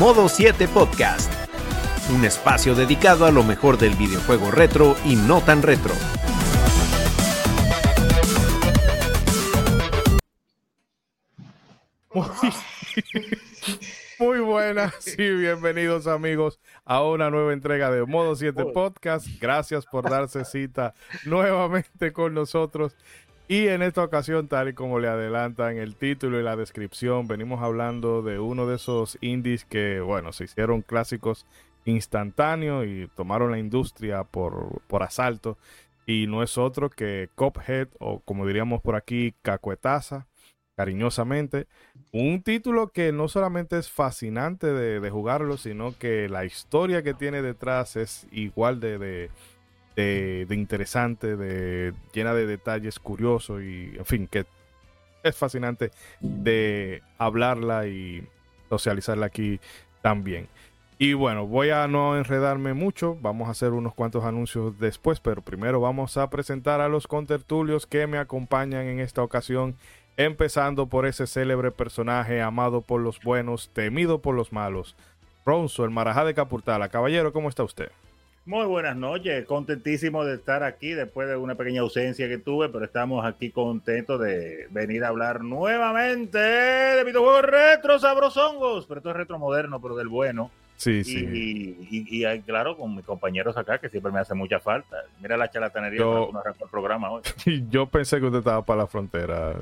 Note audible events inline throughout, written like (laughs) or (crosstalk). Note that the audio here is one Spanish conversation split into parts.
Modo 7 Podcast, un espacio dedicado a lo mejor del videojuego retro y no tan retro. Muy (laughs) buenas y bienvenidos amigos a una nueva entrega de Modo 7 Podcast. Gracias por darse cita nuevamente con nosotros. Y en esta ocasión, tal y como le adelantan el título y la descripción, venimos hablando de uno de esos indies que, bueno, se hicieron clásicos instantáneos y tomaron la industria por, por asalto. Y no es otro que Cophead, o como diríamos por aquí, Cacuetaza cariñosamente. Un título que no solamente es fascinante de, jugarlo, sino que la historia que tiene detrás es igual de, de, interesante, de, llena de detalles curiosos y, en fin, que es fascinante de hablarla y socializarla aquí también. Y bueno, voy a no enredarme mucho, vamos a hacer unos cuantos anuncios después, pero primero vamos a presentar a los contertulios que me acompañan en esta ocasión empezando por ese célebre personaje amado por los buenos, temido por los malos, Ronzo, el marajá de Capurtala. Caballero, ¿cómo está usted? Muy buenas noches, contentísimo de estar aquí después de una pequeña ausencia que tuve, pero estamos aquí contentos de venir a hablar nuevamente de videojuegos retro sabrosongos, pero esto es retro moderno, pero del bueno. Sí, y, sí. Y, claro, con mis compañeros acá, que siempre me hace mucha falta. Mira la charlatanería yo, el programa hoy. (laughs) Yo pensé que usted estaba para la frontera.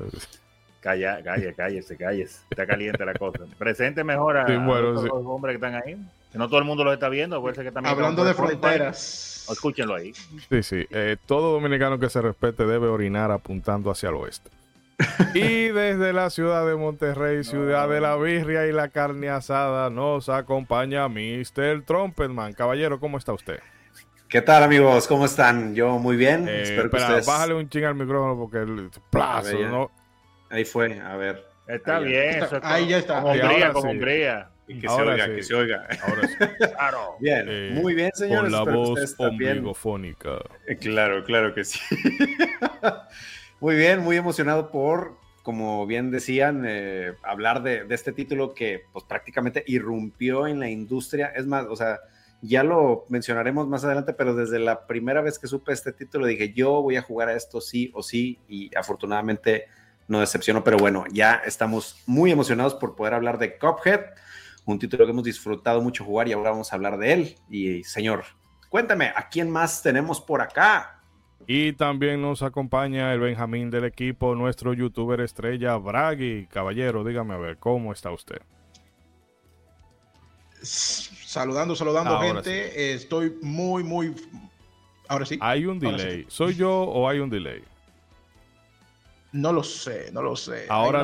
Calla, calle, cállese, cállese. Está caliente la cosa. Presente mejor a, los hombres que están ahí. Que no todo el mundo los está viendo. Que también Hablando de fronteras. escúchenlo ahí. Sí, sí. Eh, todo dominicano que se respete debe orinar apuntando hacia el oeste. y desde la ciudad de Monterrey, (laughs) ciudad de la birria y la carne asada, nos acompaña Mr. Trumpetman. Caballero, ¿cómo está usted? ¿Qué tal amigos? ¿Cómo están? Yo muy bien. Eh, Espero que ustedes... Bájale un ching al micrófono porque el plazo, ¿no? Ahí fue, a ver. Está bien, ahí ya está. Con Hungría, con Hungría. Y que se oiga, que se oiga. Ahora sí. Claro. (laughs) Bien, eh, muy bien, señores. Con la voz ombligofónica. Eh, claro, claro que sí. (laughs) muy bien, muy emocionado por, como bien decían, eh, hablar de, de, este título que pues prácticamente irrumpió en la industria. Es más, o sea, ya lo mencionaremos más adelante, pero desde la primera vez que supe este título dije, yo voy a jugar a esto sí o sí, y afortunadamente no decepcionó, pero bueno, ya estamos muy emocionados por poder hablar de Cuphead, un título que hemos disfrutado mucho jugar y ahora vamos a hablar de él. Y señor, cuéntame, ¿a quién más tenemos por acá? Y también nos acompaña el Benjamín del equipo, nuestro youtuber estrella Bragi. Caballero, dígame a ver, ¿cómo está usted? Saludando, saludando gente. Estoy muy, muy... Ahora sí. Hay un delay. ¿Soy yo o hay un delay? No lo sé, no lo sé. Ahora,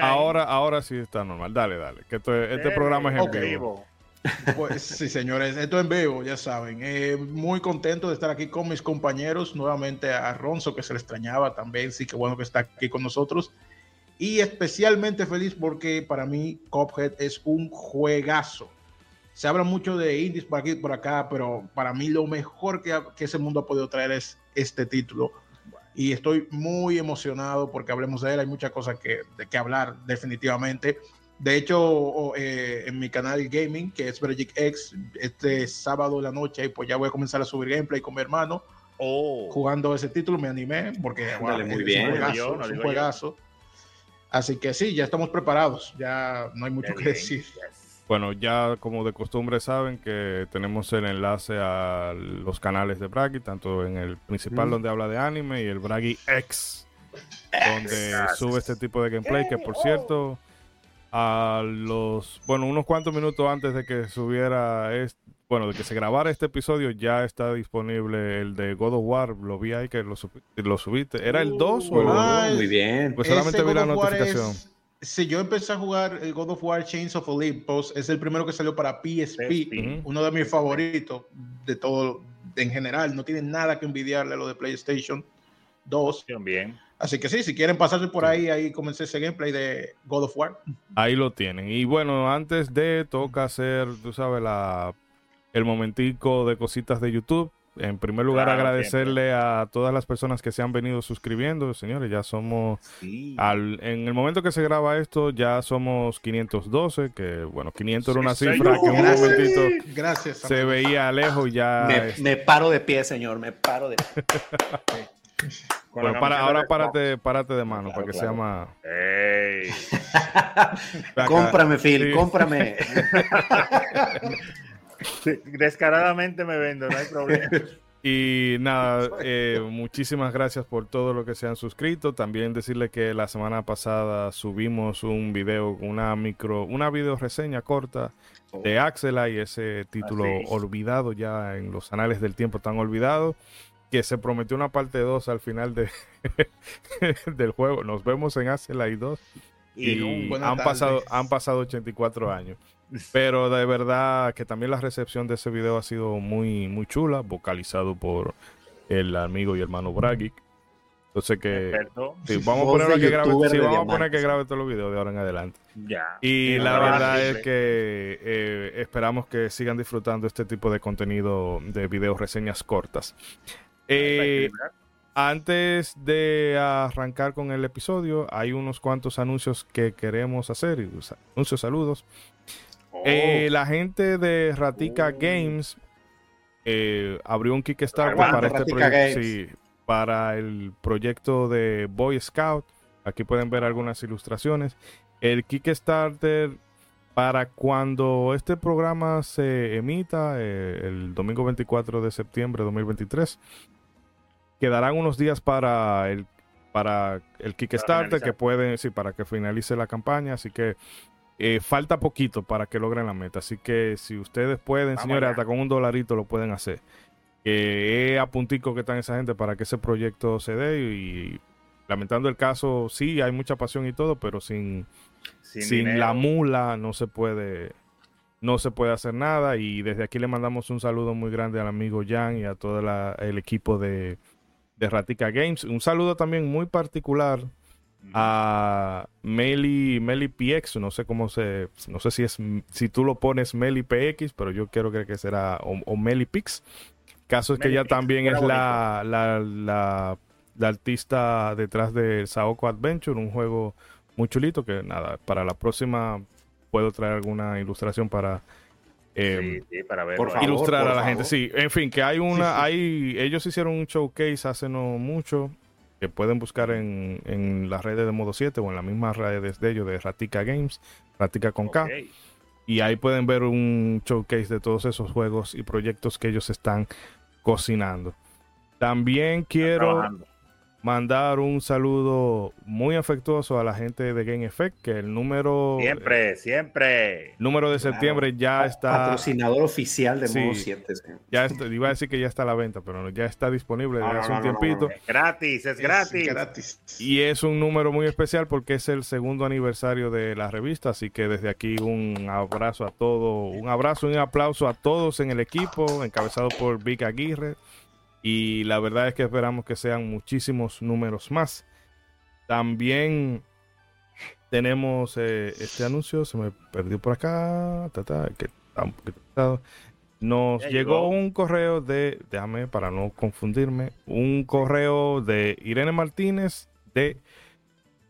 ahora, ahora sí está normal. Dale, dale. Que este programa es en vivo. Pues sí, señores, esto en vivo, ya saben. Eh, muy contento de estar aquí con mis compañeros. Nuevamente a Ronzo, que se le extrañaba también. Sí, que bueno que está aquí con nosotros. Y especialmente feliz porque para mí Cophead es un juegazo. Se habla mucho de indies por aquí por acá, pero para mí lo mejor que, que ese mundo ha podido traer es este título y estoy muy emocionado porque hablemos de él. Hay muchas cosas que, de que hablar definitivamente. De hecho, eh, en mi canal gaming, que es Vergic X, este sábado de la noche, pues ya voy a comenzar a subir gameplay con mi hermano. Oh. Jugando ese título, me animé porque muy bien. un juegazo. Así que sí, ya estamos preparados. Ya no hay mucho que decir. Bueno, ya como de costumbre saben que tenemos el enlace a los canales de Bragi, tanto en el principal donde habla de anime y el Bragi X, donde sube este tipo de gameplay, que por cierto, a los, bueno, unos cuantos minutos antes de que subiera, este, bueno, de que se grabara este episodio, ya está disponible el de God of War, lo vi ahí que lo, subiste, ¿era el 2 o el 1? Muy bien. Pues solamente vi la notificación. Si yo empecé a jugar el God of War Chains of Olympus, es el primero que salió para PSP, uno de mis favoritos de todo en general. No tiene nada que envidiarle a lo de PlayStation 2. Bien. Así que sí, si quieren pasarse por ahí, ahí comencé ese gameplay de God of War. Ahí lo tienen. Y bueno, antes de toca hacer, tú sabes, la, el momentico de cositas de YouTube. En primer lugar, Claro, agradecerle a todas las personas que se han venido suscribiendo, señores. Ya somos, Sí. al, en el momento que se graba esto, ya somos 512, que bueno, 500 era una Sí, cifra que en un Gracias. momentito Gracias. se veía lejos y ya... Me, es- me paro de pie, señor, me paro de (laughs) bueno, para, camiseta ahora párate, párate de mano Claro, para que claro. sea más... (laughs) Cómprame, Phil, Sí. cómprame. (laughs) Descaradamente me vendo, no hay problema. (laughs) Y nada, eh, muchísimas gracias por todo lo que se han suscrito. También decirle que la semana pasada subimos un video, una micro, una video reseña corta de Axela y ese título Así. olvidado ya en los anales del tiempo tan olvidado que se prometió una parte 2 al final de, (laughs) del juego. Nos vemos en Axela y 2 Y y han pasado, han pasado 84 años. (laughs) Pero de verdad que también la recepción de ese video ha sido muy, muy chula, vocalizado por el amigo y hermano Bragic. Entonces que sí, vamos a poner que grabe, sí, vamos a poner que grabe todos los videos de ahora en adelante. ya. Y la no, verdad es que eh, esperamos que sigan disfrutando este tipo de contenido de videos reseñas cortas. Eh, antes de arrancar con el episodio, hay unos cuantos anuncios que queremos hacer. Anuncios, saludos. Oh, Eh, la gente de Ratica Oh. Games eh, abrió un Kickstarter para este proyecto. Sí, para el proyecto de Boy Scout. Aquí pueden ver algunas ilustraciones. El Kickstarter para cuando este programa se emita eh, el domingo 24 de septiembre de 2023 quedarán unos días para el para el Kickstarter que pueden sí para que finalice la campaña así que eh, falta poquito para que logren la meta así que si ustedes pueden Vamos señores allá. hasta con un dolarito lo pueden hacer es a puntico que están esa gente para que ese proyecto se dé y lamentando el caso sí hay mucha pasión y todo pero sin sin, la mula no se puede no se puede hacer nada y desde aquí le mandamos un saludo muy grande al amigo Jan y a todo la- el equipo de, de Ratica Games. Un saludo también muy particular a Meli, Meli PX, no sé cómo se, no sé si es, si tú lo pones Meli PX, pero yo quiero creer que será, o, o Meli Pix. Caso es que ella Pix, también es la, la, la, la artista detrás de Saoko Adventure, un juego muy chulito que nada, para la próxima puedo traer alguna ilustración para eh, Sí, sí, para verlo. por favor. ilustrar a la gente. Sí, en fin, que hay una, hay, ellos hicieron un showcase hace no mucho que pueden buscar en, en las redes de Modo 7 o en las mismas redes de ellos de Ratica Games, Ratica con K, y ahí pueden ver un showcase de todos esos juegos y proyectos que ellos están cocinando. También quiero. Mandar un saludo muy afectuoso a la gente de Game Effect, que el número, Siempre, siempre. número de septiembre ya está Patrocinador oficial de Sí. Modo 7. señor. Ya está- iba a decir que ya está a la venta, pero no, ya está disponible desde No, no, hace un no, no, no, tiempito. no. Es gratis, es gratis. Es gratis. Y es un número muy especial porque es el segundo aniversario de la revista, así que desde aquí un abrazo a todo, un abrazo y un aplauso a todos en el equipo, encabezado por Vic Aguirre. Y la verdad es que esperamos que sean muchísimos números más. También tenemos eh, este anuncio, se me perdió por acá, ta, ta, que está un poquito pesado. Nos llegó llegó. un correo de, déjame para no confundirme, un correo de Irene Martínez de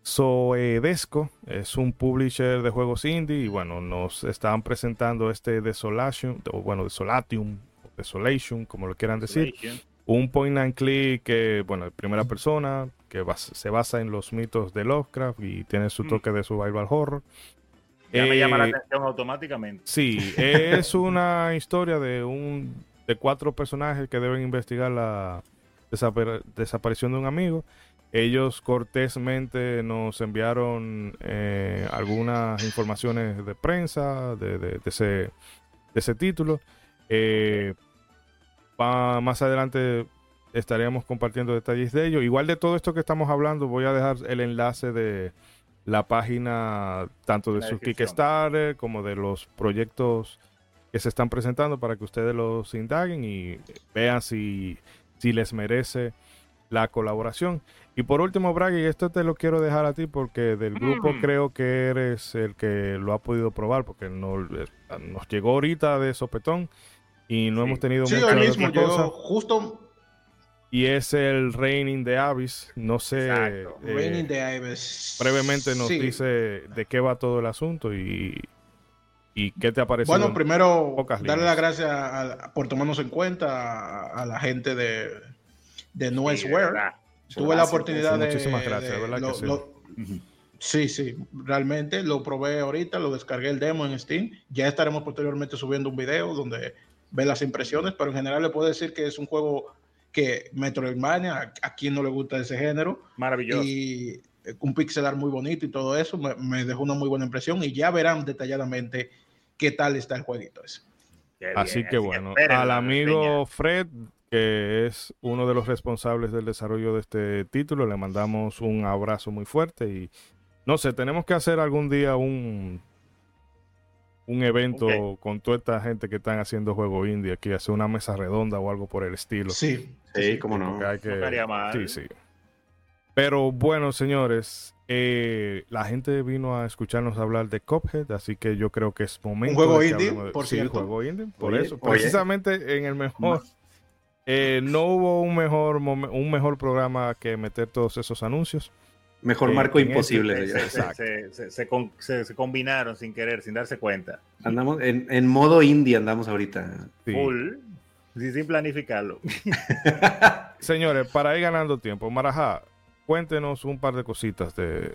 Soedesco, es un publisher de juegos indie y bueno, nos estaban presentando este Desolation, o bueno, Desolatium, Desolation, como lo quieran decir un point and click que, bueno, de primera persona, que se basa en los mitos de Lovecraft y tiene su Mm. toque de survival horror. Ya me llama la Eh, atención automáticamente. Sí, es una historia de un de cuatro personajes que deben investigar la desapar- desaparición de un amigo. Ellos cortésmente nos enviaron eh, algunas informaciones de prensa de, de- de ese, de ese título. Eh, pa- más adelante estaríamos compartiendo detalles de ello. Igual de todo esto que estamos hablando, voy a dejar el enlace de la página tanto de La su descripción. Kickstarter como de los proyectos que se están presentando para que ustedes los indaguen y vean si, si les merece la colaboración. Y por último, Bragg, y esto te lo quiero dejar a ti porque del grupo Mm. creo que eres el que lo ha podido probar porque no, eh, nos llegó ahorita de sopetón y no Sí. hemos tenido Sí, mucha hoy de mismo cosa. justo Y es el Raining de Abyss. No sé. Exacto. eh, Raining the Abyss. brevemente nos Sí. dice de qué va todo el asunto y, y qué te ha parecido. Bueno, primero darle las gracias a- por tomarnos en cuenta a, a la gente de, de No Sí, de. Tuve la oportunidad sí, de. muchísimas gracias, de- ¿verdad que lo- sí? lo- sí, sí, realmente lo probé ahorita, lo descargué el demo en Steam. Ya estaremos posteriormente subiendo un video donde ve las impresiones, pero en general le puedo decir que es un juego que Metroidvania, a, a quien no le gusta ese género, Maravilloso. y eh, un pixel art muy bonito y todo eso, me, me dejó una muy buena impresión y ya verán detalladamente qué tal está el jueguito ese. Así que bueno, esperen al amigo. Fred, que es uno de los responsables del desarrollo de este título, le mandamos un abrazo muy fuerte y no sé, tenemos que hacer algún día un un evento con toda esta gente que están haciendo juegos indie aquí, hacer una mesa redonda o algo por el estilo. Sí, Sí, cómo no. Hay que- No estaría mal. Sí, sí. Pero bueno, señores, eh, la gente vino a escucharnos hablar de Cuphead, así que yo creo que es momento. juego de indie, de- por sí, cierto. juego indie, por Oye, eso. oye. Precisamente en el mejor. (laughs) eh, no hubo un mejor, un mejor programa que meter todos esos anuncios. Mejor Eh, marco en imposible. Se, señores. se- se- se- se con- se- se combinaron sin querer, sin darse cuenta. Andamos en, en modo indie, andamos ahorita. Sí. Full. sí, sin planificarlo. (laughs) Señores, para ir ganando tiempo, Marajá, cuéntenos un par de cositas de.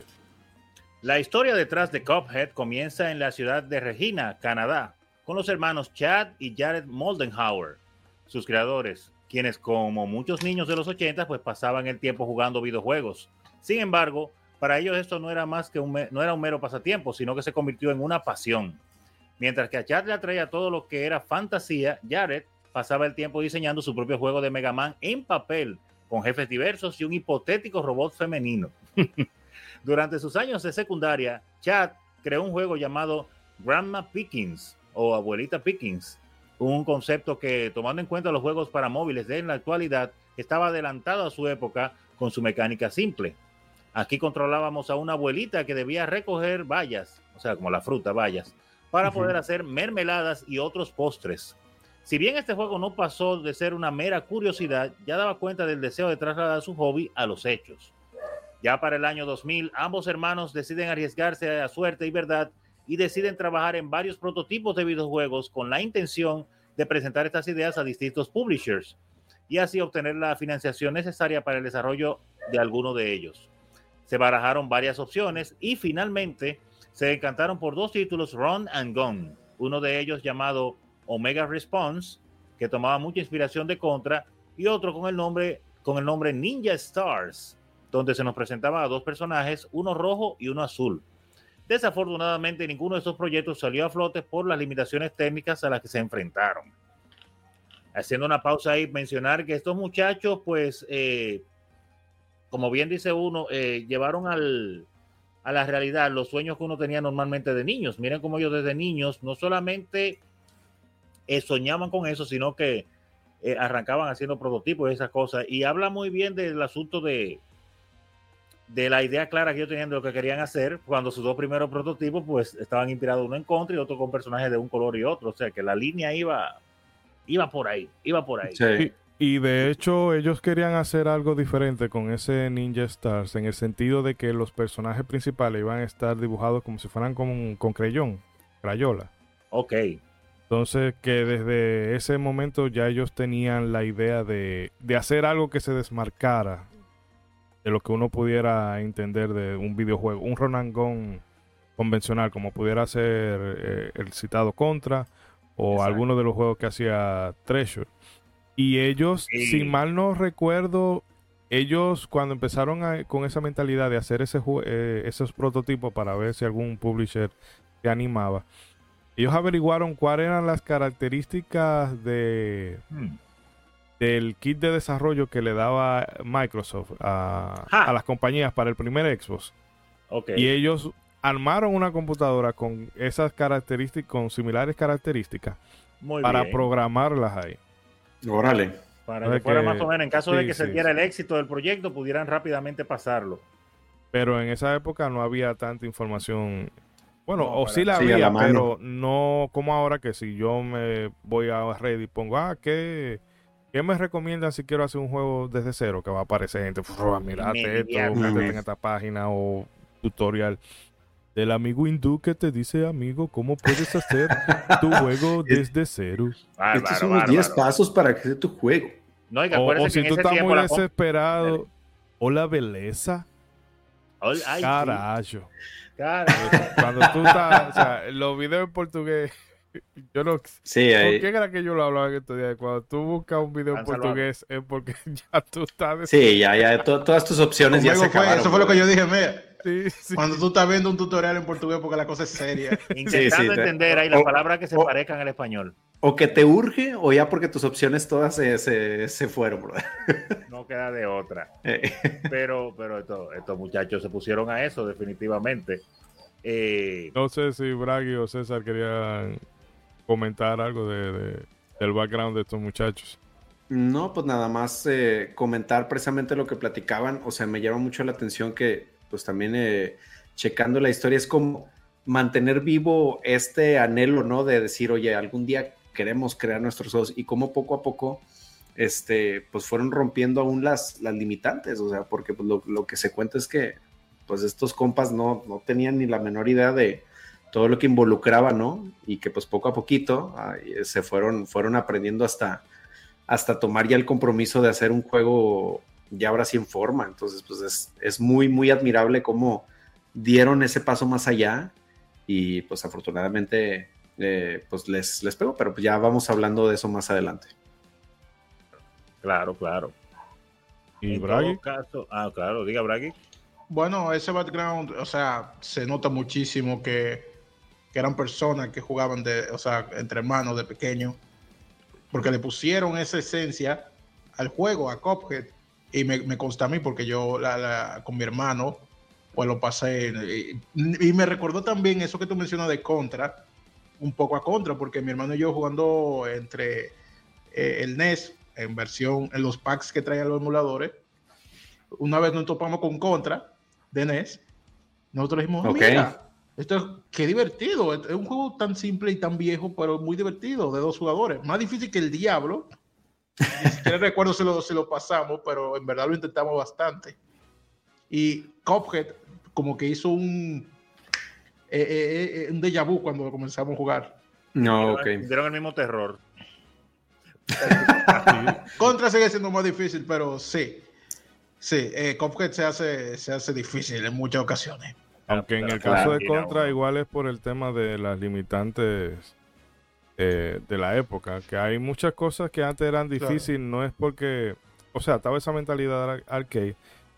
La historia detrás de Cuphead comienza en la ciudad de Regina, Canadá, con los hermanos Chad y Jared Moldenhauer, sus creadores, quienes como muchos niños de los 80 pues pasaban el tiempo jugando videojuegos. Sin embargo, para ellos esto no era más que un no era un mero pasatiempo, sino que se convirtió en una pasión. Mientras que a Chad le atraía todo lo que era fantasía, Jared pasaba el tiempo diseñando su propio juego de Mega Man en papel, con jefes diversos y un hipotético robot femenino. (laughs) Durante sus años de secundaria, Chad creó un juego llamado Grandma Pickings o Abuelita Pickings, un concepto que, tomando en cuenta los juegos para móviles de la actualidad, estaba adelantado a su época con su mecánica simple. Aquí controlábamos a una abuelita que debía recoger bayas, o sea, como la fruta, bayas, para poder hacer mermeladas y otros postres. Si bien este juego no pasó de ser una mera curiosidad, ya daba cuenta del deseo de trasladar su hobby a los hechos. Ya para el año 2000, ambos hermanos deciden arriesgarse a suerte y verdad y deciden trabajar en varios prototipos de videojuegos con la intención de presentar estas ideas a distintos publishers y así obtener la financiación necesaria para el desarrollo de alguno de ellos. Se barajaron varias opciones y finalmente se encantaron por dos títulos Run and Gun, uno de ellos llamado Omega Response, que tomaba mucha inspiración de Contra, y otro con el nombre, con el nombre Ninja Stars, donde se nos presentaban a dos personajes, uno rojo y uno azul. Desafortunadamente, ninguno de estos proyectos salió a flote por las limitaciones técnicas a las que se enfrentaron. Haciendo una pausa ahí, mencionar que estos muchachos, pues, eh, como bien dice uno, eh, llevaron al, a la realidad los sueños que uno tenía normalmente de niños. Miren cómo ellos desde niños no solamente eh, soñaban con eso, sino que eh, arrancaban haciendo prototipos y esas cosas. Y habla muy bien del asunto de, de la idea clara que ellos tenían de lo que querían hacer cuando sus dos primeros prototipos pues estaban inspirados uno en contra y otro con personajes de un color y otro. O sea que la línea iba, iba por ahí, iba por ahí. Sí. Y de hecho, ellos querían hacer algo diferente con ese Ninja Stars, en el sentido de que los personajes principales iban a estar dibujados como si fueran con, con crayón, crayola. Ok, Entonces, que desde ese momento ya ellos tenían la idea de, de hacer algo que se desmarcara de lo que uno pudiera entender de un videojuego, un gun convencional, como pudiera ser eh, el citado Contra o Exacto. alguno de los juegos que hacía Treasure. Y ellos, Sí. si mal no recuerdo, ellos cuando empezaron a- con esa mentalidad de hacer ese eh, esos prototipos para ver si algún publisher se animaba, ellos averiguaron cuáles eran las características de, Hmm. del kit de desarrollo que le daba Microsoft a, a las compañías para el primer Xbox. ok. Y ellos armaron una computadora con esas características, con similares características, Muy para bien. programarlas ahí. Órale. Para que sea fuera que- más o menos, en caso de sí, que se sí, diera sí. el éxito del proyecto, pudieran rápidamente pasarlo. Pero en esa época no había tanta información Bueno, No, o sí la había, la pero no como ahora que si yo me voy a Reddit y pongo, ah, ¿qué, ¿qué me recomiendan si quiero hacer un juego desde cero? Que va a aparecer gente, "Uf, mirate esto, métete en esta página o tutorial del amigo hindú que te dice, amigo, ¿cómo puedes hacer tu juego (laughs) desde cero? Bárbaro, Estos son los 10 bárbaro. pasos para que sea tu juego. No, y que O, o que si en tú estás muy la desesperado, hola belleza, Ay, sí, carajo. carajo. (laughs) Cuando tú estás, o sea, los videos en portugués, yo no Sí, ¿Por qué era que yo lo hablaba en estos días? Cuando tú buscas un video en portugués es porque (laughs) ya tú estás... sí, ya, ya, to- todas tus opciones ya se fue- acabaron. eso fue lo que yo dije, mira. Sí, sí. Cuando tú estás viendo un tutorial en portugués porque la cosa es seria. (laughs) Intentando sí, entender ahí las o- palabras que se o- parezcan al español. O que te urge, o ya porque tus opciones todas se, se, se fueron, bro. (laughs) No queda de otra. Eh, Pero, pero estos, estos muchachos se pusieron a eso, definitivamente. Eh, No sé si Bragui o César querían comentar algo de, de- del background de estos muchachos. No, pues nada más eh, comentar precisamente lo que platicaban. O sea, me llama mucho la atención que, pues también eh, checando la historia, es como mantener vivo este anhelo, ¿no? De decir, oye, algún día queremos crear nuestros juegos y cómo poco a poco, este, pues fueron rompiendo aún las, las limitantes. O sea, porque pues, lo, lo que se cuenta es que, pues estos compas no, no tenían ni la menor idea de todo lo que involucraba, ¿no? Y que pues poco a poquito se fueron, fueron aprendiendo hasta hasta tomar ya el compromiso de hacer un juego ya ahora sí en forma. Entonces, pues es, es muy, muy admirable cómo dieron ese paso más allá y pues afortunadamente eh, pues les, les pegó, pero pues ya vamos hablando de eso más adelante. claro, claro. ¿Y En Bragui? todo caso, ah, claro, diga Bragui. Bueno, ese background, o sea, se nota muchísimo que, que eran personas que jugaban de, o sea, entre hermanos de pequeño, porque le pusieron esa esencia al juego, a Cuphead, y me, me consta a mí porque yo la- la- con mi hermano, pues lo pasé, y, y me recordó también eso que tú mencionas de Contra, un poco a Contra, porque mi hermano y yo jugando entre eh, el NES, en versión, en los packs que traían los emuladores, una vez nos topamos con Contra de NES, nosotros dijimos, Ok. mira, esto es qué divertido, es un juego tan simple y tan viejo, pero muy divertido, de dos jugadores, más difícil que el Diablo. Ni siquiera recuerdo si lo, si lo pasamos, pero en verdad lo intentamos bastante. Y Cuphead como que hizo un, eh, eh, eh, un déjà vu cuando comenzamos a jugar. No, ok. Dieron el mismo terror. (laughs) Contra sigue siendo más difícil, pero sí. Sí, eh, Cuphead se hace, se hace difícil en muchas ocasiones. Aunque en el caso de Contra igual es por el tema de las limitantes eh, de la época, que hay muchas cosas que antes eran Claro. difíciles, no es porque, o sea, estaba esa mentalidad ar- arcade,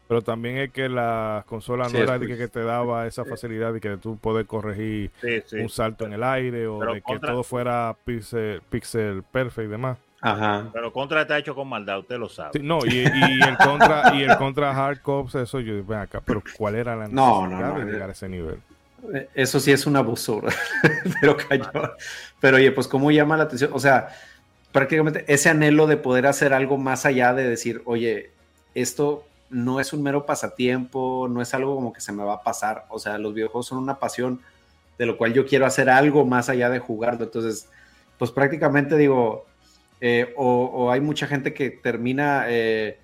pero también es que las consolas Sí, no era de que, que te daba esa facilidad de que tú puedes corregir Sí, sí. un salto en el aire o Pero de que todo fuera pixel, pixel perfect y demás. Ajá. Pero Contra está hecho con maldad, usted lo sabe. Sí, no, y, y el contra y el contra hard cops, eso yo ven acá, pero ¿cuál era la necesidad No, no, no, de eh. llegar a ese nivel? Eh, Eso sí es un abuso, bro. (laughs) pero cayó. Pero oye, pues cómo llama la atención. O sea, prácticamente ese anhelo de poder hacer algo más allá de decir, oye, esto no es un mero pasatiempo, no es algo como que se me va a pasar. O sea, los videojuegos son una pasión de lo cual yo quiero hacer algo más allá de jugarlo. Entonces, pues prácticamente digo, eh, o, hay mucha gente que termina eh,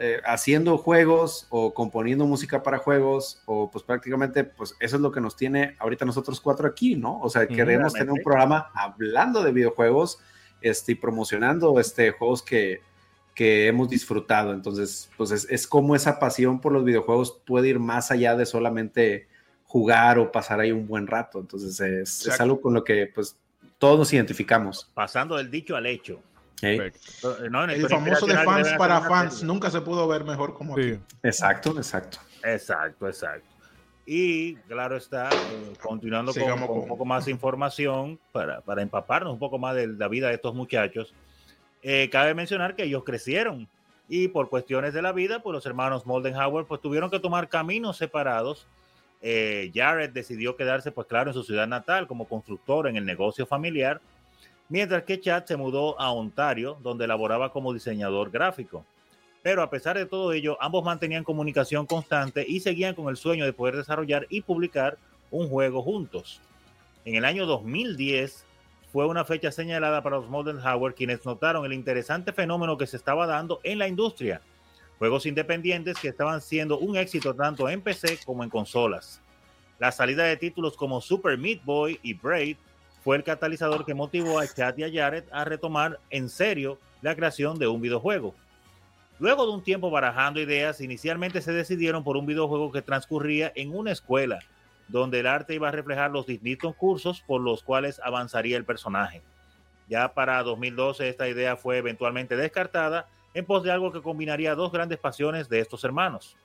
eh, haciendo juegos o componiendo música para juegos, o pues prácticamente, pues eso es lo que nos tiene ahorita nosotros cuatro aquí, ¿no? O sea, queremos tener un programa hablando de videojuegos este, y promocionando este, juegos que, que hemos disfrutado. Entonces, pues es, es como esa pasión por los videojuegos puede ir más allá de solamente jugar o pasar ahí un buen rato. Entonces, es, es algo con lo que pues todos nos identificamos. Pasando del dicho al hecho. Perfecto. No, El famoso de fans para fans nunca se pudo ver mejor como Sí. aquí. Exacto, exacto. Exacto, exacto. Y claro está, eh, continuando con, un poco más de información para, para empaparnos un poco más de la vida de estos muchachos, eh, cabe mencionar que ellos crecieron y por cuestiones de la vida, pues los hermanos Moldenhauer pues tuvieron que tomar caminos separados. Eh, Jared decidió quedarse, pues claro, en su ciudad natal como constructor en el negocio familiar, mientras que Chad se mudó a Ontario, donde laboraba como diseñador gráfico. Pero a pesar de todo ello, ambos mantenían comunicación constante y seguían con el sueño de poder desarrollar y publicar un juego juntos. En el año 2010 fue una fecha señalada para los Modern Hardware quienes notaron el interesante fenómeno que se estaba dando en la industria. Juegos independientes que estaban siendo un éxito tanto en PC como en consolas. La salida de títulos como Super Meat Boy y Braid fue el catalizador que motivó a Chad y a Jared a retomar en serio la creación de un videojuego. Luego de un tiempo barajando ideas, inicialmente se decidieron por un videojuego que transcurría en una escuela, donde el arte iba a reflejar los distintos cursos por los cuales avanzaría el personaje. Ya para 2012 esta idea fue eventualmente descartada en pos de algo que combinaría dos grandes pasiones de estos hermanos.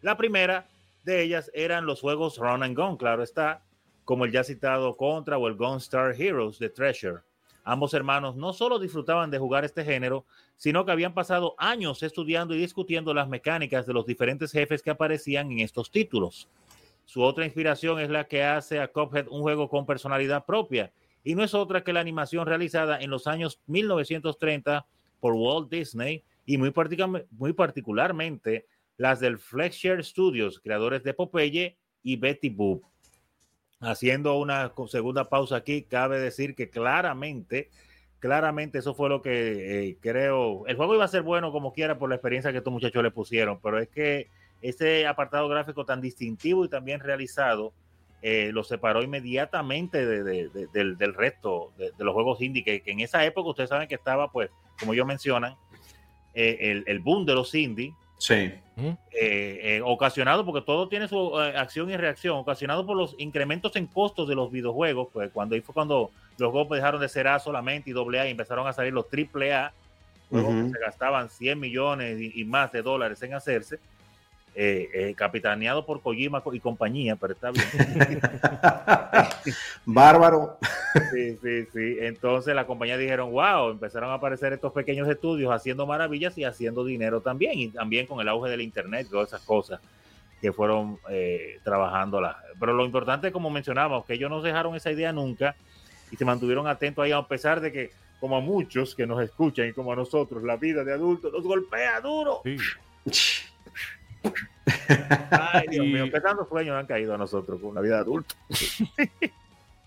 La primera de ellas eran los juegos Run and Gun, claro está, como el ya citado Contra o el Gunstar Heroes de Treasure. Ambos hermanos no solo disfrutaban de jugar este género, sino que habían pasado años estudiando y discutiendo las mecánicas de los diferentes jefes que aparecían en estos títulos. Su otra inspiración es la que hace a Cuphead un juego con personalidad propia, y no es otra que la animación realizada en los años 1930 por Walt Disney y muy, particularmente las del Fletcher Studios, creadores de Popeye y Betty Boop. Haciendo una segunda pausa aquí, cabe decir que claramente, claramente eso fue lo que eh, creo. El juego iba a ser bueno como quiera por la experiencia que estos muchachos le pusieron, pero es que ese apartado gráfico tan distintivo y también realizado eh, lo separó inmediatamente del, resto de, los juegos indie, que, en esa época ustedes saben que estaba, pues, como ellos mencionan, eh, el, el, boom de los indie, Sí. Eh, eh, ocasionado, porque todo tiene su eh, acción y reacción, ocasionado por los incrementos en costos de los videojuegos, pues cuando ahí fue cuando los juegos dejaron de ser A solamente y doble A y empezaron a salir los triple A, juegos se gastaban 100 millones y, más de dólares en hacerse, eh, eh, capitaneado por Kojima y compañía, pero está bien. (laughs) Bárbaro. Sí, sí, sí. Entonces la compañía dijeron, wow, empezaron a aparecer estos pequeños estudios haciendo maravillas y haciendo dinero también, y también con el auge del Internet, todas esas cosas que fueron eh, trabajando. Pero lo importante, como mencionábamos, que ellos no dejaron esa idea nunca y se mantuvieron atentos ahí, a pesar de que, como a muchos que nos escuchan y como a nosotros, la vida de adultos nos golpea duro. Sí. Ay, Dios mío, qué tantos sueños han caído a nosotros con la vida adulta. (laughs)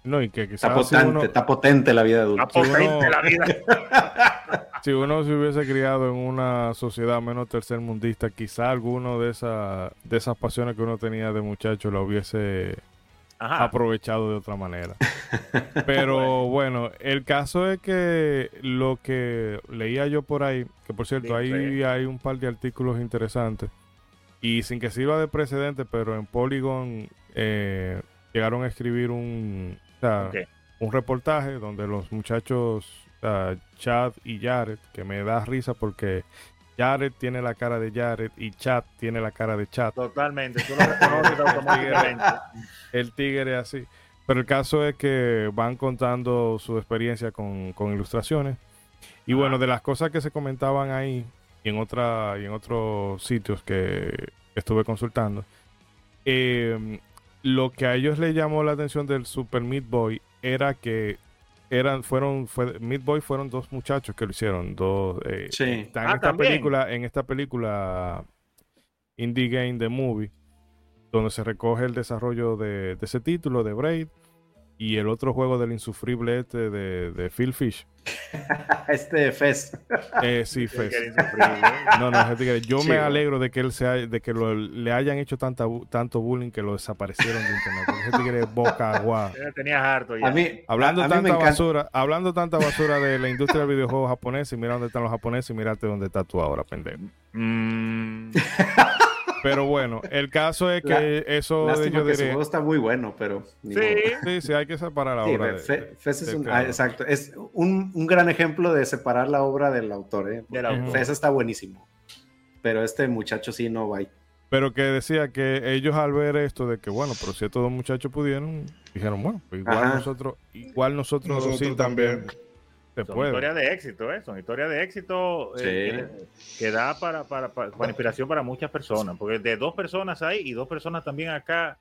No, y que está potente, si uno, está potente la vida adulta. Está potente si uno, la vida. (laughs) si uno se hubiese criado en una sociedad menos tercermundista, quizá alguno de, esa, de esas pasiones que uno tenía de muchacho lo hubiese Ajá. aprovechado de otra manera. (laughs) Pero bueno. el caso es que lo que leía yo por ahí, que por cierto, ahí hay un par de artículos interesantes y sin que sirva de precedente, pero en Polygon eh, llegaron a escribir un, un reportaje donde los muchachos Chad y Jared, que me da risa porque Jared tiene la cara de Jared y Chad tiene la cara de Chad. Totalmente, tú lo reconoces automáticamente. (laughs) El tigre es así. Pero el caso es que van contando su experiencia con, con ilustraciones. Y bueno, de las cosas que se comentaban ahí, y en otra y en otros sitios que estuve consultando em, lo que a ellos les llamó la atención del Super Meat Boy era que eran fueron fue, Meat Boy fueron dos muchachos que lo hicieron dos eh, sí. en ah, esta película en esta película Indie Game The Movie donde se recoge el desarrollo de, de ese título de Braid y el otro juego del insufrible este de, de Phil Fish. (laughs) este Fez. Eh, sí, Fez. No, no, yo me alegro de que él sea, de que le hayan hecho tanta, tanto bullying que lo desaparecieron de internet. Ese tigre boca agua. (laughs) Tenías harto ya. A mí, hablando tanta basura, hablando tanta basura de la industria del videojuego japonés y mira dónde están los japoneses y mírate dónde estás tú ahora, pendejo. Mm. (laughs) Pero bueno, el caso es que eso de yo diré... juego está muy bueno, pero... Sí. sí, hay que separar la obra. es un, ah, exacto, es un, un, gran ejemplo de separar la obra del autor. ¿eh? Fez está buenísimo, pero este muchacho sí no va. Pero que decía que ellos al ver esto de que, bueno, pero si estos dos muchachos pudieron, dijeron, bueno, pues igual nosotros, igual nosotros, sí también son historias de éxito, ¿eh? Son historias de éxito eh, que, da para, para, inspiración para muchas personas. Porque de dos personas hay y dos personas también acá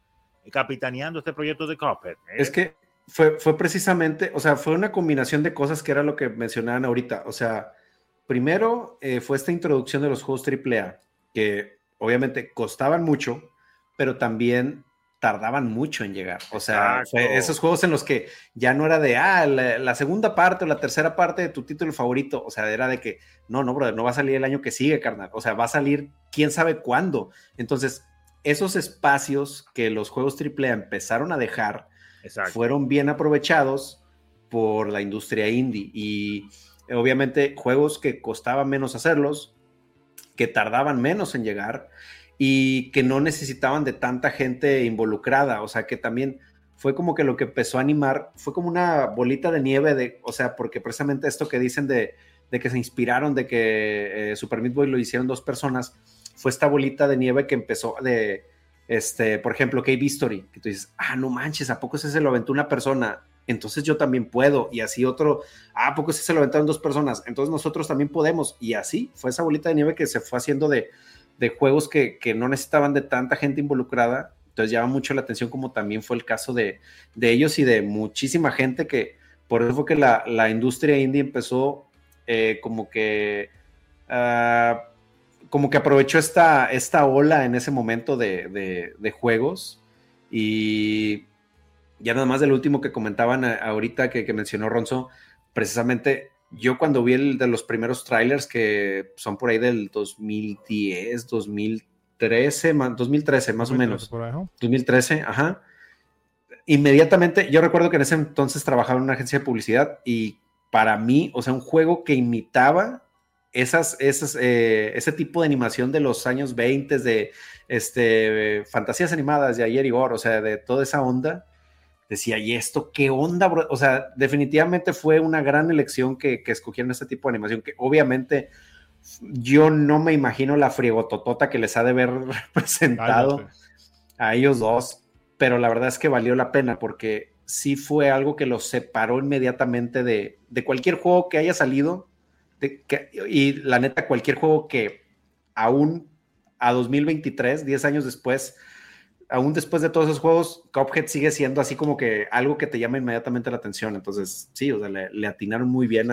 capitaneando este proyecto de Cuphead. ¿eh? Es que fue, fue precisamente, o sea, fue una combinación de cosas que era lo que mencionaban ahorita. O sea, primero eh, fue esta introducción de los juegos AAA, que obviamente costaban mucho, pero también tardaban mucho en llegar. O sea, esos juegos en los que ya no era de, ah, la, segunda parte o la tercera parte de tu título favorito. O sea, era de que, no, no, brother, no va a salir el año que sigue, carnal. O sea, va a salir quién sabe cuándo. Entonces, esos espacios que los juegos AAA empezaron a dejar fueron bien aprovechados por la industria indie. Y obviamente, juegos que costaban menos hacerlos, que tardaban menos en llegar y que no necesitaban de tanta gente involucrada, o sea que también fue como que lo que empezó a animar, fue como una bolita de nieve de, o sea, porque precisamente esto que dicen de, que se inspiraron, de que eh, Super Meat Boy lo hicieron dos personas, fue esta bolita de nieve que empezó de, este, por ejemplo, Cave History, que tú dices, ah, no manches, ¿a poco ese se lo aventó una persona? Entonces yo también puedo, y así otro, ah, ¿a poco ese se lo aventaron dos personas? Entonces nosotros también podemos, y así fue esa bolita de nieve que se fue haciendo de, de juegos que, no necesitaban de tanta gente involucrada. Entonces llama mucho la atención como también fue el caso de, ellos y de muchísima gente que por eso fue que la, industria indie empezó eh, como que... Ah, como que aprovechó esta, esta ola en ese momento de, juegos y ya nada más del último que comentaban ahorita que, que mencionó Ronzo, precisamente yo cuando vi el de los primeros trailers que son por ahí del 2010, 2013, 2013 más o menos. 2013, ajá. Inmediatamente, yo recuerdo que en ese entonces trabajaba en una agencia de publicidad y para mí, o sea, un juego que imitaba esas, esas, eh, ese tipo de animación de los años 20, de este, fantasías animadas de ayer y ahora, o sea, de toda esa onda, decía, ¿y esto qué onda, bro? O sea, definitivamente fue una gran elección que, que escogieron este tipo de animación, que obviamente yo no me imagino la friegototota que les ha de haber (laughs) representado a ellos dos, pero la verdad es que valió la pena porque sí fue algo que los separó inmediatamente de, de cualquier juego que haya salido. De, que, y la neta, cualquier juego que aún a 2023, 10 años después, aún después de todos esos juegos, Cuphead sigue siendo así como que algo que te llama inmediatamente la atención. Entonces, sí, o sea, le, atinaron muy bien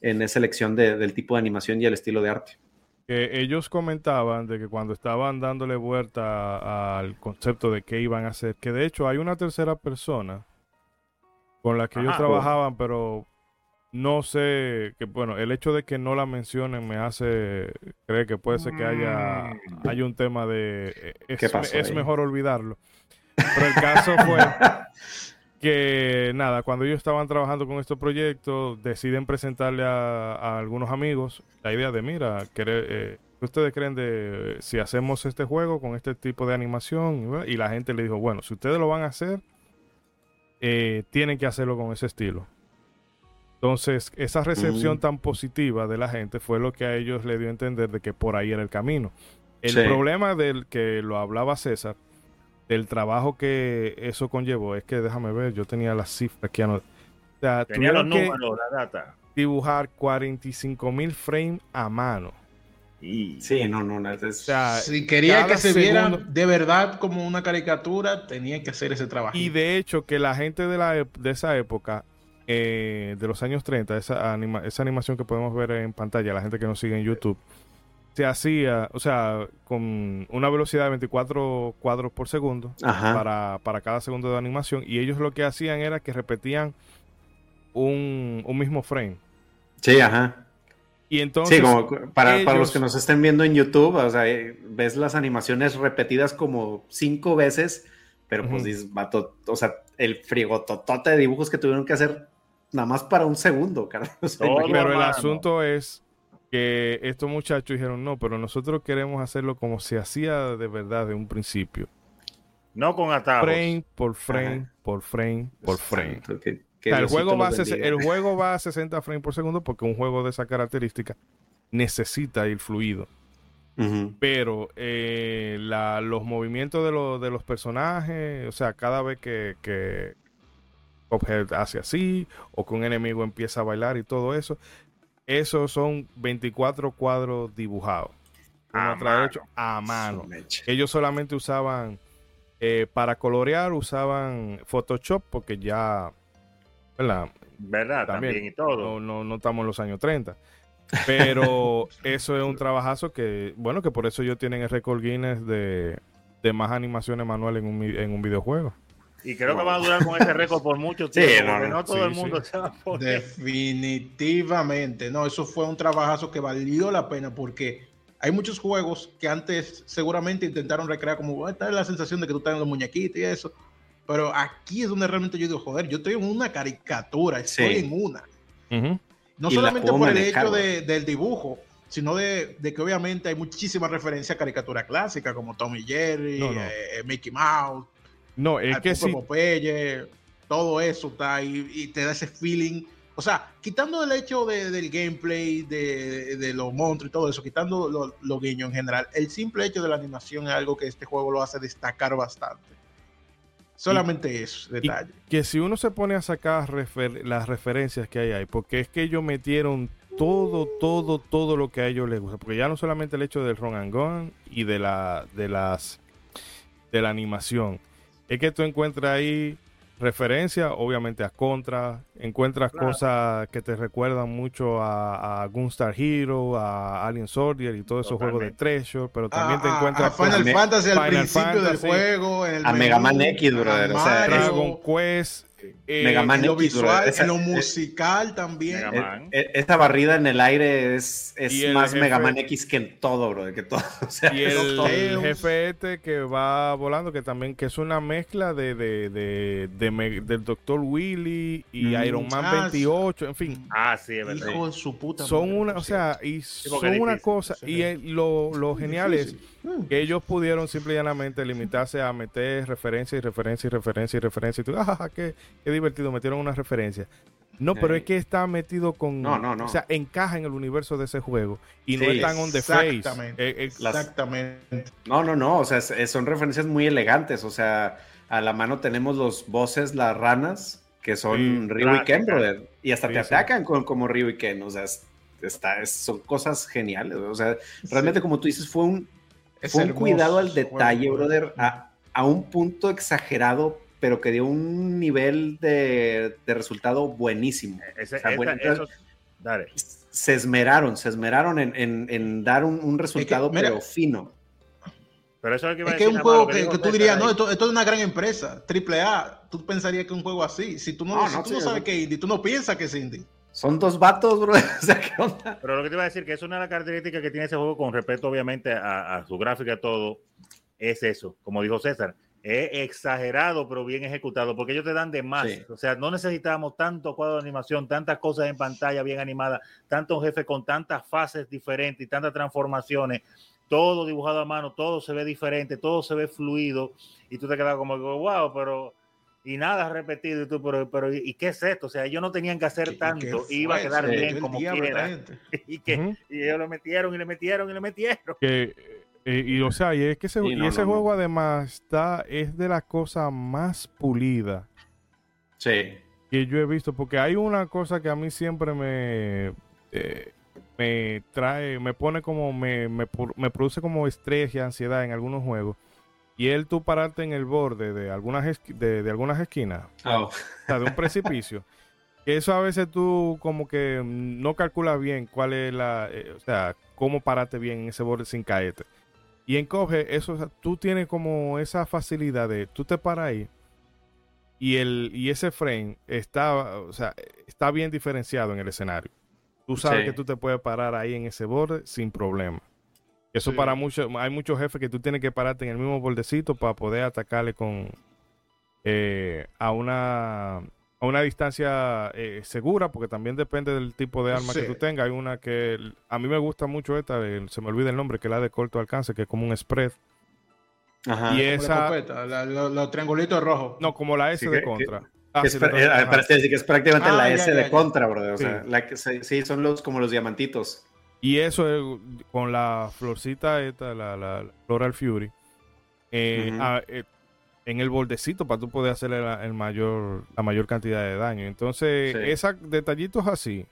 en esa elección del tipo de animación y el estilo de arte. ellos comentaban de que cuando estaban dándole vuelta al concepto de qué iban a hacer, que de hecho hay una tercera persona con la que ellos trabajaban, pero no sé, que bueno, el hecho de que no la mencionen me hace creer que puede ser que haya, mm. hay un tema de eh, es, es mejor olvidarlo. Pero el caso fue (laughs) que nada, cuando ellos estaban trabajando con este proyecto, deciden presentarle a, algunos amigos la idea de, mira, eh, ¿qué ustedes creen de si hacemos este juego con este tipo de animación? Y la gente le dijo, bueno, si ustedes lo van a hacer, eh, tienen que hacerlo con ese estilo. Entonces, esa recepción tan positiva de la gente fue lo que a ellos le dio a entender de que por ahí era el camino. El problema del que lo hablaba César, del trabajo que eso conllevó, es que déjame ver, yo tenía las cifras que no. O sea, tenía los números, la data. Dibujar 45 mil frames a mano. Y, sí, no, no, o sea, si quería que se viera de verdad como una caricatura, tenía que hacer ese trabajo. Y de hecho, que la gente de, la, de esa época eh, de los años 30, esa, esa animación que podemos ver en pantalla, la gente que nos sigue en YouTube, se hacía, o sea, con una velocidad de 24 cuadros por segundo para, cada segundo de animación. Y ellos lo que hacían era que repetían un, mismo frame. Sí, ajá. Y entonces. Sí, como para, para, los que nos estén viendo en YouTube, o sea, eh, ves las animaciones repetidas como cinco veces, pero pues dices, o sea, el frigototote de dibujos que tuvieron que hacer nada más para un segundo, (laughs) Carlos. pero el asunto es que estos muchachos dijeron, no, pero nosotros queremos hacerlo como se hacía de verdad de un principio. No con atajos. Frame por frame, por frame, por frame. el, juego va a el juego va a 60 frames por segundo porque un juego de esa característica necesita ir fluido. Pero eh, los movimientos de, de, los personajes, o sea, cada vez que, objeto hace así, o que un enemigo empieza a bailar y todo eso. Esos son 24 cuadros dibujados. A, mano. a mano. Ellos solamente usaban, eh, para colorear, usaban Photoshop porque ya, ¿verdad? ¿Verdad? También, y todo. No, no, estamos en los años 30. Pero (laughs) eso es un trabajazo que, bueno, que por eso ellos tienen el récord Guinness de, de más animaciones manuales en un, en un videojuego. Y creo que va a durar con ese récord por mucho Sí, tiempo, no, porque no, no todo sí, el mundo sí. se va a poner. Definitivamente. No, eso fue un trabajazo que valió la pena porque hay muchos juegos que antes seguramente intentaron recrear como esta es la sensación de que tú estás en los muñequitos y eso. Pero aquí es donde realmente yo digo, joder, yo estoy en una caricatura, estoy Sí. en una. Ujú. No Y la solamente por el hecho de- del dibujo, sino de, de que obviamente hay muchísimas referencias a caricatura clásica como Tom y Jerry, No, no. eh, Mickey Mouse, No, es que sí. Popeye, todo eso está ahí y te da ese feeling. O sea, quitando el hecho de- del gameplay, de, de los monstruos y todo eso, quitando los lo guiños en general, el simple hecho de la animación es algo que este juego lo hace destacar bastante. Solamente eso, detalle. que si uno se pone a sacar refer- las referencias que hay ahí, porque es que ellos metieron todo, todo, todo lo que a ellos les gusta, porque ya no solamente el hecho del run and gun y de la, de las, de la animación, es que tú encuentras ahí referencias, obviamente a Contra, encuentras Claro. cosas que te recuerdan mucho a, a Gunstar Hero, a Alien Soldier y todos esos juegos de. Treasure, pero también A- te a- encuentras a Final cosas- Me- Fantasy al Final principio del Fantasy, juego, en el a Mega Man X, brother, o sea, Dragon Quest, eh, Mega Man en lo X, visual, esa- en lo eh, musical también. Mega Eh, eh, Esta barrida en el aire es, es el más jefe- Mega Man X que en todo, bro. Que todo. (laughs) O sea, Y es el, todo. Tails. jefe este que va volando, que también que es una mezcla de, de, de, de me- del Dr. Willy y Mm. Iron Man Ah, 28, en fin. Ah, sí, es verdad. Hijo de su puta Son madre, una, o sea, y son es una cosa, sí. y el- lo, lo genial es Difícil. Mm. Que ellos pudieron simple y llanamente limitarse a meter referencia y referencia y referencia y referencia y tú, ah, qué, qué divertido, metieron una referencia. No, pero Ey. es que está metido con, No, no, no. o sea, encaja en el universo de ese juego y no Sí, es tan on the face. Exactamente. Eh, eh, Exactamente. No, no, no. O sea, son referencias muy elegantes. O sea, a la mano tenemos los voces, las ranas, que son Sí, Ryu y Ken, brother. Y hasta Sí, te sí. atacan con, como Ryu y Ken. O sea, es- está, es- son cosas geniales. O sea, realmente, como tú dices, fue un, Es fue un hermoso cuidado al detalle, juego. brother, a, a un punto exagerado, pero que dio un nivel de, de resultado buenísimo. Ese- O sea, esa- bueno, entonces- eso- dale. Se esmeraron, se esmeraron en, en- en dar un, un resultado, mira, pero fino. Pero eso es lo que iba a Es que es decir un juego que, que tú dirías, ahí. no, esto, esto es una gran empresa, triple A. Tú pensarías que es un juego así. Si tú no, No, si no, tú sí, no sabes que es indie, tú no piensas que es indie. Son dos vatos, bro. (laughs) O sea, ¿qué onda? Pero lo que te iba a decir, que es una de las características que tiene ese juego con respecto, obviamente, a, a su gráfica y todo, es eso, como dijo César, es exagerado, pero bien ejecutado, porque ellos te dan de más. Sí. O sea, no necesitamos tanto cuadro de animación, tantas cosas en pantalla bien animadas, tantos jefes con tantas fases diferentes y tantas transformaciones, todo dibujado a mano, todo se ve diferente, todo se ve fluido, y tú te quedas como, wow, pero... Y nada repetido, y tú, pero, pero ¿y qué es esto? O sea, ellos no tenían que hacer ¿Y tanto, iba a quedar bien como quiera (laughs) y que y ellos lo metieron y le metieron y le metieron. que eh, y o sea y es que ese, y no, ese no, no. juego además está es de las cosas más pulidas Sí. que yo he visto porque hay una cosa que a mí siempre me eh, me trae me pone como me, me, me produce como estrés y ansiedad en algunos juegos y el tú pararte en el borde de algunas de, de algunas esquinas Oh, o sea, de un precipicio. (laughs) Eso a veces tú como que no calculas bien cuál es la, eh, o sea, cómo pararte bien en ese borde sin caerte. Y en Coge, eso, o sea, tú tienes como esa facilidad de, tú te paras ahí y, el, y ese frame está, o sea, está bien diferenciado en el escenario. Tú sabes Sí. que tú te puedes parar ahí en ese borde sin problema. Eso Sí. para muchos, hay muchos jefes que tú tienes que pararte en el mismo bordecito para poder atacarle con eh, a una a una distancia eh, segura, porque también depende del tipo de arma que tú tengas. Hay una que a mí me gusta mucho esta, eh, se me olvida el nombre, que es la de corto alcance, que es como un spread. Ajá. Y esa, la- lo- los triangulitos rojos. no, como la S Sí, de que- contra. Que Ah, es, sí, eh, que es prácticamente Ah, la ya, S ya, de ya. contra, bro. O Sí. sea, la que, sí, sí, son los como los diamantitos. Y eso es con la florcita esta, la, la, la Floral Fury, eh, Ujú. a- eh, en el bordecito para tú poder hacerle la, el mayor, la mayor cantidad de daño. Entonces, Sí. esos detallitos así,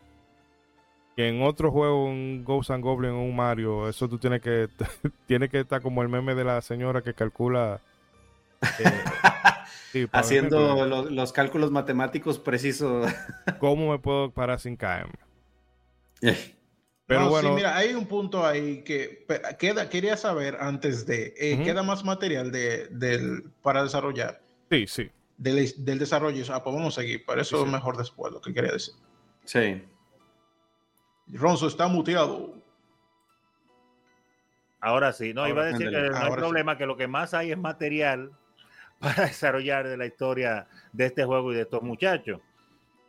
que en otro juego, un Ghost and Goblin o un Mario, eso tú tienes que, (laughs) tienes que estar como el meme de la señora que calcula. (laughs) eh, sí, Haciendo los, los cálculos matemáticos precisos. ¿Cómo me puedo parar sin caerme? (laughs) Pero No, sí, bueno, mira, hay un punto ahí que queda, quería saber antes de, eh. ¿queda más material de, del, para desarrollar? sí, sí. Del, del desarrollo, ah, pues vamos a seguir, para eso Sí, sí. mejor después, lo que quería decir. Sí. Ronzo está muteado. Ahora sí, no, Ahora, iba a decir ándale. que no hay problema, que lo que más hay es material (laughs) para desarrollar de la historia de este juego y de estos muchachos.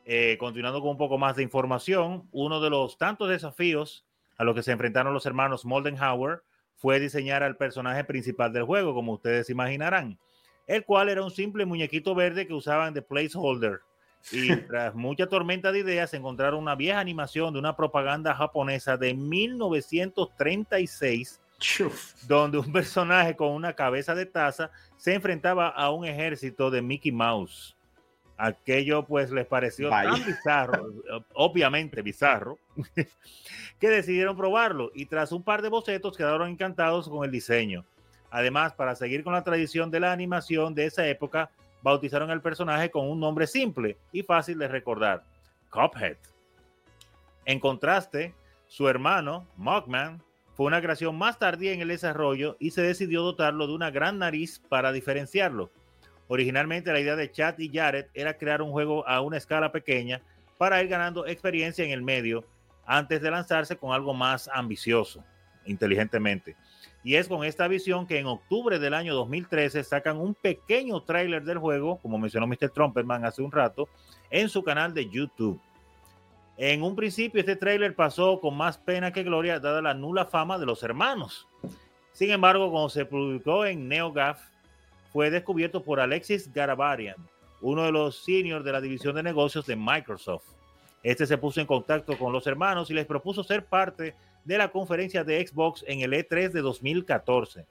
Eh, continuando con un poco más de información, uno de los tantos desafíos a los que se enfrentaron los hermanos Moldenhauer fue diseñar al personaje principal del juego, como ustedes imaginarán, el cual era un simple muñequito verde que usaban de placeholder. Y (laughs) tras mucha tormenta de ideas, encontraron una vieja animación de una propaganda japonesa de 1936 Chuf. donde un personaje con una cabeza de taza se enfrentaba a un ejército de Mickey Mouse. Aquello pues les pareció tan bizarro, (laughs) obviamente bizarro, (laughs) que decidieron probarlo y tras un par de bocetos quedaron encantados con el diseño. Además, para seguir con la tradición de la animación de esa época, bautizaron al personaje con un nombre simple y fácil de recordar, Cuphead. En contraste, su hermano, Mugman, fue una creación más tardía en el desarrollo y se decidió dotarlo de una gran nariz para diferenciarlo. Originalmente la idea de Chad y Jared era crear un juego a una escala pequeña para ir ganando experiencia en el medio antes de lanzarse con algo más ambicioso, inteligentemente. Y es con esta visión que en octubre del año 2013 sacan un pequeño tráiler del juego, como mencionó Mr. Trumpetman hace un rato, en su canal de YouTube. En un principio este tráiler pasó con más pena que gloria dada la nula fama de los hermanos. Sin embargo, cuando se publicó en NeoGAF, fue descubierto por Alexis Garabarian, uno de los seniors de la división de negocios de Microsoft. Este se puso en contacto con los hermanos y les propuso ser parte de la conferencia de Xbox en el E3 de 2014.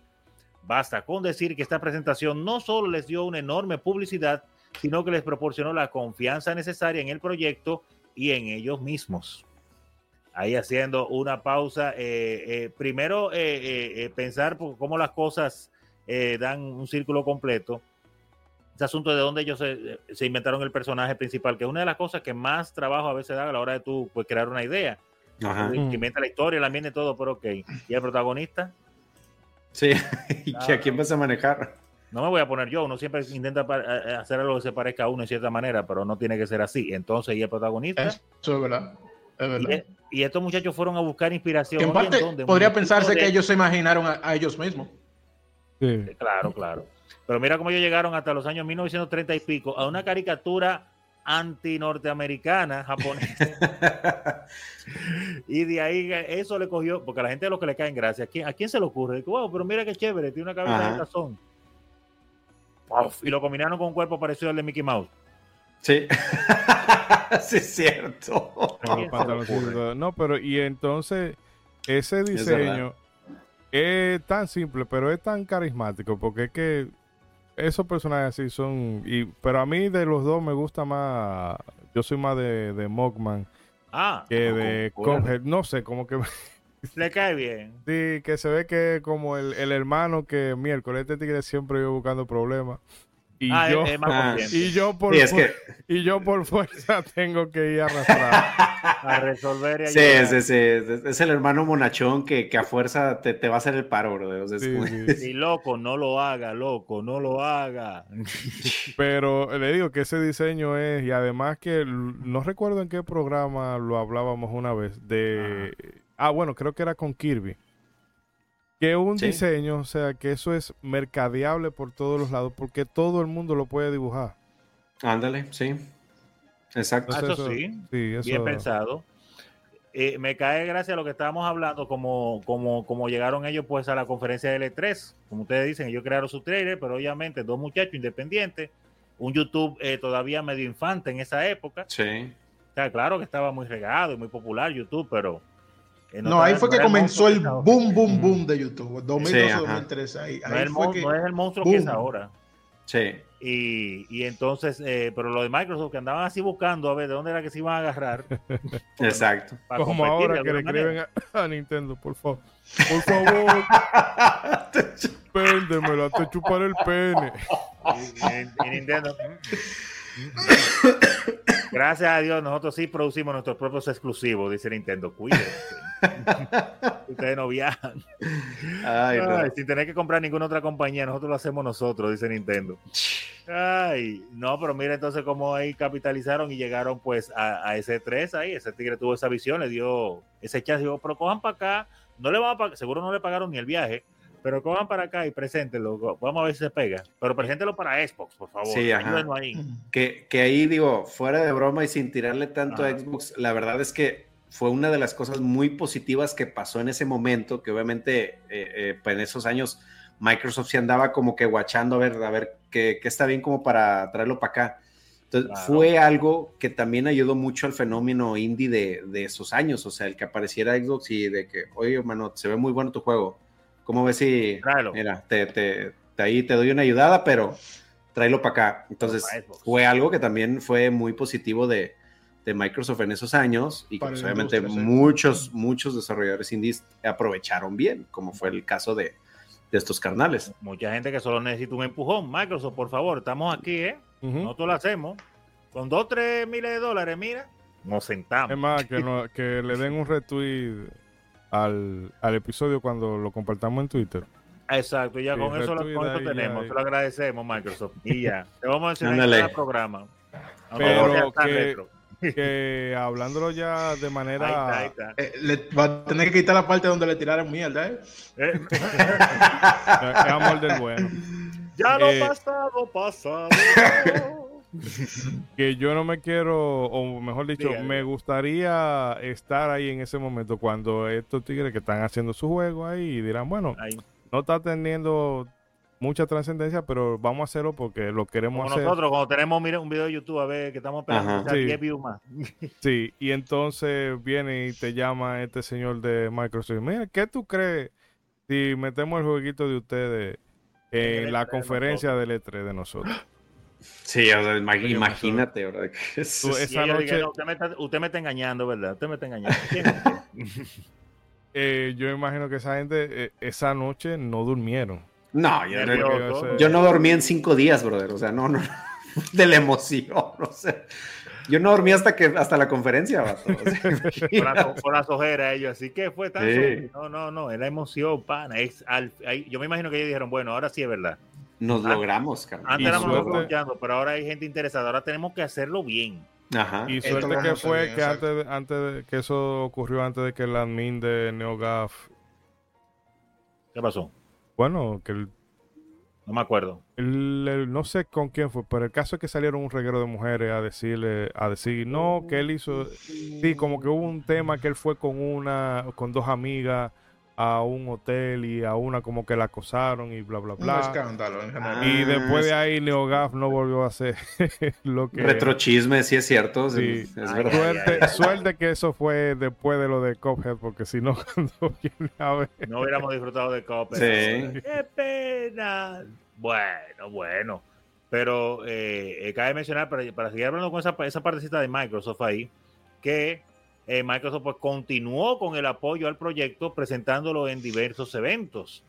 Basta con decir que esta presentación no solo les dio una enorme publicidad, sino que les proporcionó la confianza necesaria en el proyecto y en ellos mismos. Ahí haciendo una pausa, eh, eh, primero eh, pensar cómo las cosas eh, dan un círculo completo. Ese asunto de dónde ellos se, se inventaron el personaje principal, que es una de las cosas que más trabajo a veces da a la hora de tú pues, crear una idea. Ajá. Que inventa la historia, el ambiente, todo, pero ok. ¿Y el protagonista? Sí. (laughs) ¿Y a quién vas a manejar? No me voy a poner yo, uno siempre intenta pa- eh, hacer algo que se parezca a uno en cierta manera, pero no tiene que ser así. Entonces, ¿y el protagonista? Eso es verdad. Es verdad. Y, y estos muchachos fueron a buscar inspiración. Que en parte ¿dónde? podría pensarse de- que ellos se imaginaron a, a ellos mismos. Sí. Claro, claro. Pero mira cómo ellos llegaron hasta los años 1930 y pico a una caricatura anti-norteamericana, japonesa. (laughs) y de ahí eh, eso le cogió, porque a la gente es lo que le cae en gracia. ¿A quién, a quién se le ocurre? Digo, Wow, pero mira qué chévere, tiene una cabeza de tazón. Uf, y lo combinaron con un cuerpo parecido al de Mickey Mouse. Sí. (laughs) sí, es cierto. No, pero y entonces ese diseño es, tan simple, pero es tan carismático porque es que esos personajes así son. Y, pero a mí de los dos me gusta más. Yo soy más de, de Mogman Ah, que de. Cuphead. No sé, como que (laughs) le cae bien. sí, que se ve que es como el, el hermano que miércoles este tigre siempre iba buscando problemas. Y ah, yo, Ah, y yo por Sí, es fu- que. y yo por fuerza (laughs) tengo que ir a arrastrar. A resolver y Sí, sí, sí. Es es el hermano monachón que, que a fuerza te, te va a hacer el paro, bro. O sea, es Sí, como- sí. Y loco, no lo haga, loco, no lo haga. (laughs) Pero le digo que ese diseño es, y además que no recuerdo en qué programa lo hablábamos una vez, de... Ah, bueno, creo que era con Kirby. Que un Sí. diseño, o sea, que eso es mercadeable por todos los lados, porque todo el mundo lo puede dibujar. Ándale, sí. Exacto. Entonces, eso sí. Sí, eso. Bien pensado. Eh, me cae gracias a lo que estábamos hablando, como, como, como llegaron ellos pues a la conferencia de L3. Como ustedes dicen, ellos crearon su trailer, pero obviamente dos muchachos independientes, un YouTube eh, todavía medio infante en esa época. Sí. O sea, claro que estaba muy regado y muy popular YouTube, pero... No, ahí fue que comenzó el boom, boom, boom de YouTube. 2012, ajá. 2013. Ahí. No, ahí es el fue mon- que. no es el monstruo que es ahora. Sí. Y, y entonces, eh, pero lo de Microsoft que andaban así buscando a ver de dónde era que se iban a agarrar. (laughs) Exacto. para Como ahora que le escriben a, a Nintendo, por favor. Por favor, (laughs) péndemela, te chuparé el pene. Y, y- y Nintendo. (laughs) Gracias a Dios, nosotros sí producimos nuestros propios exclusivos, dice Nintendo. Cuídense. (laughs) Ustedes no viajan. Ay, no. Ay, sin tener que comprar ninguna otra compañía, nosotros lo hacemos nosotros, dice Nintendo. Ay, no, pero mira entonces cómo ahí capitalizaron y llegaron pues a, a ese 3 ahí, ese tigre tuvo esa visión, le dio ese chance, dijo, pero cojan para acá, no le van a pagar, seguro no le pagaron ni el viaje, pero cojan para acá y preséntenlo, vamos a ver si se pega, pero preséntelo para Xbox, por favor, Sí, ajá. ayúdenlo ahí. Que, que ahí digo, fuera de broma y sin tirarle tanto a. Xbox, la verdad es que fue una de las cosas muy positivas que pasó en ese momento, que obviamente eh, eh, pues en esos años Microsoft se andaba como que guachando a ver, a ver qué, qué está bien como para traerlo para acá. Entonces Claro. fue algo que también ayudó mucho al fenómeno indie de, de esos años, o sea, el que apareciera Xbox y de que, oye, mano, se ve muy bueno tu juego. ¿Cómo ves si, Tráelo. mira, te, te, te- ahí te doy una ayudada, pero tráelo para acá? Entonces Para fue algo que también fue muy positivo de, de Microsoft en esos años y que pues, obviamente muchos, muchos desarrolladores indies aprovecharon bien, como fue el caso de, de estos carnales. Mucha gente que solo necesita un empujón. Microsoft, por favor, estamos aquí, ¿eh? Ujú. Nosotros lo hacemos. Con 2, 3 miles de dólares, mira, nos Es sentamos. más, que, no- que le den un retweet al, al episodio cuando lo compartamos en Twitter. Exacto, ya Sí, con eso, lo- retweet con eso ahí, ya, tenemos. ahí. Te lo agradecemos, Microsoft. Y ya. (laughs) Te vamos a mencionar en cada programa. Pero que-. (laughs) Que hablándolo ya de Ahí manera. está, ahí está. Eh, le, va a tener que quitar la parte donde le tiraron mierda, ¿eh? Eh, (laughs) Es amor del bueno. ya lo Eh, pasado, pasado. (laughs) Que yo no me quiero, o mejor dicho, me gustaría estar ahí en ese momento cuando estos tigres que están haciendo su juego ahí y dirán, bueno, Ahí. no está teniendo mucha trascendencia, pero vamos a hacerlo porque lo queremos Como hacer. nosotros, cuando tenemos mira, un video de YouTube, a ver, que estamos esperando Sí. 10 views más. (laughs) Sí, y entonces viene y te llama este señor de Microsoft. Mira, ¿qué tú crees si metemos el jueguito de ustedes en la E3 de conferencia del E3 de nosotros? (laughs) Sí, o sea, imag- Oye, imagínate, (laughs) Y esa noche, "No, usted, me está, usted me está engañando, ¿verdad? Usted me está engañando. (laughs) Eh, yo imagino que esa gente eh, esa noche no durmieron. No, yo, Nervioso. Porque, o sea, yo no dormí en cinco días, brother. O sea, no, no, (laughs) de la emoción, o sea. Yo no dormí hasta que hasta la conferencia, vato. O sea, Por las, ojeras ellos, así que fue tan Sí. No, no, no, es la emoción, pana. Es al- ahí- yo me imagino que ellos dijeron, bueno, ahora sí es verdad. Nos Ah, logramos, carnal. Antes éramos luchando, pero ahora hay gente interesada. Ahora tenemos que hacerlo bien. Ajá. Y suerte que fue bien, que exacto. antes, de- antes de que eso ocurrió antes de que el admin de NeoGAF, ¿Qué pasó? bueno, que el, No me acuerdo. el- el- no sé con quién fue, pero el caso es que salieron un reguero de mujeres a decirle, a decir, no, que él hizo, sí, como que hubo un tema que él fue con una, con dos amigas a un hotel y a una como que la acosaron y bla, bla, Un bla. escándalo en general. Y Ah, después de ahí NeoGAF no volvió a hacer (laughs) lo que... Retrochisme, sí es cierto. Sí. Es, es Ay, verdad. Suerte, ay, ay. suerte que eso fue después de lo de Cophead, porque si no, (laughs) cuando viene a ver... No hubiéramos disfrutado de Copa. Sí. ¡Qué pena! Bueno, bueno. Pero eh, eh, cabe mencionar, para, para seguir hablando con esa, esa partecita de Microsoft ahí, que eh, Microsoft pues, continuó con el apoyo al proyecto presentándolo en diversos eventos.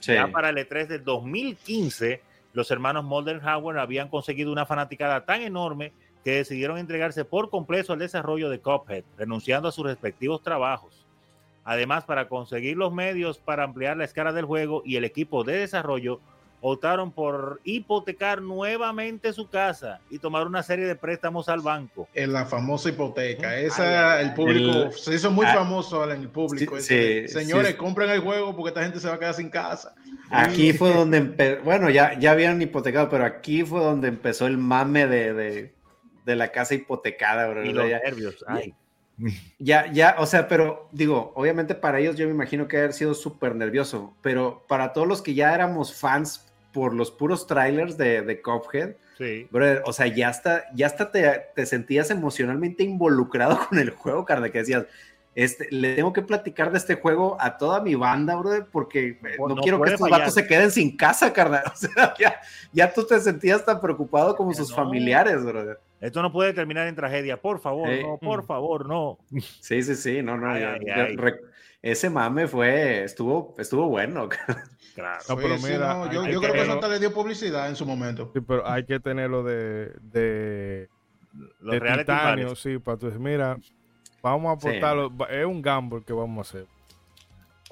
Sí. Ya para el E3 del 2015, los hermanos Moldenhauer habían conseguido una fanaticada tan enorme que decidieron entregarse por completo al desarrollo de Cuphead, renunciando a sus respectivos trabajos. Además, para conseguir los medios para ampliar la escala del juego y el equipo de desarrollo, optaron por hipotecar nuevamente su casa y tomar una serie de préstamos al banco. En la famosa hipoteca. Esa, ay, el público El- se hizo muy ah, famoso en el público. sí, ese, sí, Señores, sí. compren el juego porque esta gente se va a quedar sin casa. Aquí fue donde empezó, bueno, ya, ya habían hipotecado, pero aquí fue donde empezó el mame de, de, de la casa hipotecada, bro. Y los ya, nervios. Ay, ya, ya, o sea, pero digo, obviamente para ellos yo me imagino que haber sido súper nervioso, pero para todos los que ya éramos fans por los puros trailers de, de Cuphead, sí. brother, o sea, ya hasta, ya hasta te, te sentías emocionalmente involucrado con el juego, carnal, que decías, este, le tengo que platicar de este juego a toda mi banda, brother, porque eh, No- quiero que estos fallar. vatos se queden sin casa, carnal. (laughs) O sea, ya, ya tú te sentías tan preocupado como Ya sus no. familiares, brother. Esto no puede terminar en tragedia. Por favor, no, por favor, no. Sí, sí, sí, no, no. Ay, ya- ay, ya ay. re- ese mame fue, estuvo, estuvo bueno. (laughs) Claro. No, pero mira, yo, creo que Santa le dio publicidad en su momento. Sí, pero hay que tenerlo de, de, Los de titanio, sí, para tú decir, mira, vamos a aportarlo, es un gamble que vamos a hacer.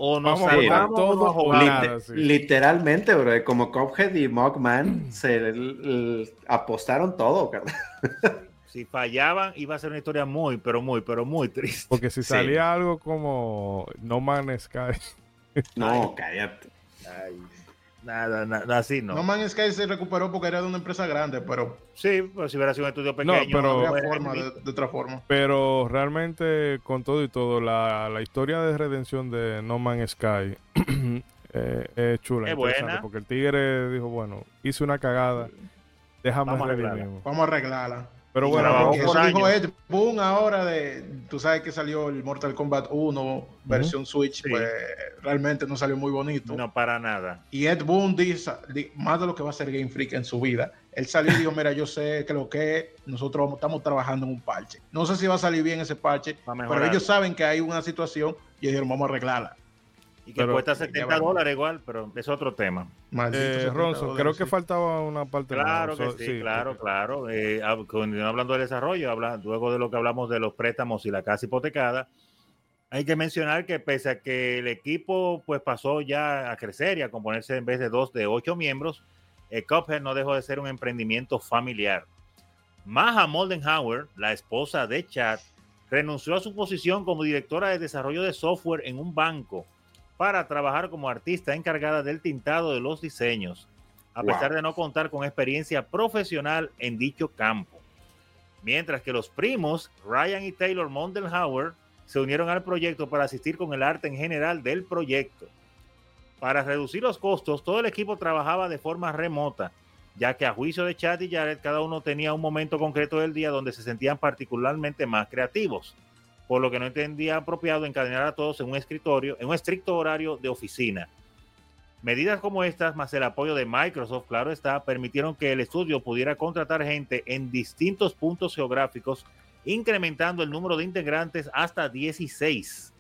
O nos Vamos a salvamos todo o nos o jugamos. nada. Lite- sí. Literalmente, bro, como Cuphead y Mogman se apostaron todo. (laughs) Si fallaban, iba a ser una historia muy, pero muy, pero muy triste. Porque si Sí. salía algo como No Man's Sky, No, cállate. Ay, nada, nada, así no. No Man's Sky se recuperó porque era de una empresa grande, pero Sí, pues si hubiera sido un estudio No, pequeño. pero- no había bueno, forma de, de otra forma. pero realmente con todo y todo, la, la historia de redención de No Man's Sky (clears throat) eh, es chula. Es interesante, buena. Porque el tigre dijo, bueno, hice una cagada, déjame Vamos arreglarla. Vamos a arreglarla. Pero bueno, eso dijo años. Ed Boon ahora de, tú sabes que salió el Mortal Kombat 1 versión Switch, Sí. pues realmente no salió muy bonito. No, para nada. Y Ed Boon dice, di- más de lo que va a ser Game Freak en su vida, él salió y dijo, mira, yo sé que lo que es, nosotros vamos- estamos trabajando en un parche. No sé si va a salir bien ese parche, pero ellos saben que hay una situación y dijeron, vamos a arreglarla. Y que Pero- cuesta Ya 70 va. dólares igual, pero es otro tema. Eh, 70 Ronzo, dólares, creo que sí. faltaba una parte. Claro que So- sí, claro, porque- claro. Eh, hablando del desarrollo, habla- luego de lo que hablamos de los préstamos y la casa hipotecada, hay que mencionar que pese a que el equipo pues pasó ya a crecer y a componerse en vez de dos de ocho miembros, el Cuphead no dejó de ser un emprendimiento familiar. Maja Moldenhauer, la esposa de Chad, renunció a su posición como directora de desarrollo de software en un banco para trabajar como artista encargada del tintado de los diseños, a Wow. pesar de no contar con experiencia profesional en dicho campo. Mientras que los primos, Ryan y Taylor Mondenhauer, se unieron al proyecto para asistir con el arte en general del proyecto. Para reducir los costos, todo el equipo trabajaba de forma remota, ya que a juicio de Chad y Jared, cada uno tenía un momento concreto del día donde se sentían particularmente más creativos, por lo que no entendía apropiado encadenar a todos en un escritorio, en un estricto horario de oficina. Medidas como estas, más el apoyo de Microsoft, claro está, permitieron que el estudio pudiera contratar gente en distintos puntos geográficos, incrementando el número de integrantes hasta 16.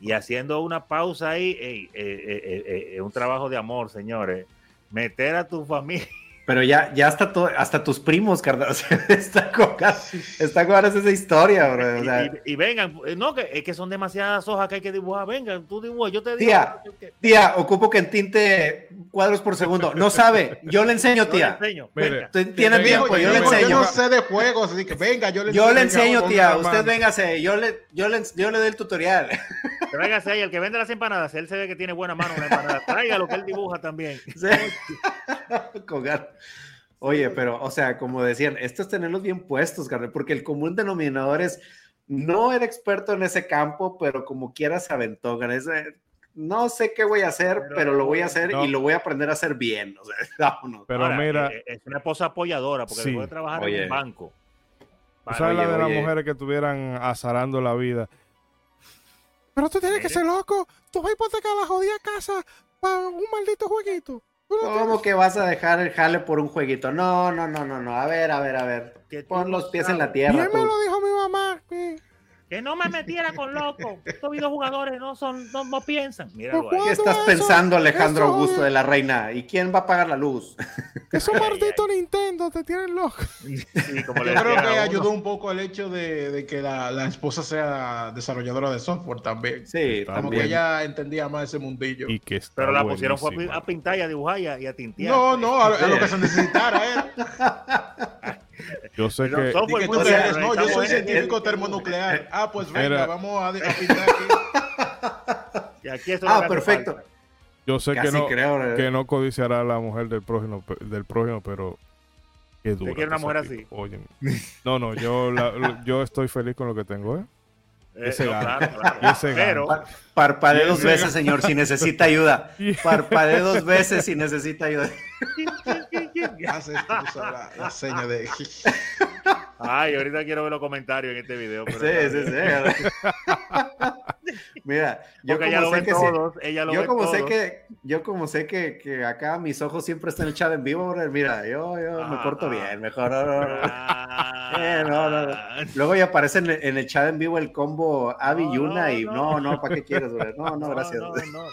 Y haciendo una pausa ahí, ey, eh, eh, eh, eh, un trabajo de amor, señores. Meter a tu familia. Pero ya, ya hasta, to- hasta tus primos, carnal. (laughs) O sea, está con está con esa historia, bro. O sea, y, y- y vengan, no, que, es que son demasiadas hojas que hay que dibujar. Vengan, tú dibujas, yo te digo. Tía, tía, ocupo que entinte cuadros por segundo. No sabe, yo le enseño, (laughs) Yo le tía. enseño, Mire, venga. T- Tiene Venga, tiempo, yo le digo, enseño. Yo no sé de juegos, así que venga, yo le Yo le enseño, tía. Usted véngase. Yo le, yo le, yo le doy el tutorial. Tráigase ahí, el que vende las empanadas, él se ve que tiene buena mano en la empanada. Traiga lo que él dibuja también. (laughs) Sí. Con. Oye, pero, o sea, como decían, esto es tenerlos bien puestos, carnal, porque el común denominador es, no era experto en ese campo, pero como quiera se aventó. Ese- no sé qué voy a hacer, pero, Pero- lo voy a hacer No. y lo voy a aprender a hacer bien. O sea, (laughs) vámonos. Pero Ahora, mira, eh, es una esposa apoyadora porque Sí. después de trabajar en Oye. un banco. tú sabes la oye, de las mujeres que estuvieran azarando la vida. Pero tú tienes que Mire. ser loco. Tú vas a hipotecar la jodida casa para un maldito jueguito. No ¿Cómo que vas a dejar el jale por un jueguito? No, no, no, no, no. A ver, a ver, a ver. Pon los pies en la tierra. Bien me lo dijo. Que no me metiera con loco. Estos videojugadores no son, no, no piensan. Míralo Pero ahí. ¿Qué estás Eso- pensando, Alejandro eso- Augusto de la Reina? ¿Y quién va a pagar la luz? (laughs) Ay, malditos Nintendo te tienen loco. Sí, como Yo creo que ayudó un poco el hecho de, de que la, la esposa sea desarrolladora de software también. Sí, Como Como que también. ella entendía más ese mundillo. Y que está Pero la pusieron fue a, pintar y a dibujar y a, y a tintear. No, no, a, a lo que se (laughs) necesitara era. (laughs) Yo sé Pero que. que muy eres, no, yo soy en- científico en- termonuclear. Ah, pues venga, Era- vamos a, a pintar aquí. Y aquí esto Ah, perfecto. falta. Yo sé que no, creo. ¿eh? que no codiciará a la mujer del prójimo, del prójimo pero qué duro. quiere una mujer así? Oye, no, no, yo, la- yo estoy feliz con lo que tengo, ¿eh? Eh, Ese no, gana. claro, claro. Ese. Pero Pa- Parpadee Y dos veces, señor, si necesita ayuda. (laughs) Parpadee dos veces si necesita ayuda. (laughs) Hace esto, tú sabes, la, la seña de. (laughs) Ay, ahorita quiero ver los comentarios en este video. Sí, sí, sí. (laughs) Mira, yo Porque ella como lo sé ve que todos, ella lo yo ve como sé que yo como sé que, que acá mis ojos siempre están echados en vivo, brother, mira, yo, yo me Ah, porto ah. bien, mejor. no, no, no. Ah, (laughs) Eh, no, no, no. Luego ya aparece en, en el chat en vivo el combo Abby No, Yuna y no. no, ¿para qué quieres, güey? No, no, (laughs) gracias.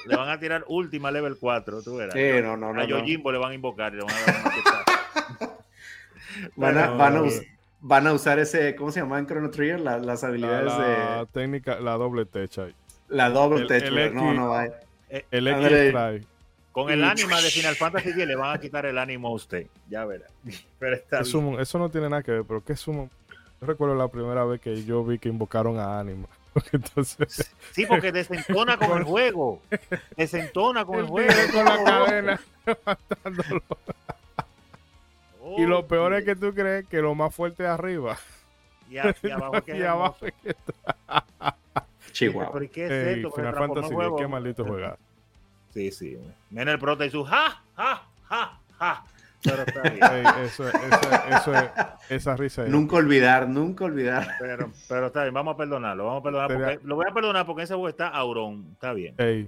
Le van a tirar última level 4, tú verás. Sí, no, no, no, A no. Yojimbo le van a invocar y le van a dar una. Van a, van, a van a usar ese, ¿cómo se llama en Chrono Trigger? La- las La, habilidades la de técnica, la doble techa la double el- tech. el güey. no, no, vaya. El Ándale. X trae. Con el ánima de (laughs) Final Fantasy X le van a quitar el ánimo a usted. Ya verá. (laughs) Pero está. Eso no tiene nada que ver, pero ¿qué sumo? Yo recuerdo la primera vez que yo vi que invocaron a Anima. (laughs) Entonces, Sí, porque desentona con el juego. Desentona con el el juego. con la cadena Y lo peor es que tú crees que lo más fuerte es arriba. Y, a- y abajo (laughs) que y abajo es que Chihuahua. (laughs) ¿Pero y qué es Ey, esto? Final Fantasy el 10, juego. qué maldito juega. Sí, sí. Ven el prota y su ja, ja, ja, ja. Pero está bien. eso, esa, eso es, esa risa. Nunca olvidar, nunca olvidar. Pero, pero está bien, vamos a perdonarlo. Vamos a perdonar Sería- porque, lo voy a perdonar porque en ese juego está Auron. Está bien. Ey,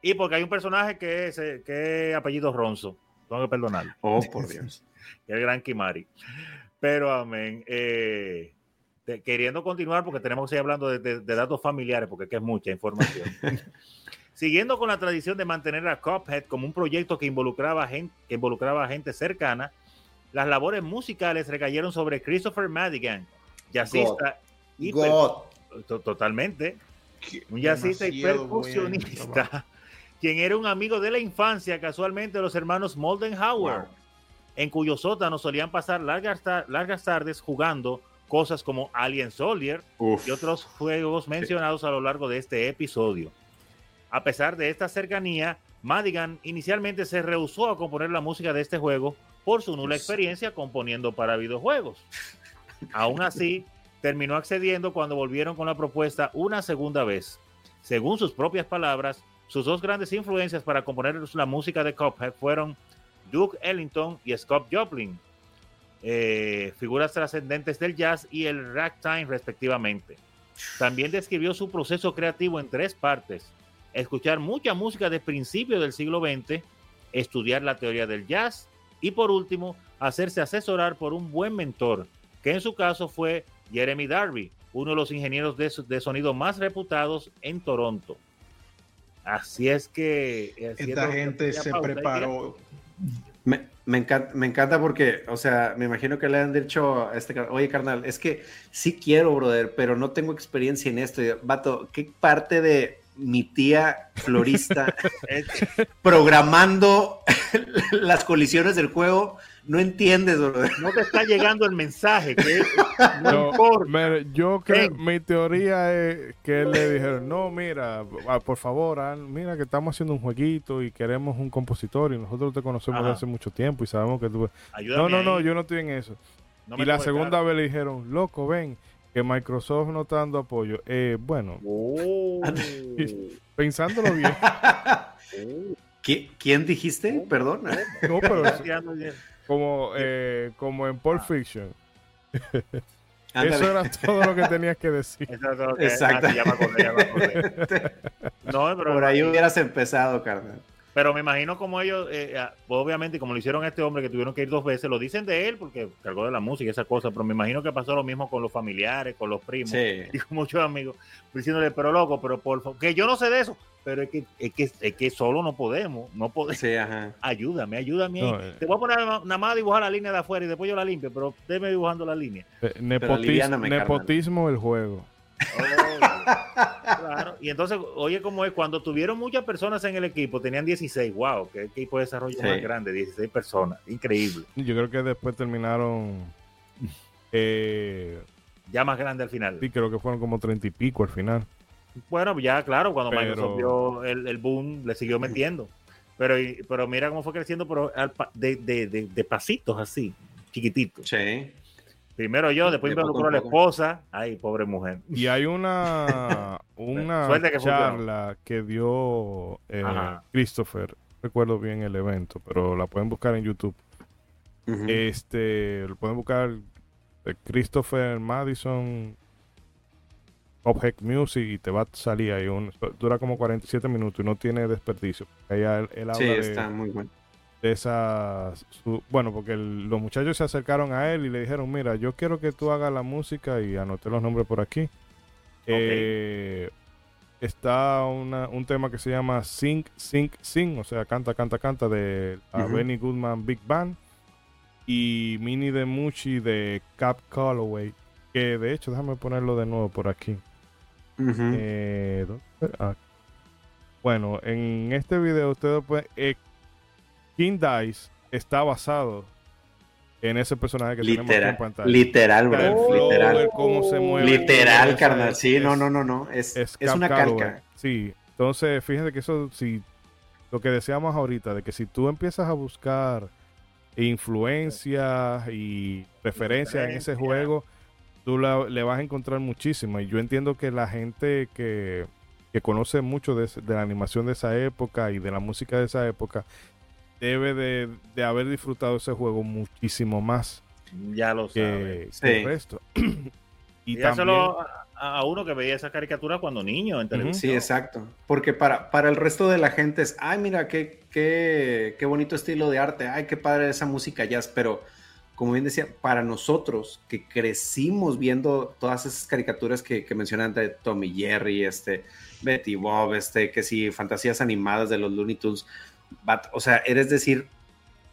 Y porque hay un personaje que es, eh, que es apellido Ronzo. Tengo que perdonarlo. Oh, por Dios. Es el gran Kimari. Pero, amén. eh, te- queriendo continuar, porque tenemos que seguir hablando de, de- de datos familiares, porque es que es mucha información. (laughs) Siguiendo con la tradición de mantener a Cuphead como un proyecto que involucraba, gente, que involucraba a gente cercana, las labores musicales recayeron sobre Christopher Madigan, jazzista y per- to- totalmente un jazzista y bueno, percusionista, (laughs) quien era un amigo de la infancia casualmente de los hermanos Moldenhauer, en cuyo sótano solían pasar largas, ta- largas tardes jugando cosas como Alien Soldier Uf. y otros juegos mencionados a lo largo de este episodio. A pesar de esta cercanía, Madigan inicialmente se rehusó a componer la música de este juego por su nula experiencia componiendo para videojuegos. Aún así, terminó accediendo cuando volvieron con la propuesta una segunda vez. Según sus propias palabras, sus dos grandes influencias para componer la música de Cuphead fueron Duke Ellington y Scott Joplin, eh, figuras trascendentes del jazz y el ragtime respectivamente. También describió su proceso creativo en tres partes. Escuchar mucha música de principios del siglo XX, estudiar la teoría del jazz y por último, hacerse asesorar por un buen mentor, que en su caso fue Jeremy Darby, uno de los ingenieros de, so- de sonido más reputados en Toronto. Así es que... así es Esta gente se preparó. Me, me encanta, me encanta porque, o sea, me imagino que le han dicho a este, oye, carnal, es que sí quiero, brother, pero no tengo experiencia en esto. Y Vato, ¿qué parte de mi tía florista (laughs) programando (laughs) las colisiones del juego no entiendes, brother? no te está llegando el mensaje, que (laughs) no yo, importa. mire, yo creo, Ven. mi teoría es que él le dijeron, no, mira, ah, por favor, ah, mira que estamos haciendo un jueguito y queremos un compositor y nosotros te conocemos de Ajá. hace mucho tiempo y sabemos que tú... Ayúdame No, no, no, ahí. yo no estoy en eso. No y la segunda vez le dijeron, loco, ven, que Microsoft no está dando apoyo. Eh, bueno, Oh. (laughs) pensándolo bien, (laughs) ¿Qui- ¿Quién dijiste? Perdón. no, pero. Como, eh, como en Pulp Fiction. (laughs) Ándale. Eso era todo lo que tenías que decir. Eso es lo que- Exacto. ah, sí, ya me acordé, ya me acordé. (laughs) No, pero, Por ahí hubieras empezado, carnal. Pero me imagino como ellos, eh, ah, obviamente, como lo hicieron a este hombre que tuvieron que ir dos veces, lo dicen de él porque cargó de la música y esa cosa, pero me imagino que pasó lo mismo con los familiares, con los primos Sí. (laughs) y con muchos amigos, diciéndole, pero loco, pero por favor, que yo no sé de eso, pero es que, es que, es que solo no podemos, no podemos. Sí, ajá. (laughs) Ayúdame, ayúdame. No, eh. Te voy a poner nada más a dibujar la línea de afuera y después yo la limpio, pero déme dibujando la línea. Eh, nepotis- aliviáname, carnal. nepotismo el juego. Claro. Y entonces, oye, cómo es, cuando tuvieron muchas personas en el equipo, tenían 16, wow, qué equipo de desarrollo Sí. más grande, 16 personas, increíble. Yo creo que después terminaron. Eh, Ya más grande al final. sí, creo que fueron como treinta y pico al final. Bueno, ya claro, cuando Pero- Microsoft vio el, el boom, le siguió metiendo. Pero, y- pero mira cómo fue creciendo, pero de, de, de, de pasitos así, chiquititos. Sí. Primero yo, después De involucró en la esposa. Ay, pobre mujer. Y hay una, (laughs) una funcionó. charla que dio eh. Christopher. no Recuerdo bien el evento, pero la pueden buscar en YouTube. Este, lo pueden buscar eh, Christopher Madison Object Music y te va a salir ahí. Un, dura como 47 minutos y no tiene desperdicio. Ahí él, él habla sí, de, está muy bueno. De esas, su- bueno, porque el- los muchachos se acercaron a él y le dijeron, mira, yo quiero que tú hagas la música y anoté los nombres por aquí. Eh, está una- un tema que se llama Sing, Sing, Sing, o sea, canta, canta, canta de. Benny Goodman Big Band y Mini de Muchi de Cap Calloway, que de hecho, déjame ponerlo de nuevo por aquí. Eh. Ah. Bueno, en este video ustedes pueden... eh, King Dice está basado en ese personaje que tenemos aquí en Literal, pantalla. literal, O sea, el bro, flow, literal. el cómo se mueve. Literal, carnal. Sí, no, es- no, no, no. Es, es una Calloway. calca. Sí, entonces fíjate que eso, si lo que decíamos ahorita, de que si tú empiezas a buscar influencias y referencias en ese juego, tú la- le vas a encontrar muchísimas. Y yo entiendo que la gente que, que conoce mucho de la animación de esa época y de la música de esa época, debe de, de haber disfrutado ese juego muchísimo más Ya lo que, sabes. Sí. que el resto. (clears throat) y Dígaselo a, a uno que veía esa caricatura cuando niño en televisión. Sí, exacto. Porque para, para el resto de la gente es, ay, mira, qué, qué, qué bonito estilo de arte, ay, qué padre esa música jazz, pero como bien decía, para nosotros que crecimos viendo todas esas caricaturas que, que mencionan de Tommy Jerry, este, Betty Bob, este, que sí, fantasías animadas de los Looney Tunes, o sea, eres decir,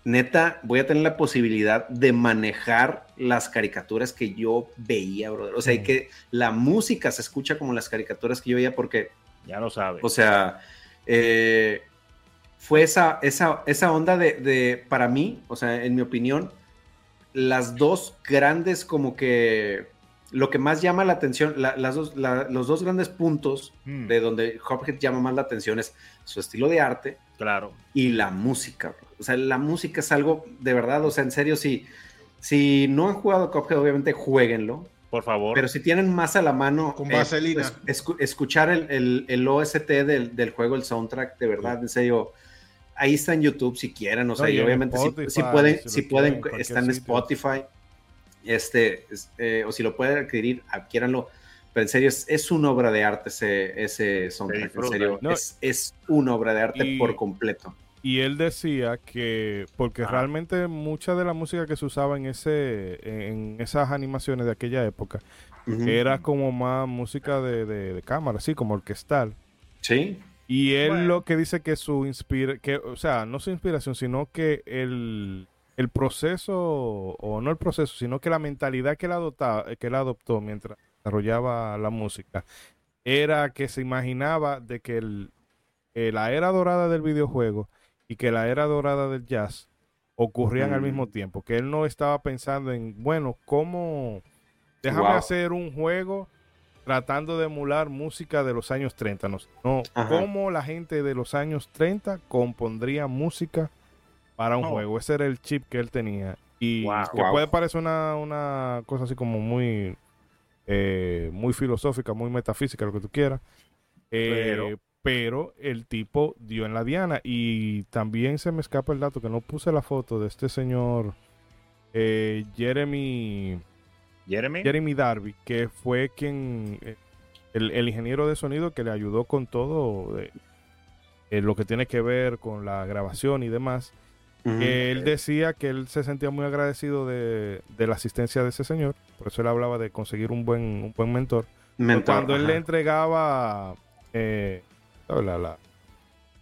neta, voy a tener la posibilidad de manejar las caricaturas que yo veía, brother. O sea, y que la música se escucha como las caricaturas que yo veía porque Ya lo sabes. o sea, eh, fue esa, esa, esa onda de, de, para mí, o sea, en mi opinión, las dos grandes como que, lo que más llama la atención, la- las dos, la- los dos grandes puntos Mm, de donde Hophead llama más la atención es su estilo de arte claro. y la música. O sea, la música es algo de verdad, o sea, en serio, si, si no han jugado Cuphead, obviamente jueguenlo. Por favor. Pero si tienen más a la mano, Con eh, escu- escuchar el, el- el OST del, del juego, el soundtrack, de verdad, en serio, ahí está en YouTube si quieren, o sea, No, y y en obviamente si, Spotify, si pueden, si si pueden, quieren, cualquier está en sitio. Spotify, este, es- eh, o si lo pueden adquirir, adquiéranlo. Pero en serio, es, es una obra de arte ese, ese soundtrack, en serio, No, es, es una obra de arte y- por completo. Y él decía que, porque Ajá. realmente mucha de la música que se usaba en ese, en esas animaciones de aquella época, Ujú. era como más música de, de- de cámara, así como orquestal. Sí, Y él Bueno. lo que dice que su inspira, que, o sea, no su inspiración, sino que el, el proceso, o no el proceso, sino que la mentalidad que él, adoptaba, que él adoptó mientras desarrollaba la música, era que se imaginaba de que el, eh, la era dorada del videojuego y que la era dorada del jazz ocurrían al Mm. mismo tiempo, que él no estaba pensando en, bueno, ¿cómo? Déjame Wow. hacer un juego tratando de emular música de los años 30. No, no Ajá. cómo la gente de los años 30 compondría música para un Oh. juego. Ese era el chip que él tenía. Y Wow. que Wow. puede parecer una, una cosa así como muy, eh, muy filosófica, muy metafísica, lo que tú quieras. Eh, Pero- pero el tipo dio en la diana. Y también se me escapa el dato que no puse la foto de este señor eh, Jeremy. Jeremy. Jeremy Darby, que fue quien, el, el ingeniero de sonido que le ayudó con todo eh, eh, lo que tiene que ver con la grabación y demás, Que él decía que él se sentía muy agradecido de, de la asistencia de ese señor, por eso él hablaba de conseguir un buen, un buen mentor. Mentor, Cuando él le entregaba eh, la- la- la-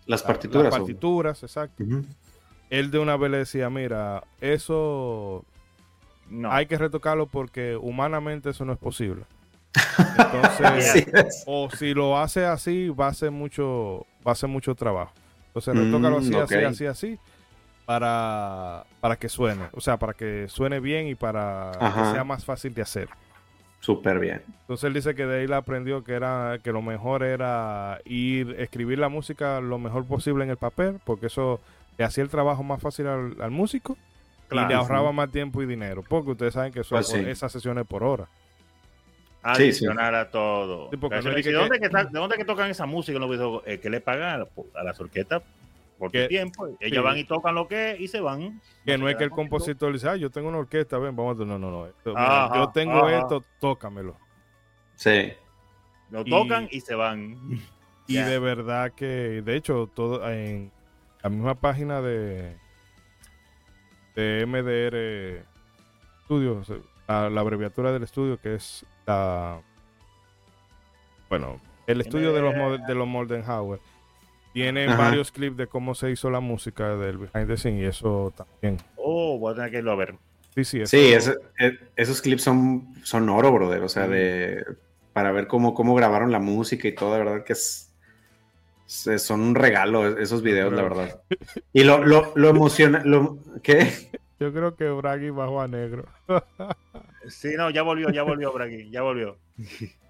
las la- partituras. las o- partituras, exacto, él de una vez le decía, mira, eso No. hay que retocarlo porque humanamente eso no es posible. (laughs) Entonces, Así es. o si lo hace así, va a ser mucho, va a ser mucho trabajo. Entonces, Mm, retócalo así, así, ok. así, así, para, para que suene. O sea, para que suene bien y para Ajá. que sea más fácil de hacer. Súper bien. Entonces él dice que de ahí le aprendió que era que lo mejor era ir escribir la música lo mejor posible en el papel, porque eso le hacía el trabajo más fácil al, al músico y le ahorraba más tiempo y dinero, porque ustedes saben que eso Pues sí. esas sesiones por hora. Adicional a todo. Sí, porque Eso no que- ¿de, dónde que está- ¿De dónde que tocan esa música videojuegos? Eh, ¿Qué le pagan a, la- a las orquestas por Que- tiempo? Ellas sí. van y tocan lo que es y se van. Que no es que el compositor le dice, ah, yo tengo una orquesta, ven, vamos a... No, no, no. esto- mira, Ajá, yo tengo ajá. esto, tócamelo. Sí. Lo tocan y se van. Y de verdad que, de hecho, todo en la misma página de, de MDR Studios, la, la abreviatura del estudio que es la. Bueno, el estudio de los, de los Moldenhauer. Tiene Ajá. varios clips de cómo se hizo la música del behind the scenes y eso también. Oh, voy a tener que irlo a ver. Sí, sí, eso- Sí, eh, esos clips son, son oro, brother. O sea, de para ver cómo, cómo grabaron la música y todo, de verdad que es, son un regalo esos videos, la verdad. Y lo, lo, lo emociona, lo, ¿qué? Yo creo que Bragi bajó a negro. Sí, no, ya volvió, ya volvió por aquí, ya volvió. (laughs)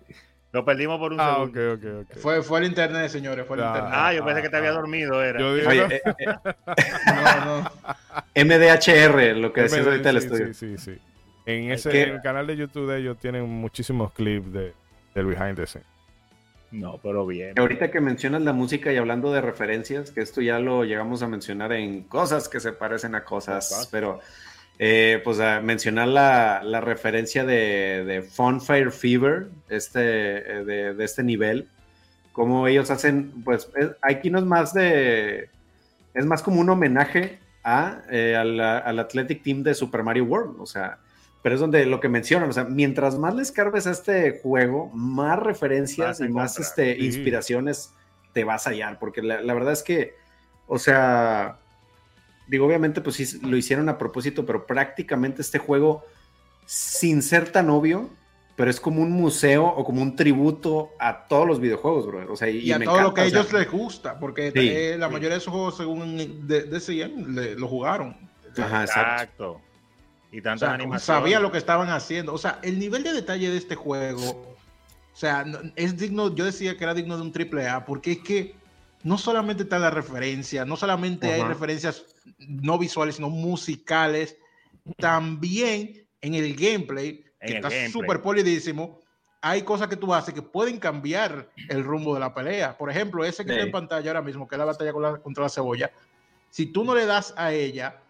Lo perdimos por un ah, ok, segundo. ok, ok. Fue, fue el internet, señores, fue el Ah. internet. Ah, yo pensé que te había Ah, dormido, era. Yo digo, Oye, no, eh, eh, (laughs) No, no. MDHR, lo que decías ahorita del sí, estudio. Sí, sí, sí. En ese en el canal de YouTube de ellos tienen muchísimos clips de, del behind the scenes. No, pero bien. Ahorita que mencionas la música y hablando de referencias, que esto ya lo llegamos a mencionar en cosas que se parecen a cosas, Cosas. pero eh, pues a mencionar la, la referencia de, de Funfire Fever, este, eh, de, de este nivel, como ellos hacen, pues es- aquí no es más de, es más como un homenaje a, eh, al, al Athletic Team de Super Mario World, o sea, pero es donde lo que mencionan, o sea, mientras más les carves a este juego, más referencias y más este, inspiraciones te vas a hallar, porque la, la verdad es que, o sea, digo, obviamente, pues sí lo hicieron a propósito, pero prácticamente este juego, sin ser tan obvio, pero es como un museo o como un tributo a todos los videojuegos, bro. O sea, y, Y a me todo lo encanta, que a o sea, ellos les gusta, porque Sí, eh, la sí. mayoría de esos juegos, según de- decían, le- lo jugaron. Ajá, exacto. Exacto. Y O tantas sea, animaciones. sabía lo que estaban haciendo. O sea, el nivel de detalle de este juego, o sea, es digno, yo decía que era digno de un triple A, porque es que no solamente está la referencia, no solamente hay Ajá. referencias no visuales, sino musicales, también en el gameplay, En que el está súper polidísimo, hay cosas que tú haces que pueden cambiar el rumbo de la pelea. Por ejemplo, ese que Sí. está en pantalla ahora mismo, que es la batalla con la- contra la cebolla, si tú no le das a ella,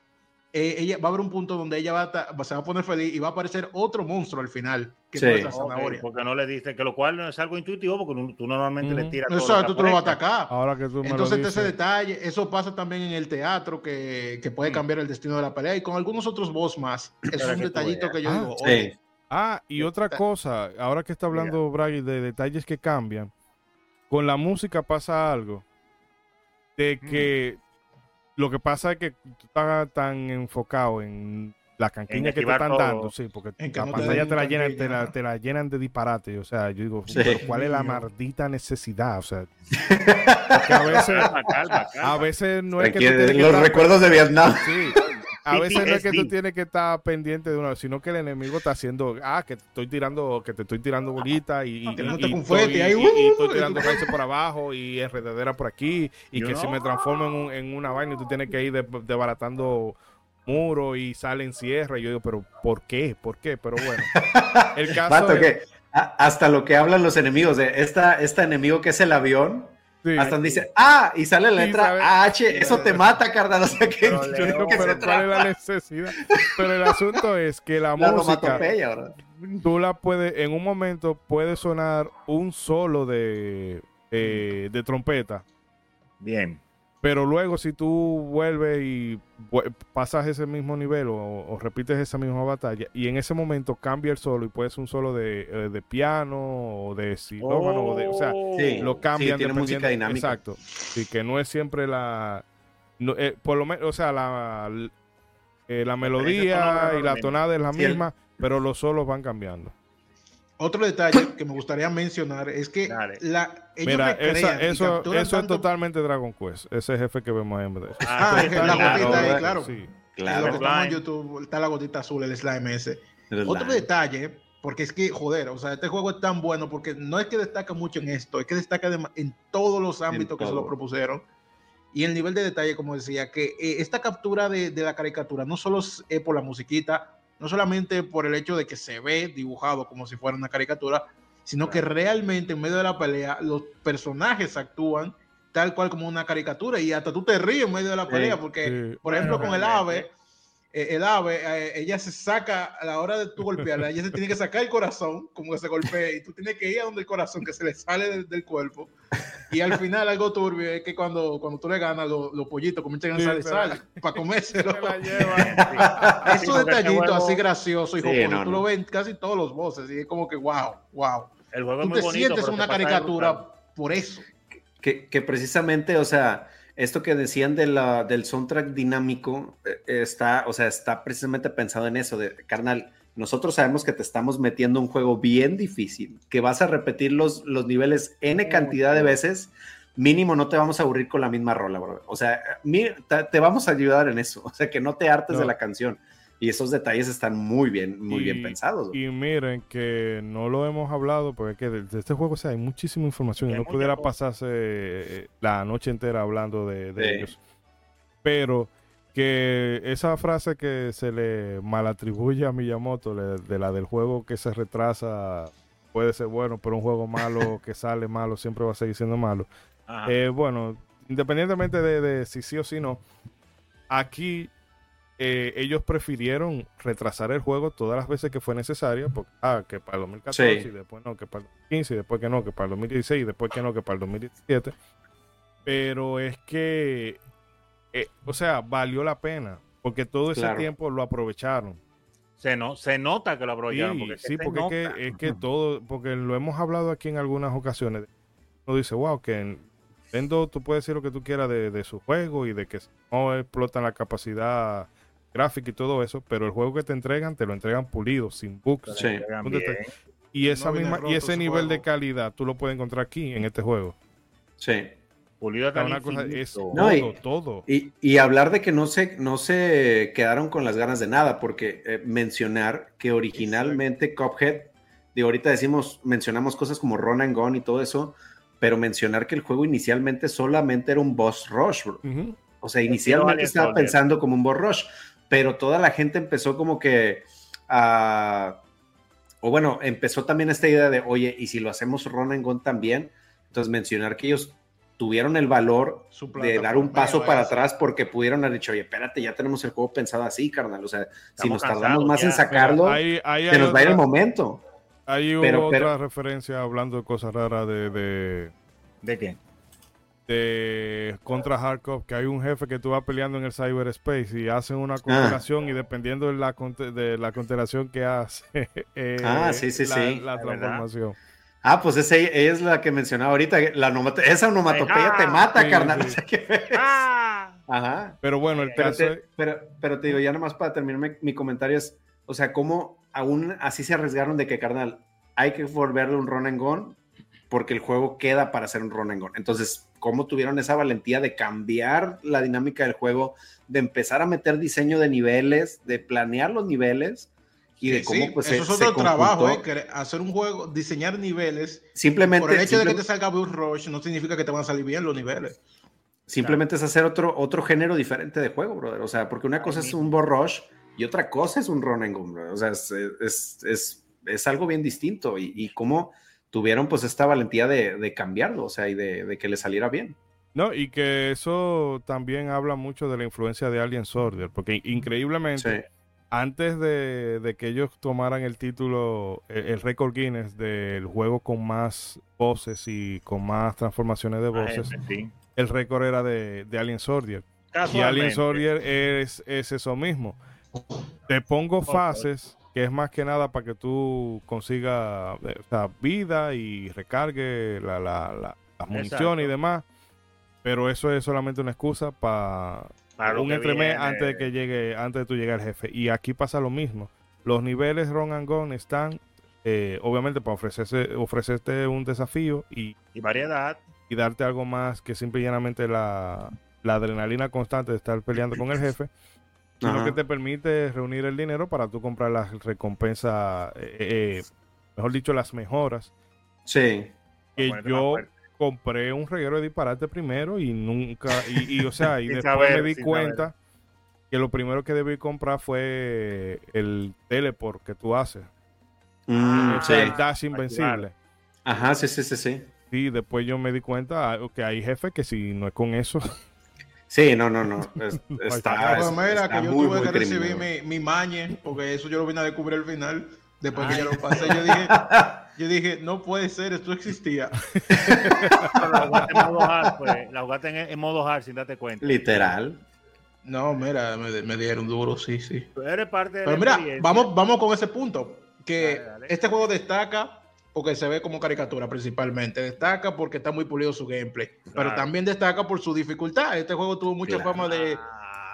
eh, ella va a haber un punto donde ella va a ta- se va a poner feliz y va a aparecer otro monstruo al final, que Sí. no es la Ok, zanahoria. porque no le diste, que lo cual no es algo intuitivo, porque tú- tú normalmente le Ujú. tiras todo Exacto, lo tú lo vas a atacar. Ahora que tú me Entonces, lo ese detalle, eso pasa también en el teatro, que, que puede Mm. cambiar el destino de la pelea y con algunos otros boss más. Es un que tú detallito que yo Ah, digo, Sí. Ah, y otra cosa, ahora que está hablando Bragi de detalles que cambian, con la música pasa algo de que lo que pasa es que tú estás tan enfocado en la canquiña que te están todo. dando, sí, porque la no pantalla te la, llenan, te, la, te la llenan de disparate, o sea, yo digo, Sí. pero ¿cuál es la maldita necesidad? O sea, (laughs) a veces, Calma, calma, calma. a veces no es que los recuerdos de Vietnam. Sí. A veces no es que tú tienes que estar pendiente de una, sino que el enemigo está haciendo, ah, que te estoy tirando, que te estoy tirando bolitas y, y, y- estoy, ahí, y- y estoy uh, tirando raíces por abajo y enredadera por aquí y que si no. me transformo en, un- en una vaina y tú tienes que ir de- desbaratando muros y salen cierre. Y yo digo, pero ¿por qué? ¿Por qué? Pero bueno. El (laughs) caso es- que hasta lo que hablan los enemigos de esta, este enemigo que es el avión, sí. hasta donde dice, ah, y sale la Sí, letra sabe. H, eso te mata, carnal. O sea que Pero (laughs) pero ¿cuál es la necesidad? Pero el asunto es que la (laughs) la música, tú la puedes, en un momento puede sonar un solo de, eh, de trompeta, Bien. Pero luego si tú vuelves y pasas ese mismo nivel o, o repites esa misma batalla y en ese momento cambia el solo y puede ser un solo de, eh, de piano o de xilófono o de, o sea, Sí. lo cambian tiene música dependiendo- dinámica. Exacto. Sí, que no es siempre la no, eh, por lo menos, o sea, la eh, la melodía y la tonada es la Sí, el- misma, pero los solos van cambiando. Otro detalle que me gustaría mencionar es que la, ellos Mira, esa- eso, eso es tanto- totalmente Dragon Quest. Ese jefe que vemos en MD. Ah, es que la claro, gotita ahí, claro. Sí. En lo Claro. que estamos en. YouTube está la gotita azul, el slime ese. El Otro slime. detalle, porque es que, joder, o sea, este juego es tan bueno porque no es que destaca mucho en esto, es que destaca de- en todos los ámbitos que se lo propusieron. Y el nivel de detalle, como decía, que eh, esta captura de, de la caricatura no solo es eh, por la musiquita, no solamente por el hecho de que se ve dibujado como si fuera una caricatura, sino que realmente en medio de la pelea los personajes actúan tal cual como una caricatura y hasta tú te ríes en medio de la Sí, pelea porque, sí. por ejemplo, Bueno, con el realmente. ave, eh, el ave, eh, ella se saca a la hora de tú golpearla, ella se tiene que sacar el corazón, como que se golpea, y tú tienes que ir a donde el corazón que se le sale del, del cuerpo. Y al final algo turbio es que cuando, cuando tú le ganas, los, los pollitos comienzan a salir sal para (laughs) comérselo. (laughs) Esos detallitos así graciosos, hijo, sí, no, tú no. lo ves casi todos los voces y es como que wow, wow. El juego tú es muy te bonito, sientes una caricatura por eso. Que, que, precisamente, o sea, esto que decían de la, del soundtrack dinámico eh, está, o sea, está precisamente pensado en eso, de carnal nosotros sabemos que te estamos metiendo un juego bien difícil, que vas a repetir los, los niveles N cantidad de veces, mínimo no te vamos a aburrir con la misma rola, bro. O sea, te vamos a ayudar en eso, (laughs) o sea, que no te hartes no. de la canción. Y esos detalles están muy bien, muy y, bien pensados. Y miren que no lo hemos hablado, porque que de, de este juego o sea, hay muchísima información y no pudiera pasarse eh, la noche entera hablando de, de sí. ellos. Pero que esa frase que se le malatribuye a Miyamoto de, de, la del juego que se retrasa puede ser bueno, pero un juego malo (laughs) que sale malo siempre va a seguir siendo malo. Eh, bueno, independientemente de, de, si sí o si no, aquí eh, ellos prefirieron retrasar el juego todas las veces que fue necesario, porque, ah, que para el 2014 sí. y después no, que para el 2015 y después que no, que para el 2016 y después que no, que para el 2017. Pero es que eh, o sea, valió la pena, porque todo ese claro. tiempo lo aprovecharon. Se, no, se nota que lo aprovecharon. Sí, porque, sí, porque es que, es que, todo, porque lo hemos hablado aquí en algunas ocasiones. Uno dice, wow, que en Nintendo tú puedes decir lo que tú quieras de, de su juego y de que no explotan la capacidad gráfica y todo eso, pero el juego que te entregan, te lo entregan pulido, sin bugs. Sí. Y, esa no misma, y ese nivel juego. de calidad tú lo puedes encontrar aquí en este juego. Sí. Pulido una cosa es no, todo, y, todo. Y, y, hablar de que no se, no se quedaron con las ganas de nada, porque eh, mencionar que originalmente Exacto. Cuphead, de ahorita decimos, mencionamos cosas como Run and Gone y todo eso, pero mencionar que el juego inicialmente solamente era un boss rush, uh -huh. O sea, inicialmente estaba pensando como un boss rush, pero toda la gente empezó como que a... o bueno, empezó también esta idea de, oye, ¿y si lo hacemos Run and Gone también? Entonces mencionar que ellos tuvieron el valor de dar un paso para atrás porque pudieron haber dicho, oye, espérate, ya tenemos el juego pensado así, carnal. O sea, Estamos si nos tardamos más ya. en sacarlo, hay, hay, se nos va a ir el momento. Hay pero, otra pero, referencia hablando de cosas raras de, de... ¿De qué? De contra Hardcore, que hay un jefe que tú vas peleando en el cyberspace y hacen una constelación ah. y dependiendo de la, de la constelación que hace, (laughs) eh, ah, sí, sí, la, sí. la transformación. ¿verdad? Ah, pues esa es la que mencionaba ahorita. La onomato esa onomatopeya ah, te mata, sí, carnal. Sí. (laughs) Ah. Ajá. Pero bueno, el pero caso. Te, pero, pero, te digo, ya nomás para terminar mi, mi, comentario es: o sea, cómo aún así se arriesgaron de que, carnal, hay que volverle un run and gone porque el juego queda para hacer un run and gone. Entonces, ¿cómo tuvieron esa valentía de cambiar la dinámica del juego, de empezar a meter diseño de niveles, de planear los niveles? y de cómo sí, pues eso se, es otro trabajo, ¿eh? hacer un juego, diseñar niveles. Simplemente por el hecho de que te salga Bull Rush no significa que te van a salir bien los niveles. Simplemente claro. es hacer otro, otro género diferente de juego, brother. O sea, porque una cosa es un Bull Rush y otra cosa es un Run and Gun, brother. O sea, es, es, es, es, algo bien distinto y, y cómo tuvieron pues esta valentía de, de cambiarlo, o sea, y de, de, que le saliera bien. No, y que eso también habla mucho de la influencia de Alien Soldier, porque increíblemente sí antes de, de, que ellos tomaran el título, el, el récord Guinness del juego con más voces y con más transformaciones de voces, Ay, sí. el récord era de, de Alien Soldier. Y Alien Soldier es, es, eso mismo. Te pongo fases, que es más que nada para que tú consigas o sea, vida y recargue la, la, la, la munición y demás. Pero eso es solamente una excusa para un entremés antes de que llegue, antes de tú llegar al jefe. Y aquí pasa lo mismo. Los niveles run and gun están, eh, obviamente, para ofrecerse, ofrecerte un desafío y, y, variedad. Y darte algo más que simple y llanamente la, la adrenalina constante de estar peleando con el jefe. Sino Ajá. que te permite reunir el dinero para tú comprar las recompensas, eh, eh, mejor dicho, las mejoras. Sí. Que yo, compré un reguero de disparate primero y nunca, y, y o sea, y (laughs) después saber, me di cuenta saber. que lo primero que debí comprar fue el teleport que tú haces. Mm, sí. El dash invencible. Ajá, sí, sí, sí, sí. Sí, después yo me di cuenta ah, que hay jefes que si no es con eso. (laughs) Sí, no, no, no. Es, (laughs) está, pues mira, está que yo muy, tuve que recibir mi, mi, mañe, porque eso yo lo vine a descubrir al final. Después Ay. que ya lo pasé, yo dije, (laughs) yo dije, no puede ser, esto existía. (laughs) la jugaste en modo hard, pues, la jugaste en, en, modo hard sin darte cuenta. Literal. No, mira, me, me dieron duro, sí, sí. Tú eres parte de Pero mira, vamos, vamos con ese punto. Que dale, dale. este juego destaca porque se ve como caricatura principalmente. Destaca porque está muy pulido su gameplay. Claro. Pero también destaca por su dificultad. Este juego tuvo mucha claro. fama de,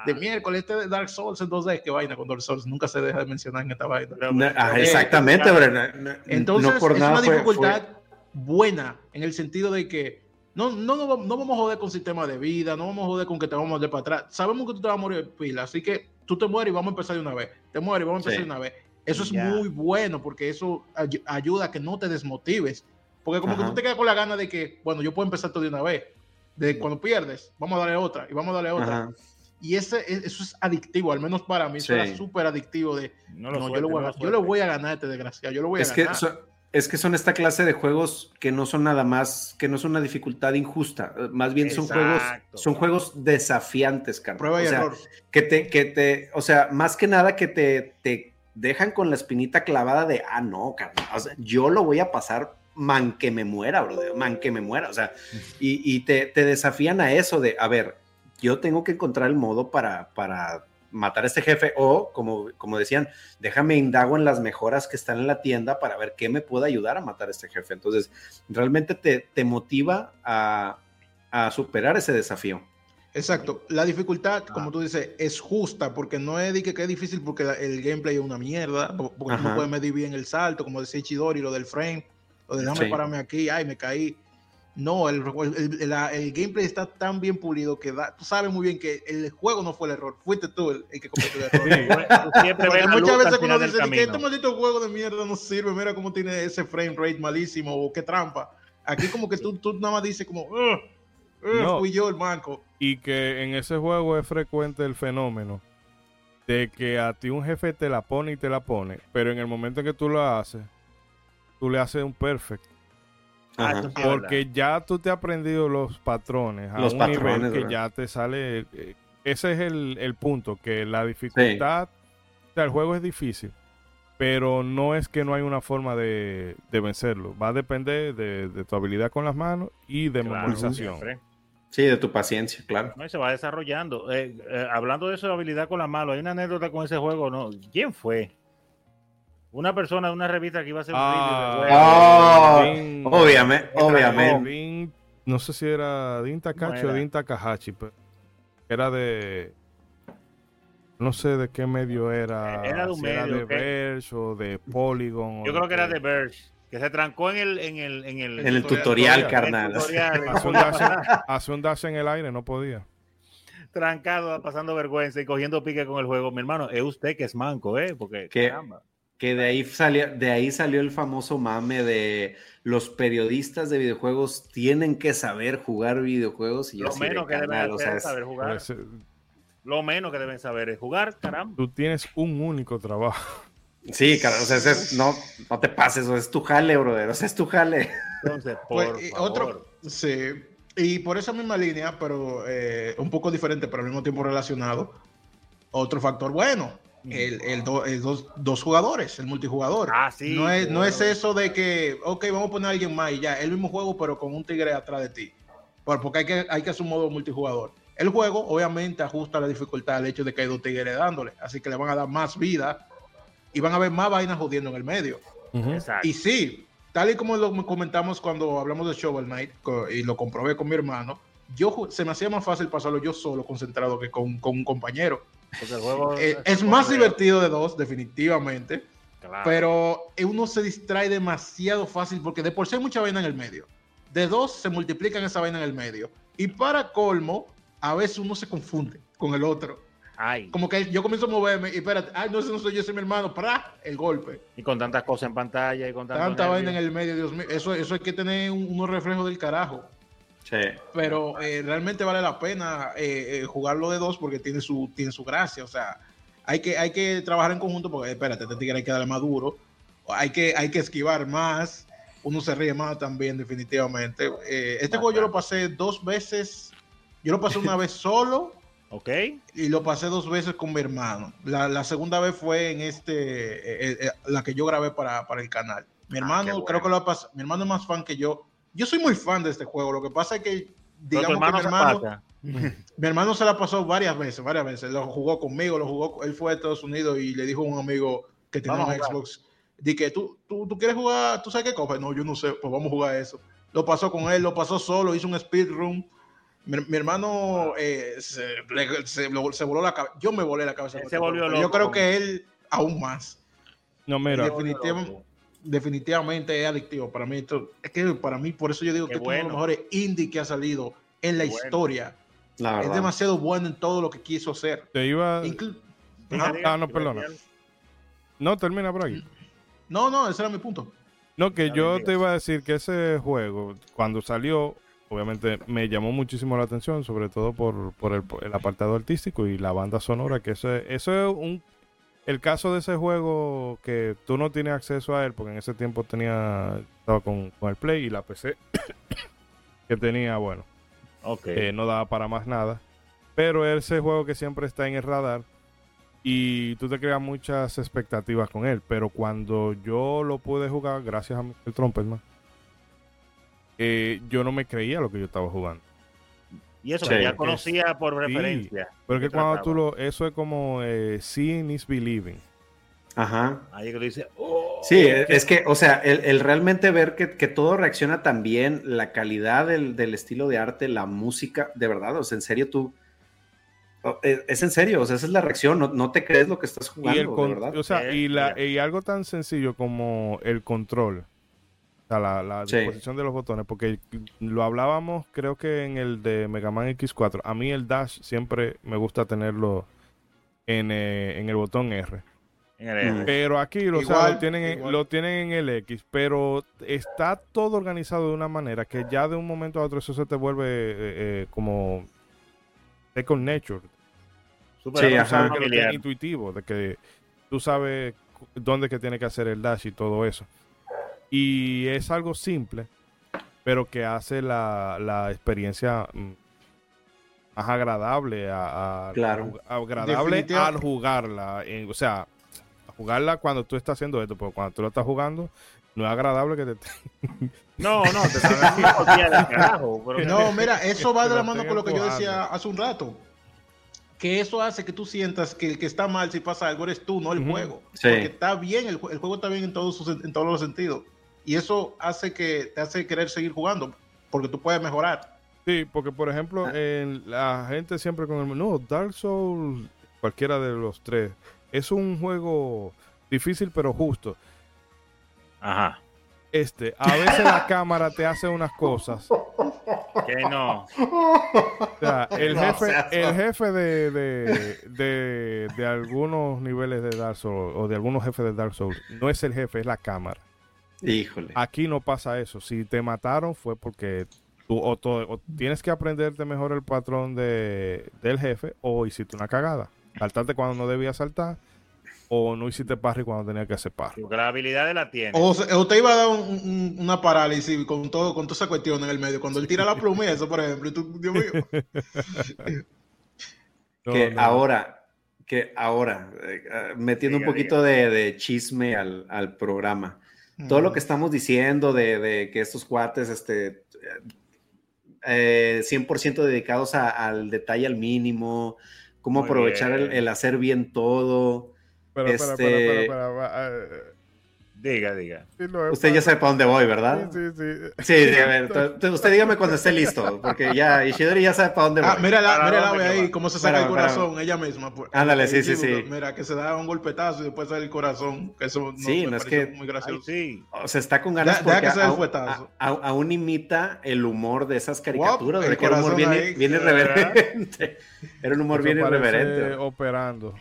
de miércoles. Este de Dark Souls entonces qué vaina con Dark Souls. Nunca se deja de mencionar en esta vaina. Ah, exactamente, eh, pero no, entonces no por es nada una dificultad fue, buena en el sentido de que no, no, no, no, vamos a joder con sistema de vida, no vamos a joder con que te vamos a morir para atrás. Sabemos que tú te vas a morir de pila, así que tú te mueres y vamos a empezar de una vez. Te mueres y vamos a empezar sí. de una vez. Eso es yeah. muy bueno porque eso ay ayuda a que no te desmotives. Porque como Ajá. que tú te quedas con la gana de que, bueno, yo puedo empezar todo de una vez. De cuando pierdes, vamos a darle otra y vamos a darle otra. Ajá. Y ese, e, eso es adictivo, al menos para mí, sí. eso era súper adictivo de, no, no, suelte, yo, lo voy a, yo, lo voy a, ganar este desgraciado, yo lo voy a es ganar. Que so es que son esta clase de juegos que no son nada más, que no son una dificultad injusta, más bien son Exacto. juegos, son juegos desafiantes, Carlos. Prueba y o sea, error. Que te, que te, o sea, más que nada que te, te dejan con la espinita clavada de, ah, no, carnal, o sea, yo lo voy a pasar man que me muera, bro, man que me muera, o sea, y, y te, te, desafían a eso de, a ver, yo tengo que encontrar el modo para, para matar a este jefe o, como, como decían, déjame indago en las mejoras que están en la tienda para ver qué me puede ayudar a matar a este jefe. Entonces, realmente te, te motiva a, a, superar ese desafío. Exacto. La dificultad, ah. como tú dices, es justa porque no es de que, que es difícil porque el gameplay es una mierda, porque Ajá. no puedes medir bien el salto, como decía Chidori, lo del frame, lo de déjame sí. pararme aquí, ay, me caí. No, el, el, el, el, gameplay está tan bien pulido que da, tú sabes muy bien que el juego no fue el error, fuiste tú el, que cometió el (laughs) error. Sí, muchas veces cuando dicen que este maldito juego de mierda no sirve, mira cómo tiene ese frame rate malísimo o qué trampa. Aquí como que tú, tú nada más dices como, uh, uh, no. fui yo el manco. Y que en ese juego es frecuente el fenómeno de que a ti un jefe te la pone y te la pone, pero en el momento en que tú lo haces, tú le haces un perfect. Ah, porque ya tú te has aprendido los patrones a los un patrones, nivel que ¿verdad? ya te sale. Eh, ese es el, el, punto, que la dificultad. Sí. O sea, el juego es difícil, pero no es que no hay una forma de, de vencerlo. Va a depender de, de, tu habilidad con las manos y de claro, memorización. Siempre. Sí, de tu paciencia, claro. No, se va desarrollando. Eh, eh, hablando de eso de habilidad con las manos, hay una anécdota con ese juego, ¿no? ¿Quién fue? Una persona de una revista que iba a hacer un ah, video. Oh, obviamente, obviamente. Din, no sé si era Din Takachi o Din Takahashi, pero era de. No sé de qué medio era. Era de un si medio. Era de okay. Verge o de Polygon. Yo creo que era de Verge. Que se trancó en el, en el, en el, en el tutorial, tutorial, carnal. tutorial. hace, un dash, (laughs) hace un dash en el aire, no podía trancado, pasando vergüenza y cogiendo pique con el juego. Mi hermano, es usted que es manco, ¿eh? Porque, caramba que de ahí, salió, de ahí salió el famoso mame de los periodistas de videojuegos tienen que saber jugar videojuegos y lo menos que deben o sea, saber jugar. Ese... Lo menos que deben saber es jugar, caramba. Tú tienes un único trabajo. Sí, cara, o sea, es, no, no te pases, o es tu jale, brother, o sea, es tu jale. Entonces, por pues, otro, sí, y por esa misma línea, pero eh, un poco diferente, pero al mismo tiempo relacionado, otro factor bueno, el, el, do, el dos, dos, jugadores, el multijugador. Ah, sí, no, es, no es eso de que, ok, vamos a poner a alguien más y ya, el mismo juego, pero con un tigre atrás de ti. Porque hay que, hay que hacer un modo multijugador. El juego, obviamente, ajusta la dificultad al hecho de que hay dos tigres dándole, así que le van a dar más vida y van a ver más vainas jodiendo en el medio. Uh -huh. Y sí, tal y como lo comentamos cuando hablamos de Shovel Knight y lo comprobé con mi hermano, yo se me hacía más fácil pasarlo yo solo concentrado que con, con un compañero. Juego, eh, es más divertido de dos, definitivamente. Claro. Pero uno se distrae demasiado fácil porque de por sí hay mucha vaina en el medio. De dos se multiplican esa vaina en el medio. Y para colmo, a veces uno se confunde con el otro. Ay. Como que yo comienzo a moverme y espérate, ay, no, ese no soy yo, ese es mi hermano, ¡pra! El golpe. Y con tantas cosas en pantalla y con tanta vaina en el medio, Dios mío. Eso, eso hay que tener unos reflejos del carajo. Sí. Pero eh, realmente vale la pena eh, eh, jugarlo de dos porque tiene su, tiene su gracia. O sea, hay que, hay que trabajar en conjunto porque, espérate, este tigre hay que darle más duro. Hay que, hay que esquivar más. Uno se ríe más también, definitivamente. Eh, este juego yo lo pasé dos veces. Yo lo pasé una vez solo. Ok. Y lo pasé dos veces con mi hermano. La, la segunda vez fue en este, la que yo grabé para, para el canal. Mi hermano, bueno. creo que lo ha pasado. Mi hermano es más fan que yo. Yo soy muy fan de este juego. Lo que pasa es que, digamos que hermano mi se hermano, pasa. (laughs) mi hermano se la pasó varias veces, varias veces. Lo jugó conmigo, lo jugó. Él fue a Estados Unidos y le dijo a un amigo que tenía un. Xbox. Di que tú, tú, tú quieres jugar, tú sabes qué cosa. No, yo no sé, pues vamos a jugar eso. Lo pasó con él, lo pasó solo, hizo un speedrun. Mi, mi hermano eh, se, le- se, lo- se voló la cabeza. Yo me volé la cabeza. Se este volvió Yo creo que él aún más. No, mira, Definitivamente, definitivamente es adictivo. Para mí, esto, es que para mí, por eso yo digo Qué que es uno de los mejores indie que ha salido en la bueno. historia. La Es verdad. demasiado bueno en todo lo que quiso hacer. te iba. Inclu- diga, Ah, no, perdona. No, termina por aquí. No, no, ese era mi punto. No, que yo te iba a decir que ese juego, cuando salió, obviamente me llamó muchísimo la atención, sobre todo por, por el, por el apartado artístico y la banda sonora, que eso, es- eso es un... El caso de ese juego que tú no tienes acceso a él, porque en ese tiempo tenía estaba con, con el Play y la PC (coughs) que tenía, bueno, eh, no daba para más nada. Pero ese juego que siempre está en el radar y tú te creas muchas expectativas con él. Pero cuando yo lo pude jugar, gracias a el Trumpetman, eh, yo no me creía lo que yo estaba jugando. y eso Sí. que ya conocía por referencia. Pero es ¿Qué que cuando trataba? tú lo. Eso es como eh, seeing is believing. Ajá. Ahí que lo dice. oh, Sí, es que, o sea, el, el realmente ver que, que todo reacciona tan bien, la calidad del, del estilo de arte, la música, de verdad, o sea, en serio tú... oh, Es, es en serio, o sea, esa es la reacción, no, no te crees lo que estás Y, el jugando, con- de verdad. o sea, Sí, y, la, y algo tan sencillo como el control. Sea, la, la Sí. disposición de los botones. Porque lo hablábamos, creo que en el de Mega Man X4. A mí el dash siempre me gusta tenerlo en, eh, en el botón R. En el R. Pero aquí lo, o sea, Igual, lo tienen, igual. lo tienen en el X, pero está todo organizado de una manera que ya de un momento a otro eso se te vuelve eh, eh, como second nature. Sí, ajá. que lo tienes intuitivo, de que tú sabes dónde que tiene que hacer el dash y todo eso. Y es algo simple, pero que hace la, la experiencia mm, más agradable a, a- Claro. a- agradable al jugarla. en- o sea, jugarla cuando tú estás haciendo esto, porque cuando tú lo estás jugando, no es agradable que te (laughs) No, no, te carajo. Pero No, mira, eso va de la mano con lo que yo decía hace un rato. Que eso hace que tú sientas que el que está mal si pasa algo eres tú, no el juego. Sí. Porque está bien, el, el juego está bien en todos, sus, en todos los sentidos. Y eso hace que te hace querer seguir jugando, porque tú puedes mejorar. Sí, porque por ejemplo, Ah. en la gente siempre con el no, Dark Souls, cualquiera de los tres, es un juego difícil pero justo. Ajá. Este, a veces la cámara te hace unas cosas. Que no. O sea, el No jefe, seas- el jefe de, de, de, de algunos niveles de Dark Souls o de algunos jefes de Dark Souls no es el jefe, es la cámara. Híjole. Aquí no pasa eso. Si te mataron fue porque tú o, to- o tienes que aprenderte mejor el patrón de, del jefe o hiciste una cagada. Saltarte cuando no debías saltar o no hiciste parry cuando tenía que hacer parry. Porque la habilidad la tiene. O, o te iba a dar un- un- una parálisis con todo con toda esa cuestión en el medio. Cuando él tira la pluma y eso, por ejemplo, y tú, Dios mío. (laughs) No, que no. ahora, que ahora, eh, eh, metiendo Diga, un poquito de, de chisme al, al programa. Todo lo que estamos diciendo de, de que estos cuates, este, eh, 100% dedicados a- al detalle al mínimo, cómo Muy aprovechar el, hacer bien todo. Espera, este- eh, Diga, diga. sí Usted ya sabe para dónde voy, ¿verdad? Sí, sí, sí. Sí, sí, a ver, usted dígame cuando esté listo, porque ya Ishidori ya sabe para dónde voy. Ah, mira la, ¿Para mira la dónde ve ahí, cómo se saca el corazón, ella misma. pues. Ándale, sí, sí, sí. Mira, que se da un golpetazo y después sale el corazón. Que eso no, Sí, me no es que- muy Ay, gracioso. sí. O sea, está con ganas ya porque que se a- a- aún imita el humor de esas caricaturas, de que era un humor corazón bien, ahí, bien ¿verdad? irreverente. (laughs) Era un humor Eso bien irreverente. Operando.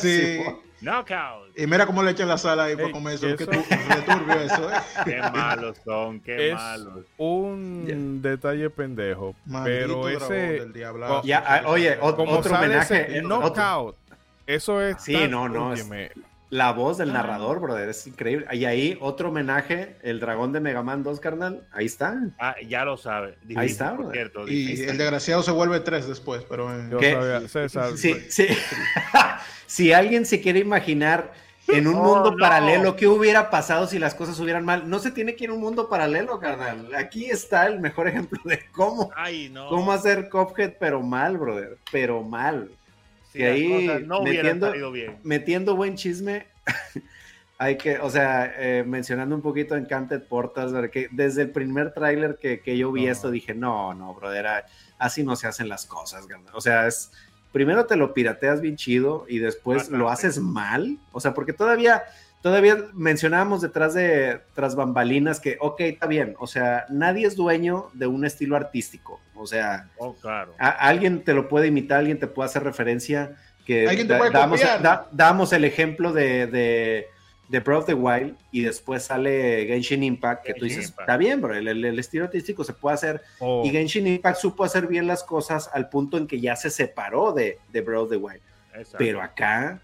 Sí. (laughs) Knockout. Y mira cómo le echan la sala ahí para comer eso. de (laughs) turbio eso, ¿eh? (laughs) Qué malos son, qué Es malos. un detalle pendejo, Maldito pero ese del. Ya, ah, oye, como otro homenaje. eh, knockout, eso es Sí, tan- no, no, La voz Ah. del narrador, brother, es increíble. Y ahí otro homenaje, el dragón de Mega Man 2, carnal. Ahí está. Ah, ya lo sabe. Ahí está, brother. cierto. Y el desgraciado se vuelve tres después, pero... eh, yo ¿Qué? sabía, César, Sí, sí. (laughs) si alguien se quiere imaginar en un Oh, mundo no. paralelo, ¿qué hubiera pasado si las cosas hubieran mal? No se tiene que ir a un mundo paralelo, carnal. Aquí está el mejor (laughs) ejemplo de cómo, Ay, no. cómo hacer Cuphead, pero mal, brother. Pero mal. Si las ahí no metiendo- bien. Metiendo buen chisme, (laughs) hay que, o sea, eh, mencionando un poquito Encanted Portals, ¿verdad? que desde el primer tráiler que, que yo vi No. esto dije, no, no, brother, así no se hacen las cosas, carnal. O sea, es, primero te lo pirateas bien chido y después Bastante. lo haces mal, o sea, porque todavía, todavía mencionábamos detrás de, tras bambalinas que, ok, está bien, o sea, nadie es dueño de un estilo artístico, o sea, Oh, claro. a- alguien te lo puede imitar, alguien te puede hacer referencia. Que Alguien te da- puede damos, da- damos el ejemplo de, de, de Breath of the Wild y después sale Genshin Impact, que tú dices, Impact. está bien, bro, el, el- estilo artístico se puede hacer. O- Y Genshin Impact supo hacer bien las cosas al punto en que ya se separó de, de Breath of the Wild. Exacto. Pero acá,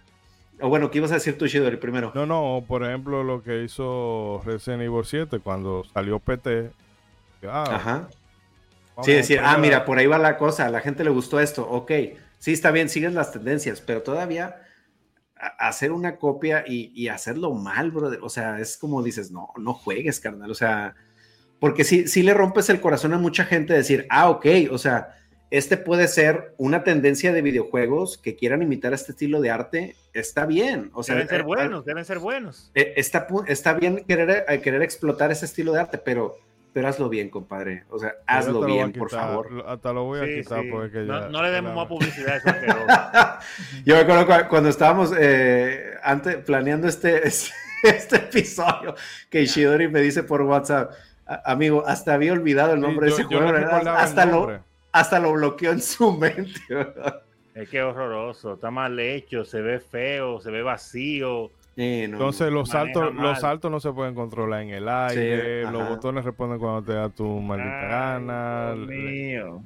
o bueno, ¿qué ibas a decir tú, Shidori, primero? No, no, por ejemplo, lo que hizo Resident Evil 7 cuando salió PT. Ah, Ajá. Sí, decir, ah, mira, por ahí va la cosa, a la gente le gustó esto, ok, sí, está bien, siguen las tendencias, pero todavía hacer una copia y, y hacerlo mal, brother, o sea, es como dices, no, no juegues, carnal, o sea, porque sí, sí le rompes el corazón a mucha gente decir, ah, ok, o sea, este puede ser una tendencia de videojuegos que quieran imitar este estilo de arte, está bien, o sea, deben ser eh, buenos, deben ser buenos. eh, está, está bien querer, eh, querer explotar ese estilo de arte, pero, pero hazlo bien, compadre. O sea, hazlo bien, por quitar, favor. lo- Hasta lo voy a Sí, quitar sí. porque no, ya- no le demos más publicidad a eso. asqueroso. (laughs) Yo me acuerdo cu- cuando estábamos eh, antes planeando este, (laughs) este episodio que Ishidori me dice por WhatsApp, "A- amigo, hasta había olvidado el nombre de ese yo juego, hasta, lo, hasta lo bloqueó en su (laughs) mente. ¿verdad? Es que horroroso, está mal hecho, se ve feo, se ve vacío. No, Entonces los saltos, mal. los saltos no se pueden controlar en el aire, Sí, los botones responden cuando te da tu maldita gana, Dios mío.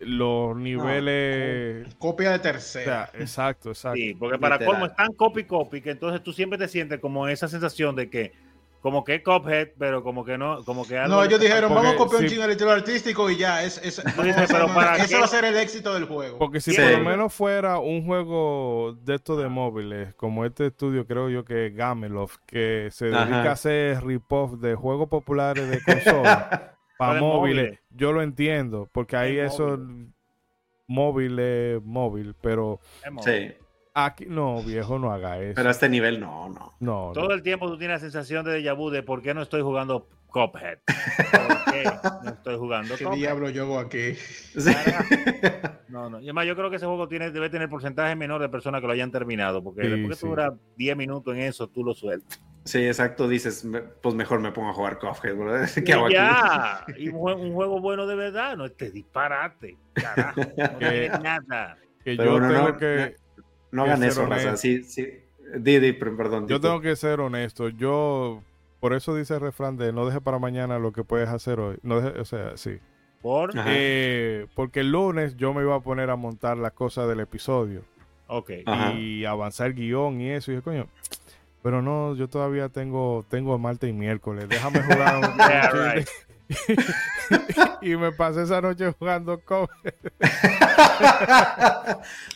los niveles, Copia de o sea, exacto, exacto. Sí, porque para Literal. colmo es tan copy copy que entonces tú siempre te sientes como esa sensación de que como que es Cuphead, pero como que no, como que algo No, ellos dijeron, Porque vamos a copiar un sí. chingo el estilo artístico y ya, es, es, vamos a dices, hacer pero una- ¿para ese va a ser el éxito del juego. Porque si Sí. por lo menos fuera un juego de estos de móviles, como este estudio creo yo que es Gameloft, que se dedica Ajá. a hacer rip-off de juegos populares de consola (laughs) para móviles, yo lo entiendo, porque ahí Es eso móvil es móvil, pero Sí, aquí no, viejo, no haga eso. pero a este nivel no, no. no, no. Todo el tiempo tú tienes la sensación de déjà vu de por qué no estoy jugando Cuphead. ¿Por qué no estoy jugando (laughs) ¿Qué Cuphead? diablo yo hago aquí? Sí. No, no. Y además, yo creo que ese juego tiene, debe tener porcentaje menor de personas que lo hayan terminado, porque Sí, después que sí. tú duras 10 minutos en eso, tú lo sueltas. Sí, exacto, dices, me- pues mejor me pongo a jugar Cuphead, ¿verdad? (laughs) ¿Qué Y hago aquí? ya. (laughs) Y un, jue- un juego bueno de verdad, no este disparate. Carajo. No tiene nada. que Pero yo no, tengo no, que No hagan eso, raza. Sí, sí. Di, di, per- perdón. yo tengo que ser honesto, yo por eso dice el refrán de no deje para mañana lo que puedes hacer hoy. No deje, o sea, sí. Por. Eh, porque el lunes yo me iba a poner a montar las cosas del episodio Ok. Ajá. y avanzar guion y eso. Y dije, coño, pero no, yo todavía tengo, tengo martes y miércoles. Déjame jugar un (laughs) Yeah, right. (laughs) (laughs) Y me pasé esa noche jugando con. (laughs)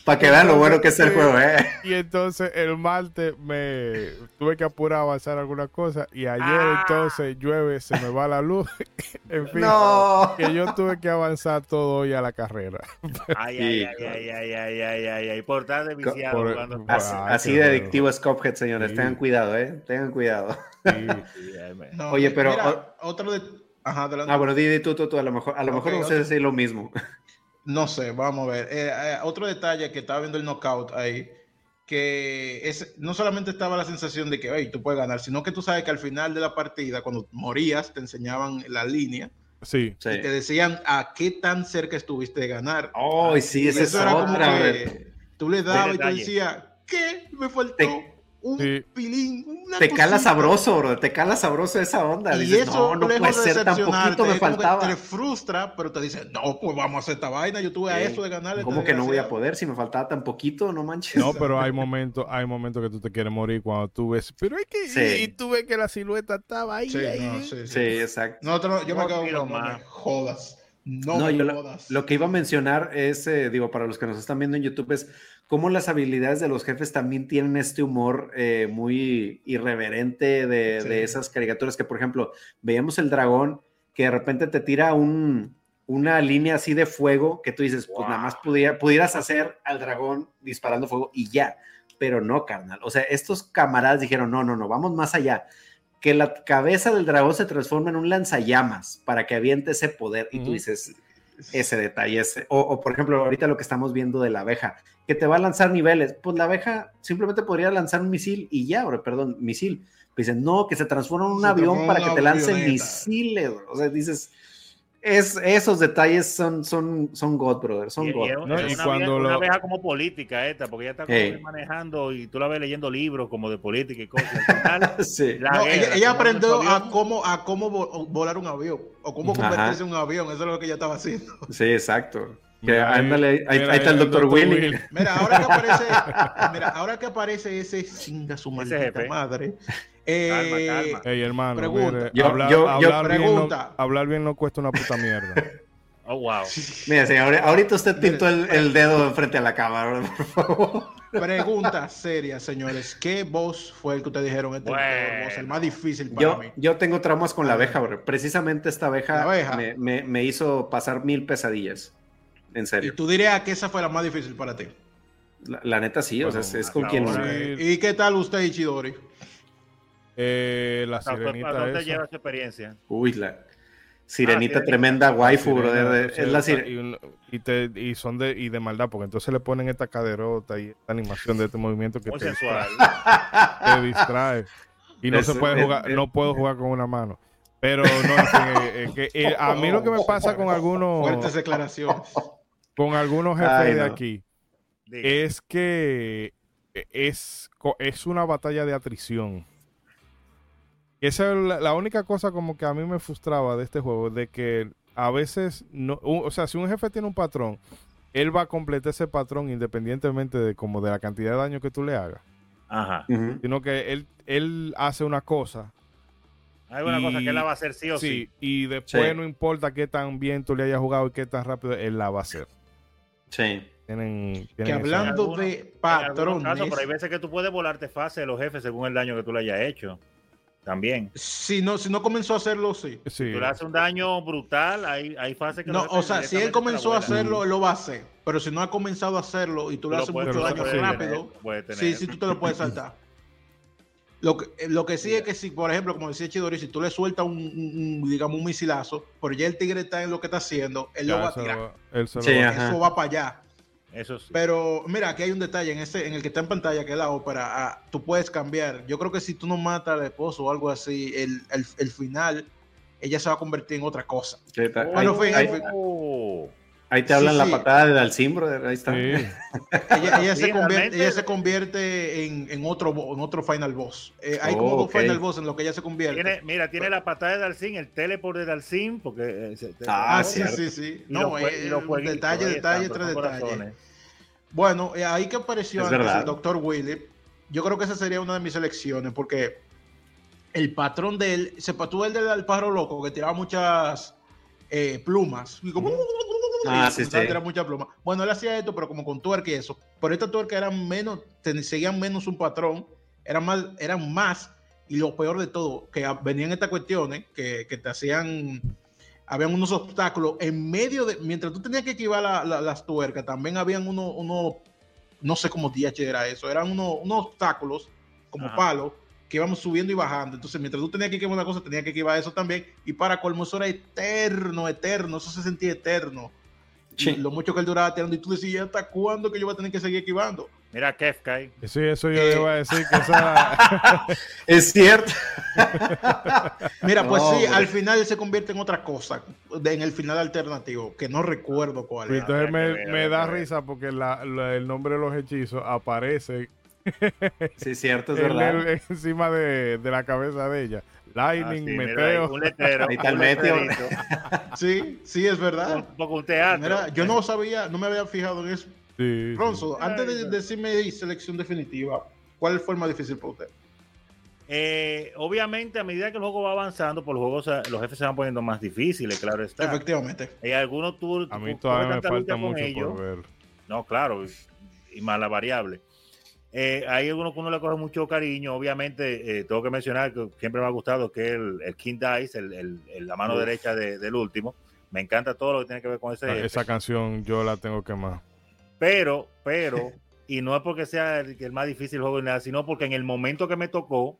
Para que vean lo bueno que es el juego, ¿eh? Y entonces el martes me tuve que apurar a avanzar algunas cosas. Y ayer Ah. entonces llueve, se me va la luz. (laughs) en fin, No. que yo tuve que avanzar todo hoy a la carrera. Ay, ay, ay, ay, ay, ay, ay, ay, ay. Por estar de viciado Por- jugando. por- Así, de adictivo es Cuphead, señores. Sí. Tengan cuidado, ¿eh? Tengan cuidado. Sí. Sí, ay, me- No, Oye, pero- mira, otro de... Ajá, adelante. Ah, bueno, Didi, tú, tú, tú. A lo mejor, a lo Ok, mejor no sé decir lo mismo. No sé, vamos a ver. Eh, eh, otro detalle que estaba viendo el knockout ahí, que es, no solamente estaba la sensación de que "Ey, tú puedes ganar, sino que tú sabes que al final de la partida, cuando morías, te enseñaban la línea Sí. Sí. y te decían a qué tan cerca estuviste de ganar. Oh, sí, esa es otra. tú le dabas y te decías, ¿qué? Me faltó Te- un Sí. pilín, una Te cala cosita". sabroso, bro. Te cala sabroso esa onda. Y Dices, eso, no, no puede de ser tan poquito, me faltaba. Te frustra, pero te dice, no, pues vamos a hacer esta vaina. Yo tuve a eso de ganarle. ¿Cómo que no voy a poder si me faltaba tan poquito? No manches. No, pero hay (laughs) momentos, hay momentos que tú te quieres morir cuando tú ves, pero es que Sí. y, tú ves que la silueta estaba ahí. Sí, ahí. no, sí, sí. Sí, exacto. Nosotros, yo me No quedo con no jodas. No, no yo lo, lo, que iba a mencionar es, eh, digo, para los que nos están viendo en YouTube, es cómo las habilidades de los jefes también tienen este humor eh, muy irreverente de, de, esas caricaturas que, por ejemplo, veíamos el dragón que de repente te tira un, una línea así de fuego que tú dices, pues nada más pudiera, pudieras hacer al dragón disparando fuego y ya, pero no, carnal. O sea, estos camaradas dijeron, no, no, no, vamos más allá. Que la cabeza del dragón se transforma en un lanzallamas para que aviente ese poder y tú dices, ese detalle, ese. O, por ejemplo, ahorita lo que estamos viendo de la abeja, que te va a lanzar niveles, pues la abeja simplemente podría lanzar un misil y ya, perdón, misil. Pues dicen, no, que se transforma en un avión para que te lance misiles. O sea, dices, es, esos detalles son, son, son God, brother. Son God. Y, cuando una abeja como política esta, porque ella está manejando y tú la ves leyendo libros como de política y cosas. (laughs) ella, aprendió a cómo, a cómo volar un avión o cómo convertirse en un avión. Eso es lo que ella estaba haciendo. Sí, exacto. Ahí, está el doctor Willy. Mira, ahora que aparece, (laughs) mira, ahora que aparece ese chinga su maldita madre. Eh, Hey, hermano, pregunta. yo, hablar, yo, hablar, bien no, hablar, bien no, cuesta una puta mierda. (laughs) oh, wow. Mira, señor, ahorita usted pintó el, el, dedo enfrente a la cámara, (laughs) por favor. Pregunta seria, señores. ¿Qué voz fue el que ustedes dijeron este bueno. el más difícil para yo, mí? Yo tengo traumas con la abeja, bro. Precisamente esta abeja, abeja. Me, me, me, hizo pasar mil pesadillas. En serio. ¿Y tú dirías que esa fue la más difícil para ti? La, la neta sí, o sea, es, es con quien... ¿Y qué tal usted, Ichidori? Eh, la sirenita. ¿Dónde te lleva esa experiencia? Uy, la sirenita ah, tremenda waifu, bro. es la sirenita. Y, te, y, son de, y de maldad, porque entonces le ponen esta caderota y esta animación de este movimiento que te distrae, te distrae. Y no se puede jugar, no puedo jugar con una mano. Pero no, eh, que, a mí lo que me (laughs) pasa con algunos. Fuertes declaraciones. Con algunos jefes de aquí es que es, es una batalla de atrición. Esa es la, única cosa como que a mí me frustraba de este juego, de que a veces, no, o sea, si un jefe tiene un patrón, él va a completar ese patrón independientemente de como de la cantidad de daño que tú le hagas. Ajá. Sino que él, él hace una cosa. Hay una cosa que él la va a hacer sí o sí. sí. Y después no importa qué tan bien tú le hayas jugado y qué tan rápido, él la va a hacer. Sí. Tienen, que hablando de patrones. pero hay veces que tú puedes volarte fase de los jefes según el daño que tú le hayas hecho también. Si no, si no comenzó a hacerlo, sí. sí. Tú le haces un daño brutal, hay, hay fases que no. o sea, si él comenzó a hacerlo, él lo va a hacer. Pero si no ha comenzado a hacerlo y tú, le haces mucho daño rápido, sí, sí, tú te lo puedes saltar. Lo que, eh, lo que sí es que si, por ejemplo, como decía Chidori, si tú le sueltas un, digamos, un misilazo, pero ya el tigre está en lo que está haciendo, él lo va a tirar. eso va para allá. Eso Pero mira, aquí hay un detalle en ese, en el que está en pantalla, que es la ópera. Ah, tú puedes cambiar. Yo creo que si tú no matas al esposo o algo así, el, el, final, ella se va a convertir en otra cosa. Bueno, ahí, ahí, te hablan la patada de Dalcimbro, ahí está. (laughs) ella, se convierte, ella, se convierte, en, en, otro, en otro final boss. Eh, hay como dos final boss en lo que ella se convierte. mira, tiene la patada de Dalcin, el teleport de Dalcin, porque... Eh, ah, sí, sí, sí. No, eh, detalle, detalle, tres detalles. Bueno, eh, ahí que apareció el doctor Willy, yo creo que esa sería una de mis elecciones, porque el patrón de él, se pató el del pájaro loco, que tiraba muchas eh, plumas. Y como, ah, sí, sí. muchas plumas. Bueno, él hacía esto, pero como con tuerca y eso. Pero esta tuerca eran menos, seguían menos un patrón, eran más, eran más, y lo peor de todo, que venían estas cuestiones que, que te hacían habían unos obstáculos en medio de, mientras tú tenías que esquivar las tuercas, también habían unos, uno, no sé cómo DH era eso, eran unos, unos obstáculos como palos que íbamos subiendo y bajando. Entonces, mientras tú tenías que esquivar una cosa, tenías que esquivar eso también. Y para colmo, eso era eterno, eterno, eso se sentía eterno. Lo mucho que él duraba tirando y tú decías, ¿hasta cuándo que yo voy a tener que seguir esquivando? Mira, Kefkai. Sí, eso yo iba a decir que esa... (laughs) es cierto. (laughs) Mira, pues sí, al final se convierte en otra cosa, en el final alternativo, que no recuerdo cuál es. Entonces me, da risa porque el nombre de los hechizos aparece. sí, cierto, es (laughs) verdad. encima de, la cabeza de ella. Lightning, ah, meteo. Ahí está el meteo. (laughs) sí, sí, es verdad. Un poco un teatro. Mira, yo no sabía, no me había fijado en eso. Ronzo, antes de decirme selección definitiva, ¿cuál fue el más difícil para usted? Eh, obviamente, a medida que el juego va avanzando, por los juegos, los jefes se van poniendo más difíciles, claro está. Efectivamente. Y algunos tú, A mí todavía me falta mucho ellos. por ver. No, claro, y, y más la variable. Eh, hay algunos que uno le coge mucho cariño. Obviamente, eh, tengo que mencionar que siempre me ha gustado que el, el King Dice, el, la mano Uf. derecha de- del último. Me encanta todo lo que tiene que ver con ese. jefe. Esa canción yo la tengo que más. Pero, pero, (laughs) y no es porque sea el, el más difícil juego ni nada, sino porque en el momento que me tocó,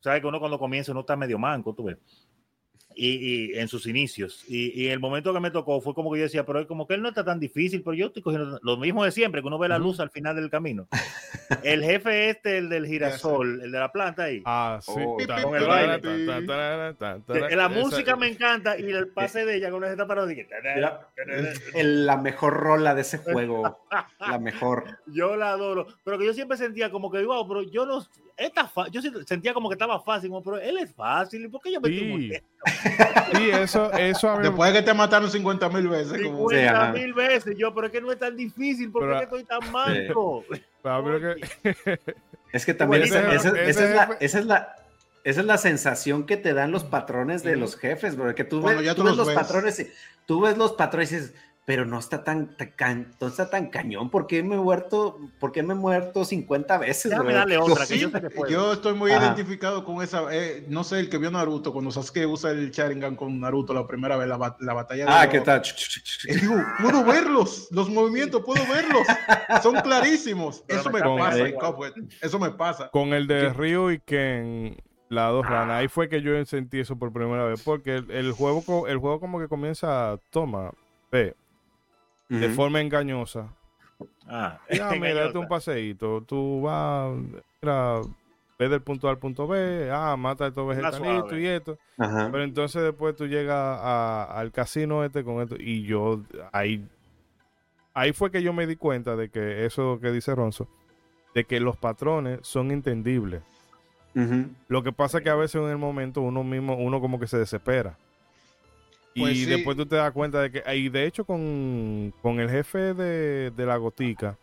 sabes que uno cuando comienza uno está medio manco, tú ves. Y, y en sus inicios. Y, y el momento que me tocó fue como que yo decía, pero es como que él no está tan difícil, pero yo estoy cogiendo lo mismo de siempre, que uno ve la luz al final del camino. (laughs) El jefe este, el del girasol, el de la planta ahí. Ah, sí. Oh, con el baile. Que la música me encanta y el (laughs) pase de ella con. Mira, el- la mejor rola de ese juego. la mejor. (laughs) Yo la adoro, pero que yo siempre sentía como que, wow, pero yo no, esta yo sentía como que estaba fácil, pero él es fácil, ¿y por qué yo me Sí. Sí, eso, eso a mí me- Después de que te mataron 50 mil veces. como- 50 ajá. mil veces? Yo, pero es que no es tan difícil, ¿por qué estoy tan manco? que- (laughs) Es que también esa, jefe- esa- ese esa es la, esa es la- esa es la sensación que te dan los patrones de los jefes, bro. Que tú ves, ya tú tú ves los los ves. patrones y tú ves los patrones y dices, pero no está tan, tan no está tan cañón. ¿Por qué me he muerto? ¿Por qué me he muerto 50 veces, Déjame bro? darle otra, que Sí, yo sé que yo estoy muy Ajá. identificado con esa. eh, no sé, el que vio Naruto, cuando Sasuke usa el Sharingan con Naruto la primera vez, la, la batalla de. Ah, los- ¿qué tal? Eh, digo, puedo verlos, los movimientos, puedo verlos. Son (laughs) clarísimos. Pero Eso me pasa Cuphead. Eso me pasa. con el de ¿Qué? Ryu y Ken, las dos ranas, ahí fue que yo sentí eso por primera vez, porque el, el juego, el juego como que comienza, toma, ve, de forma engañosa. Ah, Ya, mira, date un paseíto, tú vas, mira, ve del punto A al punto B, ah, mata a estos vegetalitos y esto. Ajá. Pero entonces después tú llegas a- al casino este con esto y yo ahí ahí fue que yo me di cuenta de que eso que dice Ronzo de que los patrones son entendibles. Lo que pasa es que a veces en el momento uno mismo uno como que se desespera. Y Pues sí. después tú te das cuenta de que y de hecho con, con el jefe de, de la gotica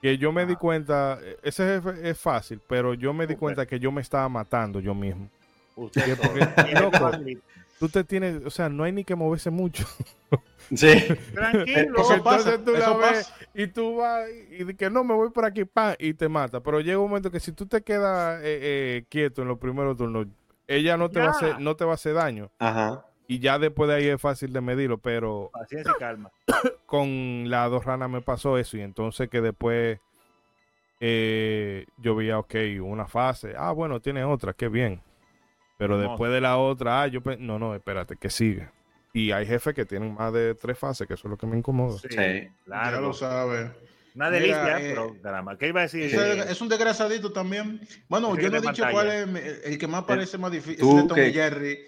que yo me di cuenta, ese jefe es fácil, pero yo me di cuenta que yo me estaba matando yo mismo. Usted porque, loco, tú te tienes, o sea, no hay ni que moverse mucho. Sí. (laughs) Tranquilo. Eso Entonces pasa, tú la ves pasa. y tú vas y que no me voy por aquí, pa, y te mata. Pero llega un momento que si tú te quedas eh, eh, quieto en los primeros turnos, ella no te va a hacer, no te va a hacer daño. Ajá. Y ya después de ahí es fácil de medirlo, pero Paciencia y calma. (coughs) con las dos ranas me pasó eso. Y entonces que después eh, yo veía, ok, una fase. Ah, bueno, tiene otra, qué bien. Pero Hermoso. después de la otra, ah, yo no, no, espérate, que sigue. Y hay jefes que tienen más de tres fases, que eso es lo que me incomoda. Sí, Sí. Ya claro. lo sabe. Una Mira, delicia, eh, pero caramba. ¿Qué iba a decir? Eh, es un desgrasadito también. Bueno, yo no he dicho pantalla. cuál es el que más parece más difícil. tú Es de Tom que- Jerry.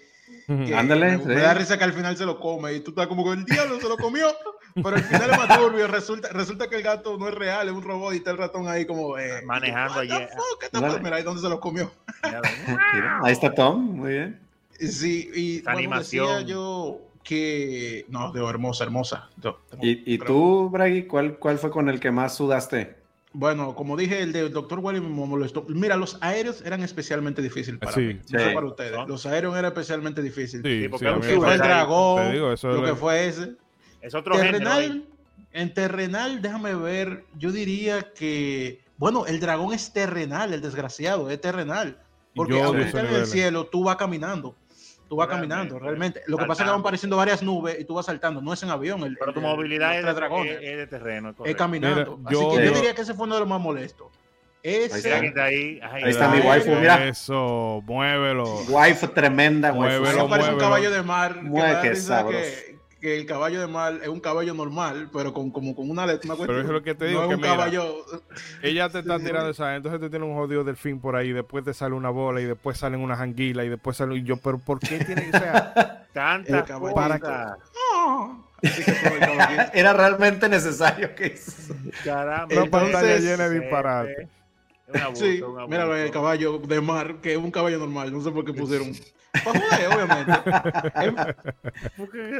Ándale, Me, da risa que al final se lo come y tú estás como que el diablo se lo comió. Pero al final es más turbio. Resulta, resulta que el gato no es real, es un robot y está el ratón ahí como. Eh, Manejando allí. fuck, ¿qué está Dale. pasando? Mira ahí donde se lo comió. (laughs) ahí está Tom, muy bien. Sí, y bueno, decía animación. yo que. No, de hermosa, hermosa. Yo tengo- ¿Y, y tú, Bragi, cuál, cuál fue con el que más sudaste? Bueno, como dije, el del Dr. Wally me molestó. Mira, los aéreos eran especialmente difíciles para Sí. mí. No para ustedes. Los aéreos eran especialmente difíciles. Sí, Sí, porque Lo que fue el dragón, digo, eso lo es- que fue ese. Es otro. Terrenal, en terrenal, déjame ver, yo diría que, bueno, el dragón es terrenal, el desgraciado, es terrenal. Porque esos en el cielo, tú vas caminando. Tú vas Realmente. caminando, realmente. Lo que pasa es que van apareciendo varias nubes y tú vas saltando. No es en avión. El, Pero tu el movilidad es de, es- es de terreno. es caminando. Mira, Así yo- que yo diría que ese fue uno de los más molestos. Ese, quién está ahí. Ahí está mi waifu, mira. Eso, muévelo. Wife tremenda, wife. Muévelo, Eso parece un muévelo. caballo de mar. Mueve que que, que el caballo de mar es un caballo normal, pero con, como, con una letra. Pero eso es lo que te digo, No es un mira, caballo. Ella te (laughs) está Sí. tirando esa, entonces tú tienes un jodido delfín por ahí, después te sale una bola y después salen unas anguilas y después sale y yo, pero ¿por qué tiene que ser? (laughs) Tanta para que. (laughs) Era realmente necesario que eso. Caramba. Una Entonces, pantalla llena de disparate. eh, es un abuso, Sí, un abuso. míralo ahí, el caballo de mar, que es un caballo normal. No sé por qué pusieron. Para joder, obviamente. (laughs)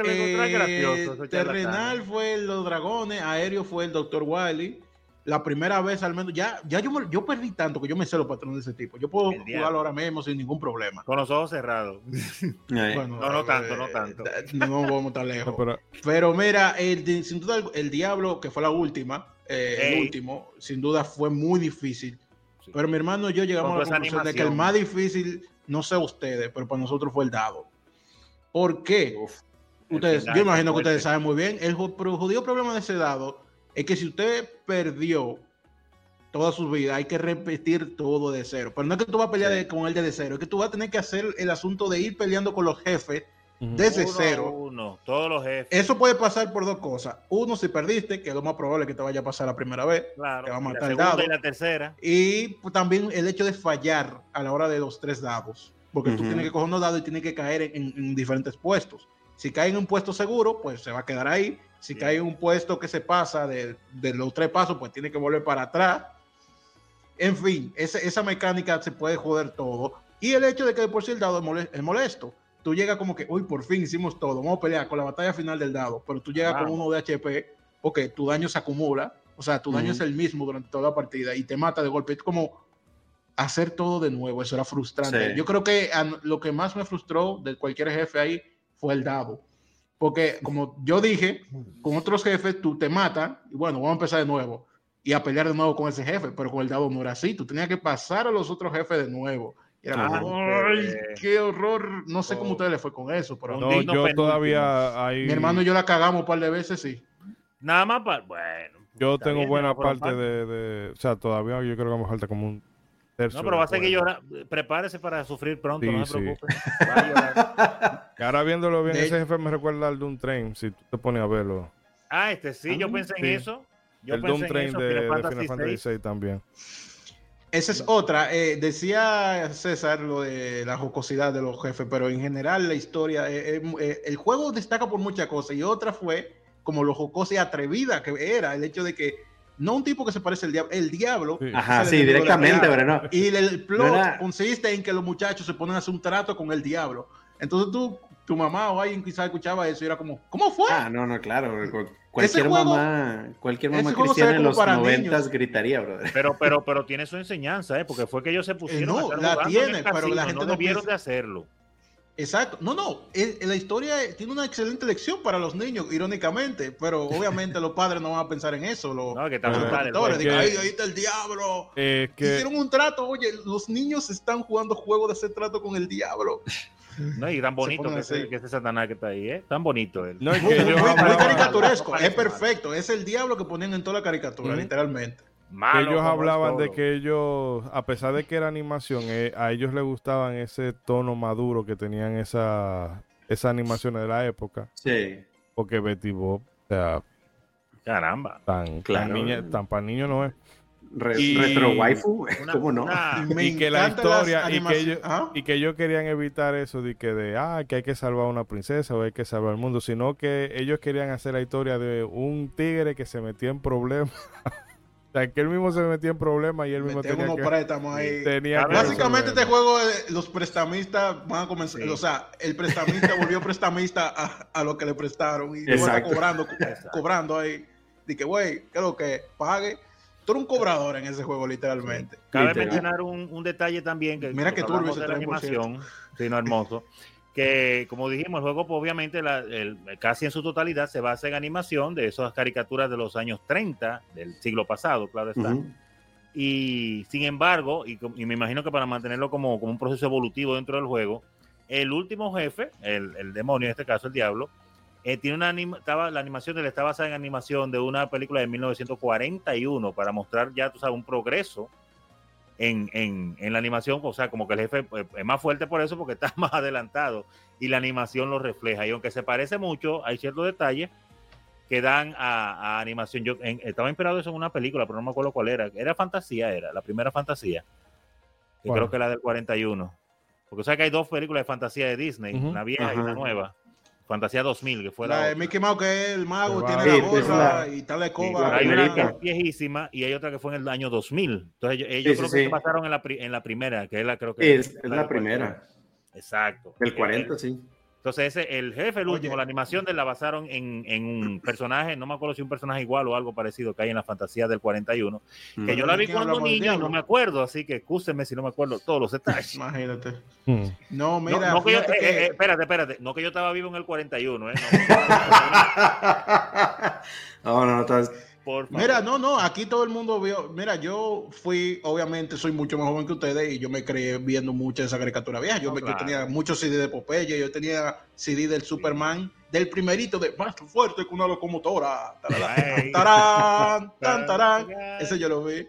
Eh, gracioso, terrenal fue los dragones, aéreo fue el Dr. Wily. la primera vez al menos, ya, ya yo, me- yo perdí tanto que yo me sé los patrones de ese tipo. Yo puedo jugarlo ahora mismo sin ningún problema. Con los ojos cerrados. Eh, (laughs) Bueno, No, no eh, tanto, no tanto. No vamos tan lejos. (laughs) Pero Pero mira, el, sin duda el, el Diablo, que fue la última, eh, el último, sin duda fue muy difícil. Sí. Pero mi hermano y yo llegamos a la conclusión de que el más difícil, no sé ustedes, pero para nosotros fue el dado. ¿Por qué? uf. Ustedes, yo imagino que ustedes saben muy bien. El jodido problema de ese dado es que si usted perdió toda su vida, hay que repetir todo de cero. Pero no es que tú vas a pelear Sí. de- con él desde cero, es que tú vas a tener que hacer el asunto de ir peleando con los jefes. Desde Uno cero. Uno, todos los jefes. Eso puede pasar por dos cosas. Uno, si perdiste, que es lo más probable que te vaya a pasar la primera vez. claro. te va a y la matar el dado. y la tercera. Y pues, también el hecho de fallar a la hora de los tres dados. Porque tú Ujú. tienes que coger unos dados y tienes que caer en, en- en diferentes puestos. Si cae en un puesto seguro, pues se va a quedar ahí. Si Sí. cae en un puesto que se pasa de, de los tres pasos, pues tiene que volver para atrás. En fin, esa, esa mecánica se puede joder todo. Y el hecho de que de por sí el dado es molesto. Tú llegas como que, uy, por fin hicimos todo. Vamos a pelear con la batalla final del dado. Pero tú llegas con uno de HP, ok, tu daño se acumula. O sea, tu daño Ujú. es el mismo durante toda la partida y te mata de golpe. Es como hacer todo de nuevo. Eso era frustrante. Sí. Yo creo que lo que más me frustró de cualquier jefe ahí fue el dado. Porque como yo dije, con otros jefes tú te matan y bueno, vamos a empezar de nuevo y a pelear de nuevo con ese jefe, pero con el dado no era así. Tú tenías que pasar a los otros jefes de nuevo. Era como, ¡ay, qué horror! No sé cómo ustedes le fue con eso, pero No, yo todavía hay. mi hermano y yo la cagamos un par de veces, sí. Nada más para. Bueno. Yo tengo bien, buena parte de, de- O sea, todavía yo creo que me falta como un tercio. No, pero va a seguir juego. llorando. Prepárese para sufrir pronto, Sí, no se sí. (laughs) Va a llorar. Que ahora viéndolo bien, De- ese jefe me recuerda al Doom Train, si tú te pones a verlo. Ah, este sí, yo Ah, pensé en eso. Yo el pensé Doom en Train eso, de, Final de Fantasy Final Fantasy VI. VI también. Esa es otra. eh, decía César lo de la jocosidad de los jefes, pero en general la historia, eh, eh, eh, el juego destaca por muchas cosas y otra fue como lo jocosa y atrevida que era el hecho de que no un tipo que se parece al diablo, el diablo. Sí. Ajá, sí, directamente, pero no. Y el, el plot No era- consiste en que los muchachos se ponen a hacer un trato con el diablo. Entonces tú, tu mamá o alguien quizás escuchaba eso y era como, ¿cómo fue? Ah, no, no, claro. Cu- Cualquier juego- mamá, cualquier mamá cristiana en los noventas gritaría, brother. Pero, pero, pero tiene su enseñanza, ¿eh? Porque fue que ellos se pusieron no, a estar la jugando en tiene, pero la gente no no debieron piensa- de hacerlo. Exacto. No, no. el- la historia eh, tiene una excelente lección para los niños, irónicamente, pero (laughs) obviamente los padres no van a pensar en eso. Los, No, que está los que- "Ay, ahí está el diablo. Es que Hicieron un trato, oye, los niños están jugando juegos de ese trato con el diablo. (laughs) No, y tan bonito que ese, que ese Satanás que está ahí, ¿eh? Tan bonito él. no es (laughs) Muy, que muy- ellos muy hablaban, caricaturesco, es perfecto. Es el diablo que ponían en toda la caricatura, literalmente. Malo ellos hablaban de que ellos, a pesar de que era animación, eh, a ellos les gustaban ese tono maduro que tenían esa, esas animaciones de la época, Sí. porque Betty Bob, o sea, Caramba. tan, Claro. tan, niña, tan para niño no es. Re- Y- Retro waifu, (laughs) Una- ¿cómo no? una- y que la historia, y que, ellos, Ajá. y que ellos querían evitar eso de que de, ah, que hay que salvar a una princesa o hay que salvar al mundo, sino que ellos querían hacer la historia de un tigre que se metía en problemas. (laughs) o sea, que él mismo se metía en problemas y él mismo Metemos tenía unos que, préstamos ahí. tenía Claro, que Básicamente este juego, eh, los prestamistas van a comenzar, Sí. o sea, el prestamista volvió prestamista a, a lo que le prestaron y Exacto. cobrando, Exacto. cobrando ahí. De que, güey, ¿qué es lo que pague? Tú eres un cobrador en ese juego, literalmente. Cabe Literal. mencionar un, un detalle también que Mira que turbio de la animación, sí, no, hermoso, que como dijimos, el juego pues, obviamente la- el- casi en su totalidad se basa en animación de esas caricaturas de los años 30 del siglo pasado, claro está. Y sin embargo, y me imagino que para mantenerlo como, como un proceso evolutivo dentro del juego, el último jefe, el, el demonio, en este caso el diablo, eh, tiene una anima- estaba, la animación de él está basada en animación de una película de 1941 para mostrar ya, tú sabes, un progreso en, en, en la animación, o sea, como que el jefe eh, es más fuerte por eso porque (laughs) está más adelantado y la animación lo refleja. Y aunque se parece mucho, hay ciertos detalles que dan a, a animación. Yo en- estaba inspirado eso en una película, pero no me acuerdo cuál era. Era fantasía, era la primera fantasía. Que creo que la del 41. Porque sea que hay dos películas de fantasía de Disney, una vieja y una nueva. Fantasía 2000, que fue la, La de. Mickey Mouse, que es el mago, El tiene la Sí, la- y está la sí, escoba. la hay una que es viejísima y hay otra que fue en el año 2000. Entonces ellos, ellos Sí, creo sí, que sí. se basaron en la, pri- en la primera, que es la creo que Sí, es, es la 41. primera. Exacto. Del Que- 40, sí. Entonces, ese, el jefe, el último, Oye. la animación de la basaron en, en un (clears throat) personaje, no me acuerdo si un personaje igual o algo parecido que hay en la fantasía del 41, que yo la vi ¿Quién cuando niño y no me acuerdo, así que excúsenme si no me acuerdo todos los detalles. (laughs) Imagínate. Mm. No, No, mira, no que yo, eh, que- eh, espérate, espérate, no que yo estaba vivo en el 41, ¿eh? (laughs) no, no, no, entonces, por favor. Mira, no, no, aquí todo el mundo vio. Mira, yo fui, obviamente, soy mucho más joven que ustedes y yo me creé viendo mucha de esa caricatura vieja. Yo, No, me, yo claro. tenía muchos CD de Popeye, yo tenía CD del Superman, del primerito de más fuerte que una locomotora. Ay. Tarán, tan, tarán. Ese yo lo vi.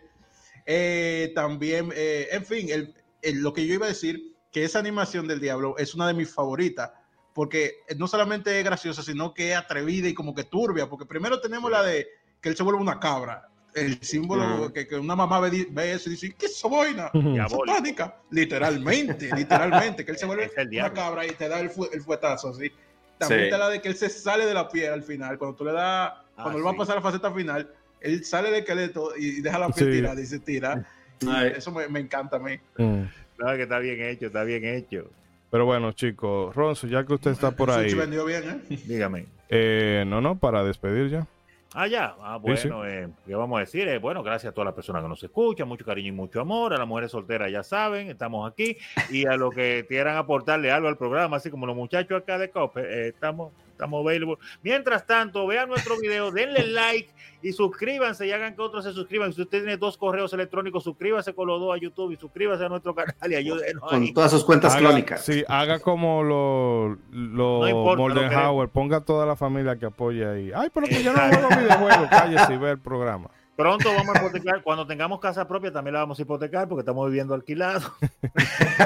Eh, también, eh, en fin, el- el- lo que yo iba a decir, que esa animación del diablo es una de mis favoritas, porque no solamente es graciosa, sino que es atrevida y como que turbia, porque primero tenemos la de que él se vuelve una cabra, el símbolo que, que una mamá ve, ve eso y dice, ¿qué es esa vaina? Satánica, literalmente, (laughs) literalmente, que él se vuelve una cabra y te da el, fu- el fuetazo así. También Sí. está la de que él se sale de la piel al final, cuando tú le das, cuando él va a pasar a la faceta final, él sale del esqueleto y deja la piel Sí. tirada y se tira. Ay. Eso me, me encanta a mí. Mm. No, que está bien hecho, está bien hecho. Pero bueno, chicos, Ronzo, ya que usted está por El ahí, vendió bien, ¿eh? Dígame. eh, no, no, para despedir ya. Ah, ya. Ah, Sí, bueno, eh, ¿qué vamos a decir? Eh, bueno, gracias a todas las personas que nos escuchan, mucho cariño y mucho amor. A las mujeres solteras ya saben, estamos aquí. Y a los que quieran aportarle algo al programa, así como los muchachos acá de COPE, eh, estamos, estamos available. Mientras tanto, vean nuestro video, denle like y suscríbanse y hagan que otros se suscriban. Si usted tiene dos correos electrónicos, suscríbase con los dos a YouTube y suscríbase a nuestro canal y ayúdenos ahí. con todas sus cuentas Haga- clónicas. Sí, haga como lo, lo No Moldenhauer, ponga a toda la familia que apoye ahí. Ay, pero que yo no juego videojuegos, (laughs) cállese y ve el programa. Pronto vamos a hipotecar, cuando tengamos casa propia también la vamos a hipotecar porque estamos viviendo alquilados. (laughs)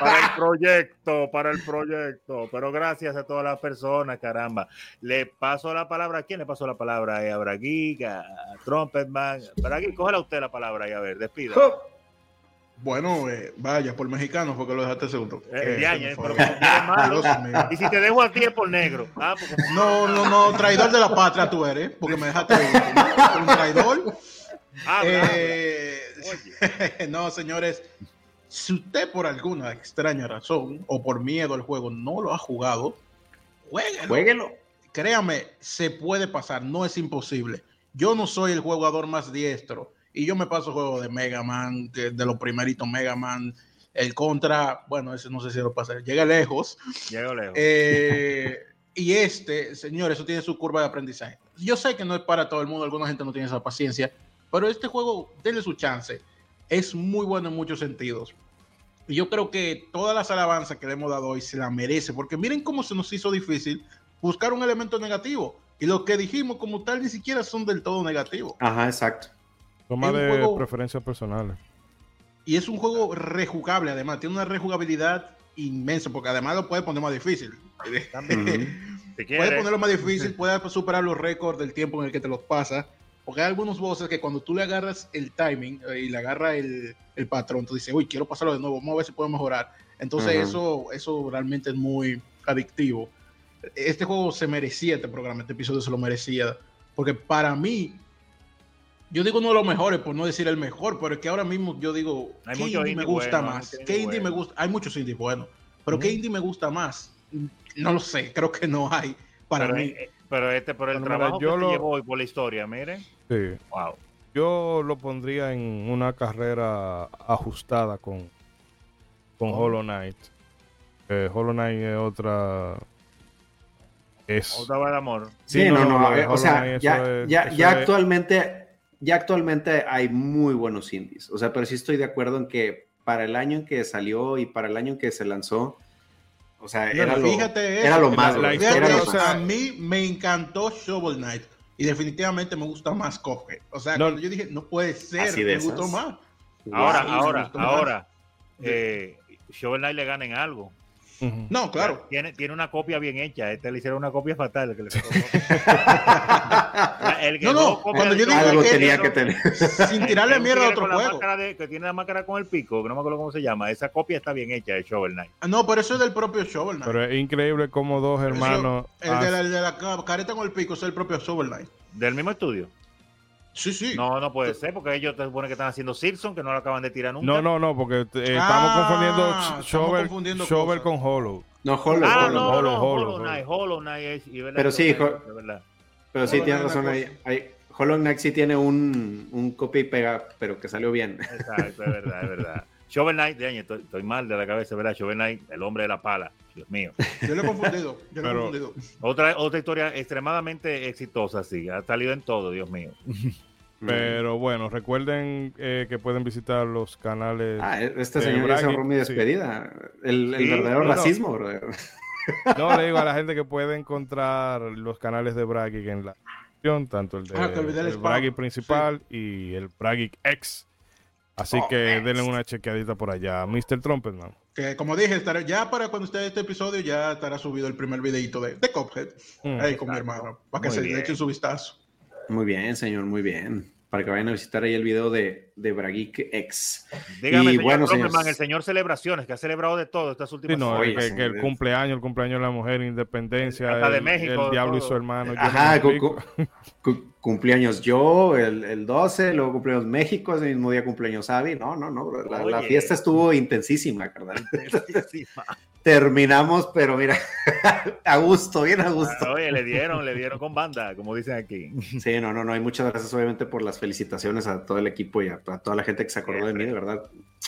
para el proyecto, para el proyecto. Pero gracias a todas las personas, caramba. Le paso la palabra, ¿a quién le pasó la palabra? A Braguic, a Trumpetman. Braguic, cógela usted la palabra y a ver, despida. Bueno, eh, vaya, por mexicano fue que lo dejaste segundo. Eh, Eh, ya, ya, pero malo. Y si te dejo a ti es por negro. Ah, porque No, no, no, traidor de la patria tú eres, porque me dejaste último. un traidor. habla, Eh. Oye, (laughs) no, señores, si usted por alguna extraña razón o por miedo al juego no lo ha jugado, jueguelo. Jueguelo. Créame, se puede pasar, no es imposible. Yo no soy el jugador más diestro y yo me paso juegos de Mega Man, de, de los primeritos Mega Man, el Contra, bueno, ese no sé si lo pasé, llega lejos. llego lejos. Eh, y este, señor, eso tiene su curva de aprendizaje. Yo sé que no es para todo el mundo, alguna gente no tiene esa paciencia, pero este juego, denle su chance. Es muy bueno en muchos sentidos. Y yo creo que todas las alabanzas que le hemos dado hoy se la merece, porque miren cómo se nos hizo difícil buscar un elemento negativo. Y lo que dijimos como tal ni siquiera son del todo negativos. Ajá, exacto. Toma de juego- preferencias personales. Y es un juego rejugable, además, tiene una rejugabilidad inmensa, porque además lo puede poner más difícil. (laughs) Si Puedes quieres. ponerlo más difícil, (laughs) puedes superar los récords del tiempo en el que te los pasa. Porque hay algunos bosses que cuando tú le agarras el timing eh, y le agarras el, el patrón, tú dices, uy, quiero pasarlo de nuevo, vamos a ver si puedo mejorar. Entonces, eso, eso realmente es muy adictivo. Este juego se merecía este programa, este episodio se lo merecía. Porque para mí, yo digo uno de los mejores, por no decir el mejor, pero es que ahora mismo yo digo, Hay ¿qué indie me indie gusta bueno, más? ¿Qué indie indie me gusta? Hay muchos indies buenos, pero ¿qué indie me gusta más? No lo sé, creo que no hay para pero, mí. eh, pero este, por el mira, trabajo yo que lo- llevó hoy por la historia, miren. Sí. Wow. Yo lo pondría en una carrera ajustada con, con ¿Cómo? Hollow Knight. Eh, Hollow Knight es otra. Es. Otra vez de amor. Sí, Sí, no, no, eh, o sea, Knight, ya, es- ya, ya es- actualmente, ya actualmente hay muy buenos indies. O sea, pero sí estoy de acuerdo en que para el año en que salió y para el año en que se lanzó, o sea, era, lo, fíjate era eso, lo que más. la- la güey, Fíjate era lo eso, más. o sea- a mí me encantó Shovel Knight y definitivamente me gusta más Cuphead. O sea, No. yo dije, no puede ser, Así de me gustó más. Ahora, ahora, gustó más. ahora. Eh, Shovel Knight le gana en algo. No, claro. Tiene, tiene una copia bien hecha. Este le hicieron una copia fatal. que le. (laughs) El que No, no, cuando yo digo Algo que- tenía que tener. (laughs) Sin tirarle mierda a otro juego. de- que tiene la máscara con el pico, que no me acuerdo cómo se llama. Esa copia está bien hecha de Shovel Knight. Ah, No, pero eso es del propio Shovel Knight. Pero es increíble cómo dos Eso, hermanos. el, de la, el de la ca- careta con el pico es el propio Shovel Knight. Del mismo estudio. Sí, sí. No, no puede ser, porque ellos te supone que están haciendo Simpson, que no lo acaban de tirar nunca. No, no, no, porque eh, estamos Ah, confundiendo estamos Shovel, confundiendo Shovel con Hollow. No, Hollow, Ah, Hollow. no, Hollow, no, Hollow, Hollow Knight, Hollow Knight es- y verdad Pero sí, de verdad. Pero sí, Hollow tienes Knight razón ahí. ahí- Hollow Knight sí tiene un, un copia y pega, pero que salió bien. Exacto, es verdad, es verdad. Shovel Knight, de año, estoy, estoy mal de la cabeza, ¿verdad? Shovel Knight, el hombre de la pala. Dios mío. Yo lo he confundido. Yo lo he confundido. Otra, otra historia extremadamente exitosa, sí. Ha salido en todo, Dios mío. (laughs) Pero bueno, recuerden eh, que pueden visitar los canales. Ah, este Eh, señor ya cerró mi sí. despedida. El, el Sí, verdadero no, no. racismo, brother. (laughs) No, le digo a la gente que puede encontrar los canales de Bragic en la descripción, tanto el de Ah, el el spam. Bragic principal y el Bragic X. Así Oh, que X. denle una chequeadita por allá. Mr. Trumpetman. Que como dije, estará, ya para cuando esté este episodio ya estará subido el primer videito de, de Cuphead. Mm. ahí con mi hermano. Para que Muy se bien. le echen su vistazo. Muy bien, señor, muy bien. Para que vayan a visitar ahí el video de, de Brageek X. Dígame, Y señor bueno, señores. el señor Celebraciones, que ha celebrado de todo estas Sí, últimas no, Oye, que, que el cumpleaños, el cumpleaños de la mujer, independencia, Hasta de el, México, el diablo y su hermano. yo Ajá, (laughs) cumpleaños yo, el, el 12, luego cumpleaños México, ese mismo día cumpleaños Avi. No, no, no, la, la fiesta estuvo intensísima, carnal. Intensísima. (laughs) Terminamos, pero mira, (laughs) a gusto, bien a gusto. Oye, le dieron, le dieron con banda, como dicen aquí. Sí, no, no, no, y muchas gracias obviamente por las felicitaciones a todo el equipo y a, a toda la gente que se acordó de mí, de verdad,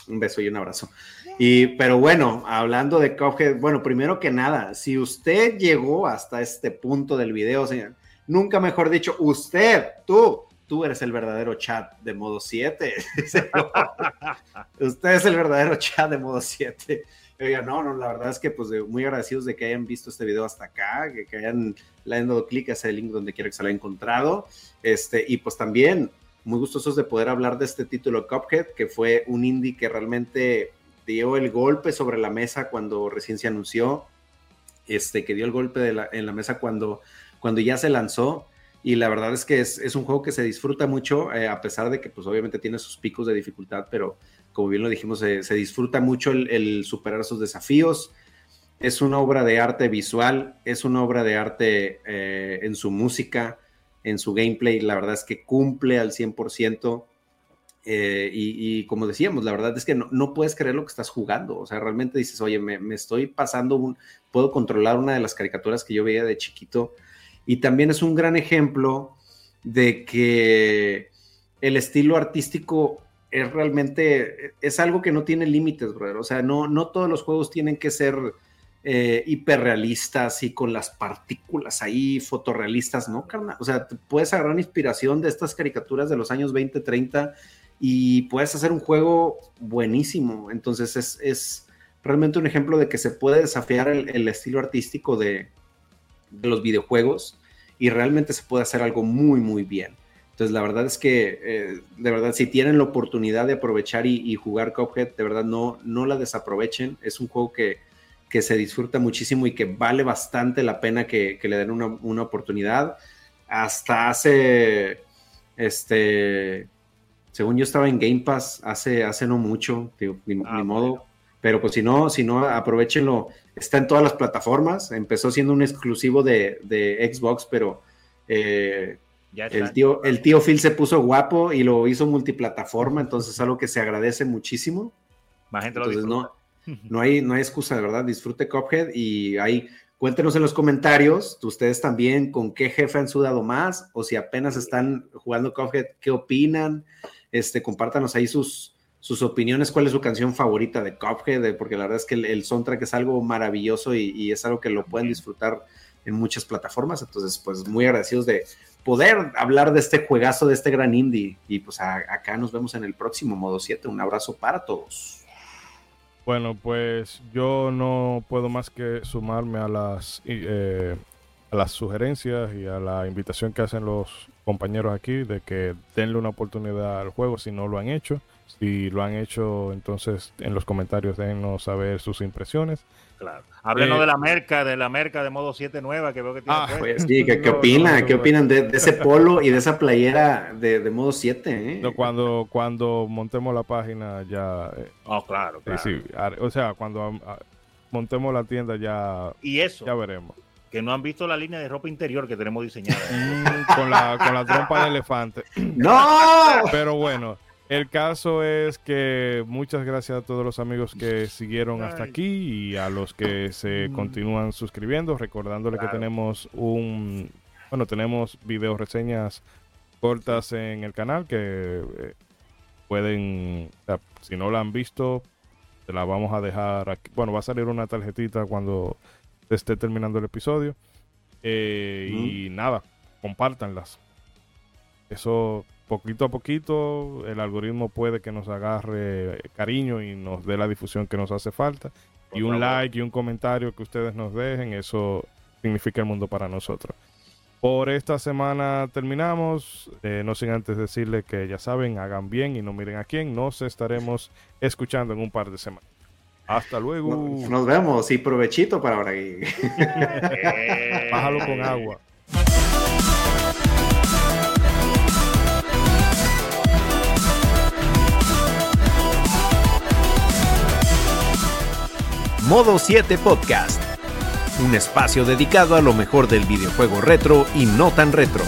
un beso y un abrazo. Y, pero bueno, hablando de Cuphead, bueno, primero que nada, si usted llegó hasta este punto del video, señor, nunca mejor dicho, usted, tú, tú eres el verdadero chat de modo 7. (laughs) usted es el verdadero chat de modo 7. Oiga, no, no, la verdad es que pues muy agradecidos de que hayan visto este video hasta acá, que, hayan le dado clic a ese link donde quiera que se lo haya encontrado. Este, y pues también muy gustosos de poder hablar de este título Cuphead, que fue un indie que realmente dio el golpe sobre la mesa cuando recién se anunció, este, que dio el golpe de en la mesa cuando, cuando ya se lanzó. Y la verdad es que es, un juego que se disfruta mucho, eh, a pesar de que pues obviamente tiene sus picos de dificultad, pero como bien lo dijimos, se, disfruta mucho el, superar esos desafíos. Es una obra de arte visual, es una obra de arte eh, en su música, en su gameplay, la verdad es que cumple al 100%. eh, y, como decíamos, la verdad es que no, no puedes creer lo que estás jugando. O sea, realmente dices, oye, me, me estoy pasando, puedo controlar una de las caricaturas que yo veía de chiquito. Y también es un gran ejemplo de que el estilo artístico es realmente, es algo que no tiene límites, brother. O sea, no, no todos los juegos tienen que ser eh, hiperrealistas y con las partículas ahí fotorrealistas, ¿no, carnal? O sea, puedes agarrar inspiración de estas caricaturas de los años 20, 30 y puedes hacer un juego buenísimo. Entonces es, es realmente un ejemplo de que se puede desafiar el, el estilo artístico de, de, los videojuegos y realmente se puede hacer algo muy, muy bien. Entonces, la verdad es que, eh, de verdad, si tienen la oportunidad de aprovechar y, y, jugar Cuphead, de verdad no, no la desaprovechen. Es un juego que, que se disfruta muchísimo y que vale bastante la pena que, que le den una, una, oportunidad. Hasta hace, este, según yo estaba en Game Pass hace, hace no mucho, digo, ni, ah, ni modo. Bueno. Pero pues si no, si no, aprovechenlo. Está en todas las plataformas. Empezó siendo un exclusivo de, de Xbox, pero eh, el, tío, el tío Phil se puso guapo y lo hizo multiplataforma, entonces es algo que se agradece muchísimo. Más gente entonces, lo no, no, hay, no hay excusa, de verdad. Disfrute Cuphead y ahí cuéntenos en los comentarios, ustedes también, con qué jefe han sudado más o si apenas están jugando Cuphead, qué opinan. Este, compártanos ahí sus, sus opiniones, cuál es su canción favorita de Cuphead, porque la verdad es que el, soundtrack es algo maravilloso y, es algo que lo pueden disfrutar en muchas plataformas. Entonces, pues muy agradecidos de poder hablar de este juegazo, de este gran indie. Y pues acá nos vemos en el próximo modo 7. Un abrazo para todos. Bueno, pues yo no puedo más que sumarme a las, eh, a las sugerencias y a la invitación que hacen los compañeros aquí de que denle una oportunidad al juego si no lo han hecho. Si lo han hecho, entonces en los comentarios déjenos saber sus impresiones. Claro. Háblenos eh, de la merca, de la merca de modo 7 nueva que veo que tiene. Ah, pues, sí, ¿qué, qué (laughs) opinan? No, ¿Qué opinan de, de, ese (laughs) polo y de esa playera de, de modo 7? Eh? No, cuando, cuando montemos la página ya. Oh, claro, claro. Sí, o sea, cuando a, montemos la tienda ya. Y eso. Ya veremos. Que no han visto la línea de ropa interior que tenemos diseñada. Mm, con, la, con la trompa de elefante. (laughs) ¡No! Pero bueno. El caso es que muchas gracias a todos los amigos que siguieron hasta aquí y a los que se Mm. continúan suscribiendo, recordándole que Claro. tenemos un, bueno, tenemos video reseñas cortas en el canal que eh, pueden, o sea, si no la han visto, te la vamos a dejar aquí. Bueno, va a salir una tarjetita cuando se esté terminando el episodio. Eh, Y nada, compártanlas. Eso poquito a poquito el algoritmo puede que nos agarre cariño y nos dé la difusión que nos hace falta. Por y un favor. like y un comentario que ustedes nos dejen, eso significa el mundo para nosotros. Por esta semana terminamos, eh, no sin antes decirle que ya saben, hagan bien y no miren a quién, nos estaremos escuchando en un par de semanas. Hasta luego. Nos vemos y provechito para ahora. Eh, (laughs) Bájalo con agua. Modo 7 Podcast. Un espacio dedicado a lo mejor del videojuego retro y no tan retro.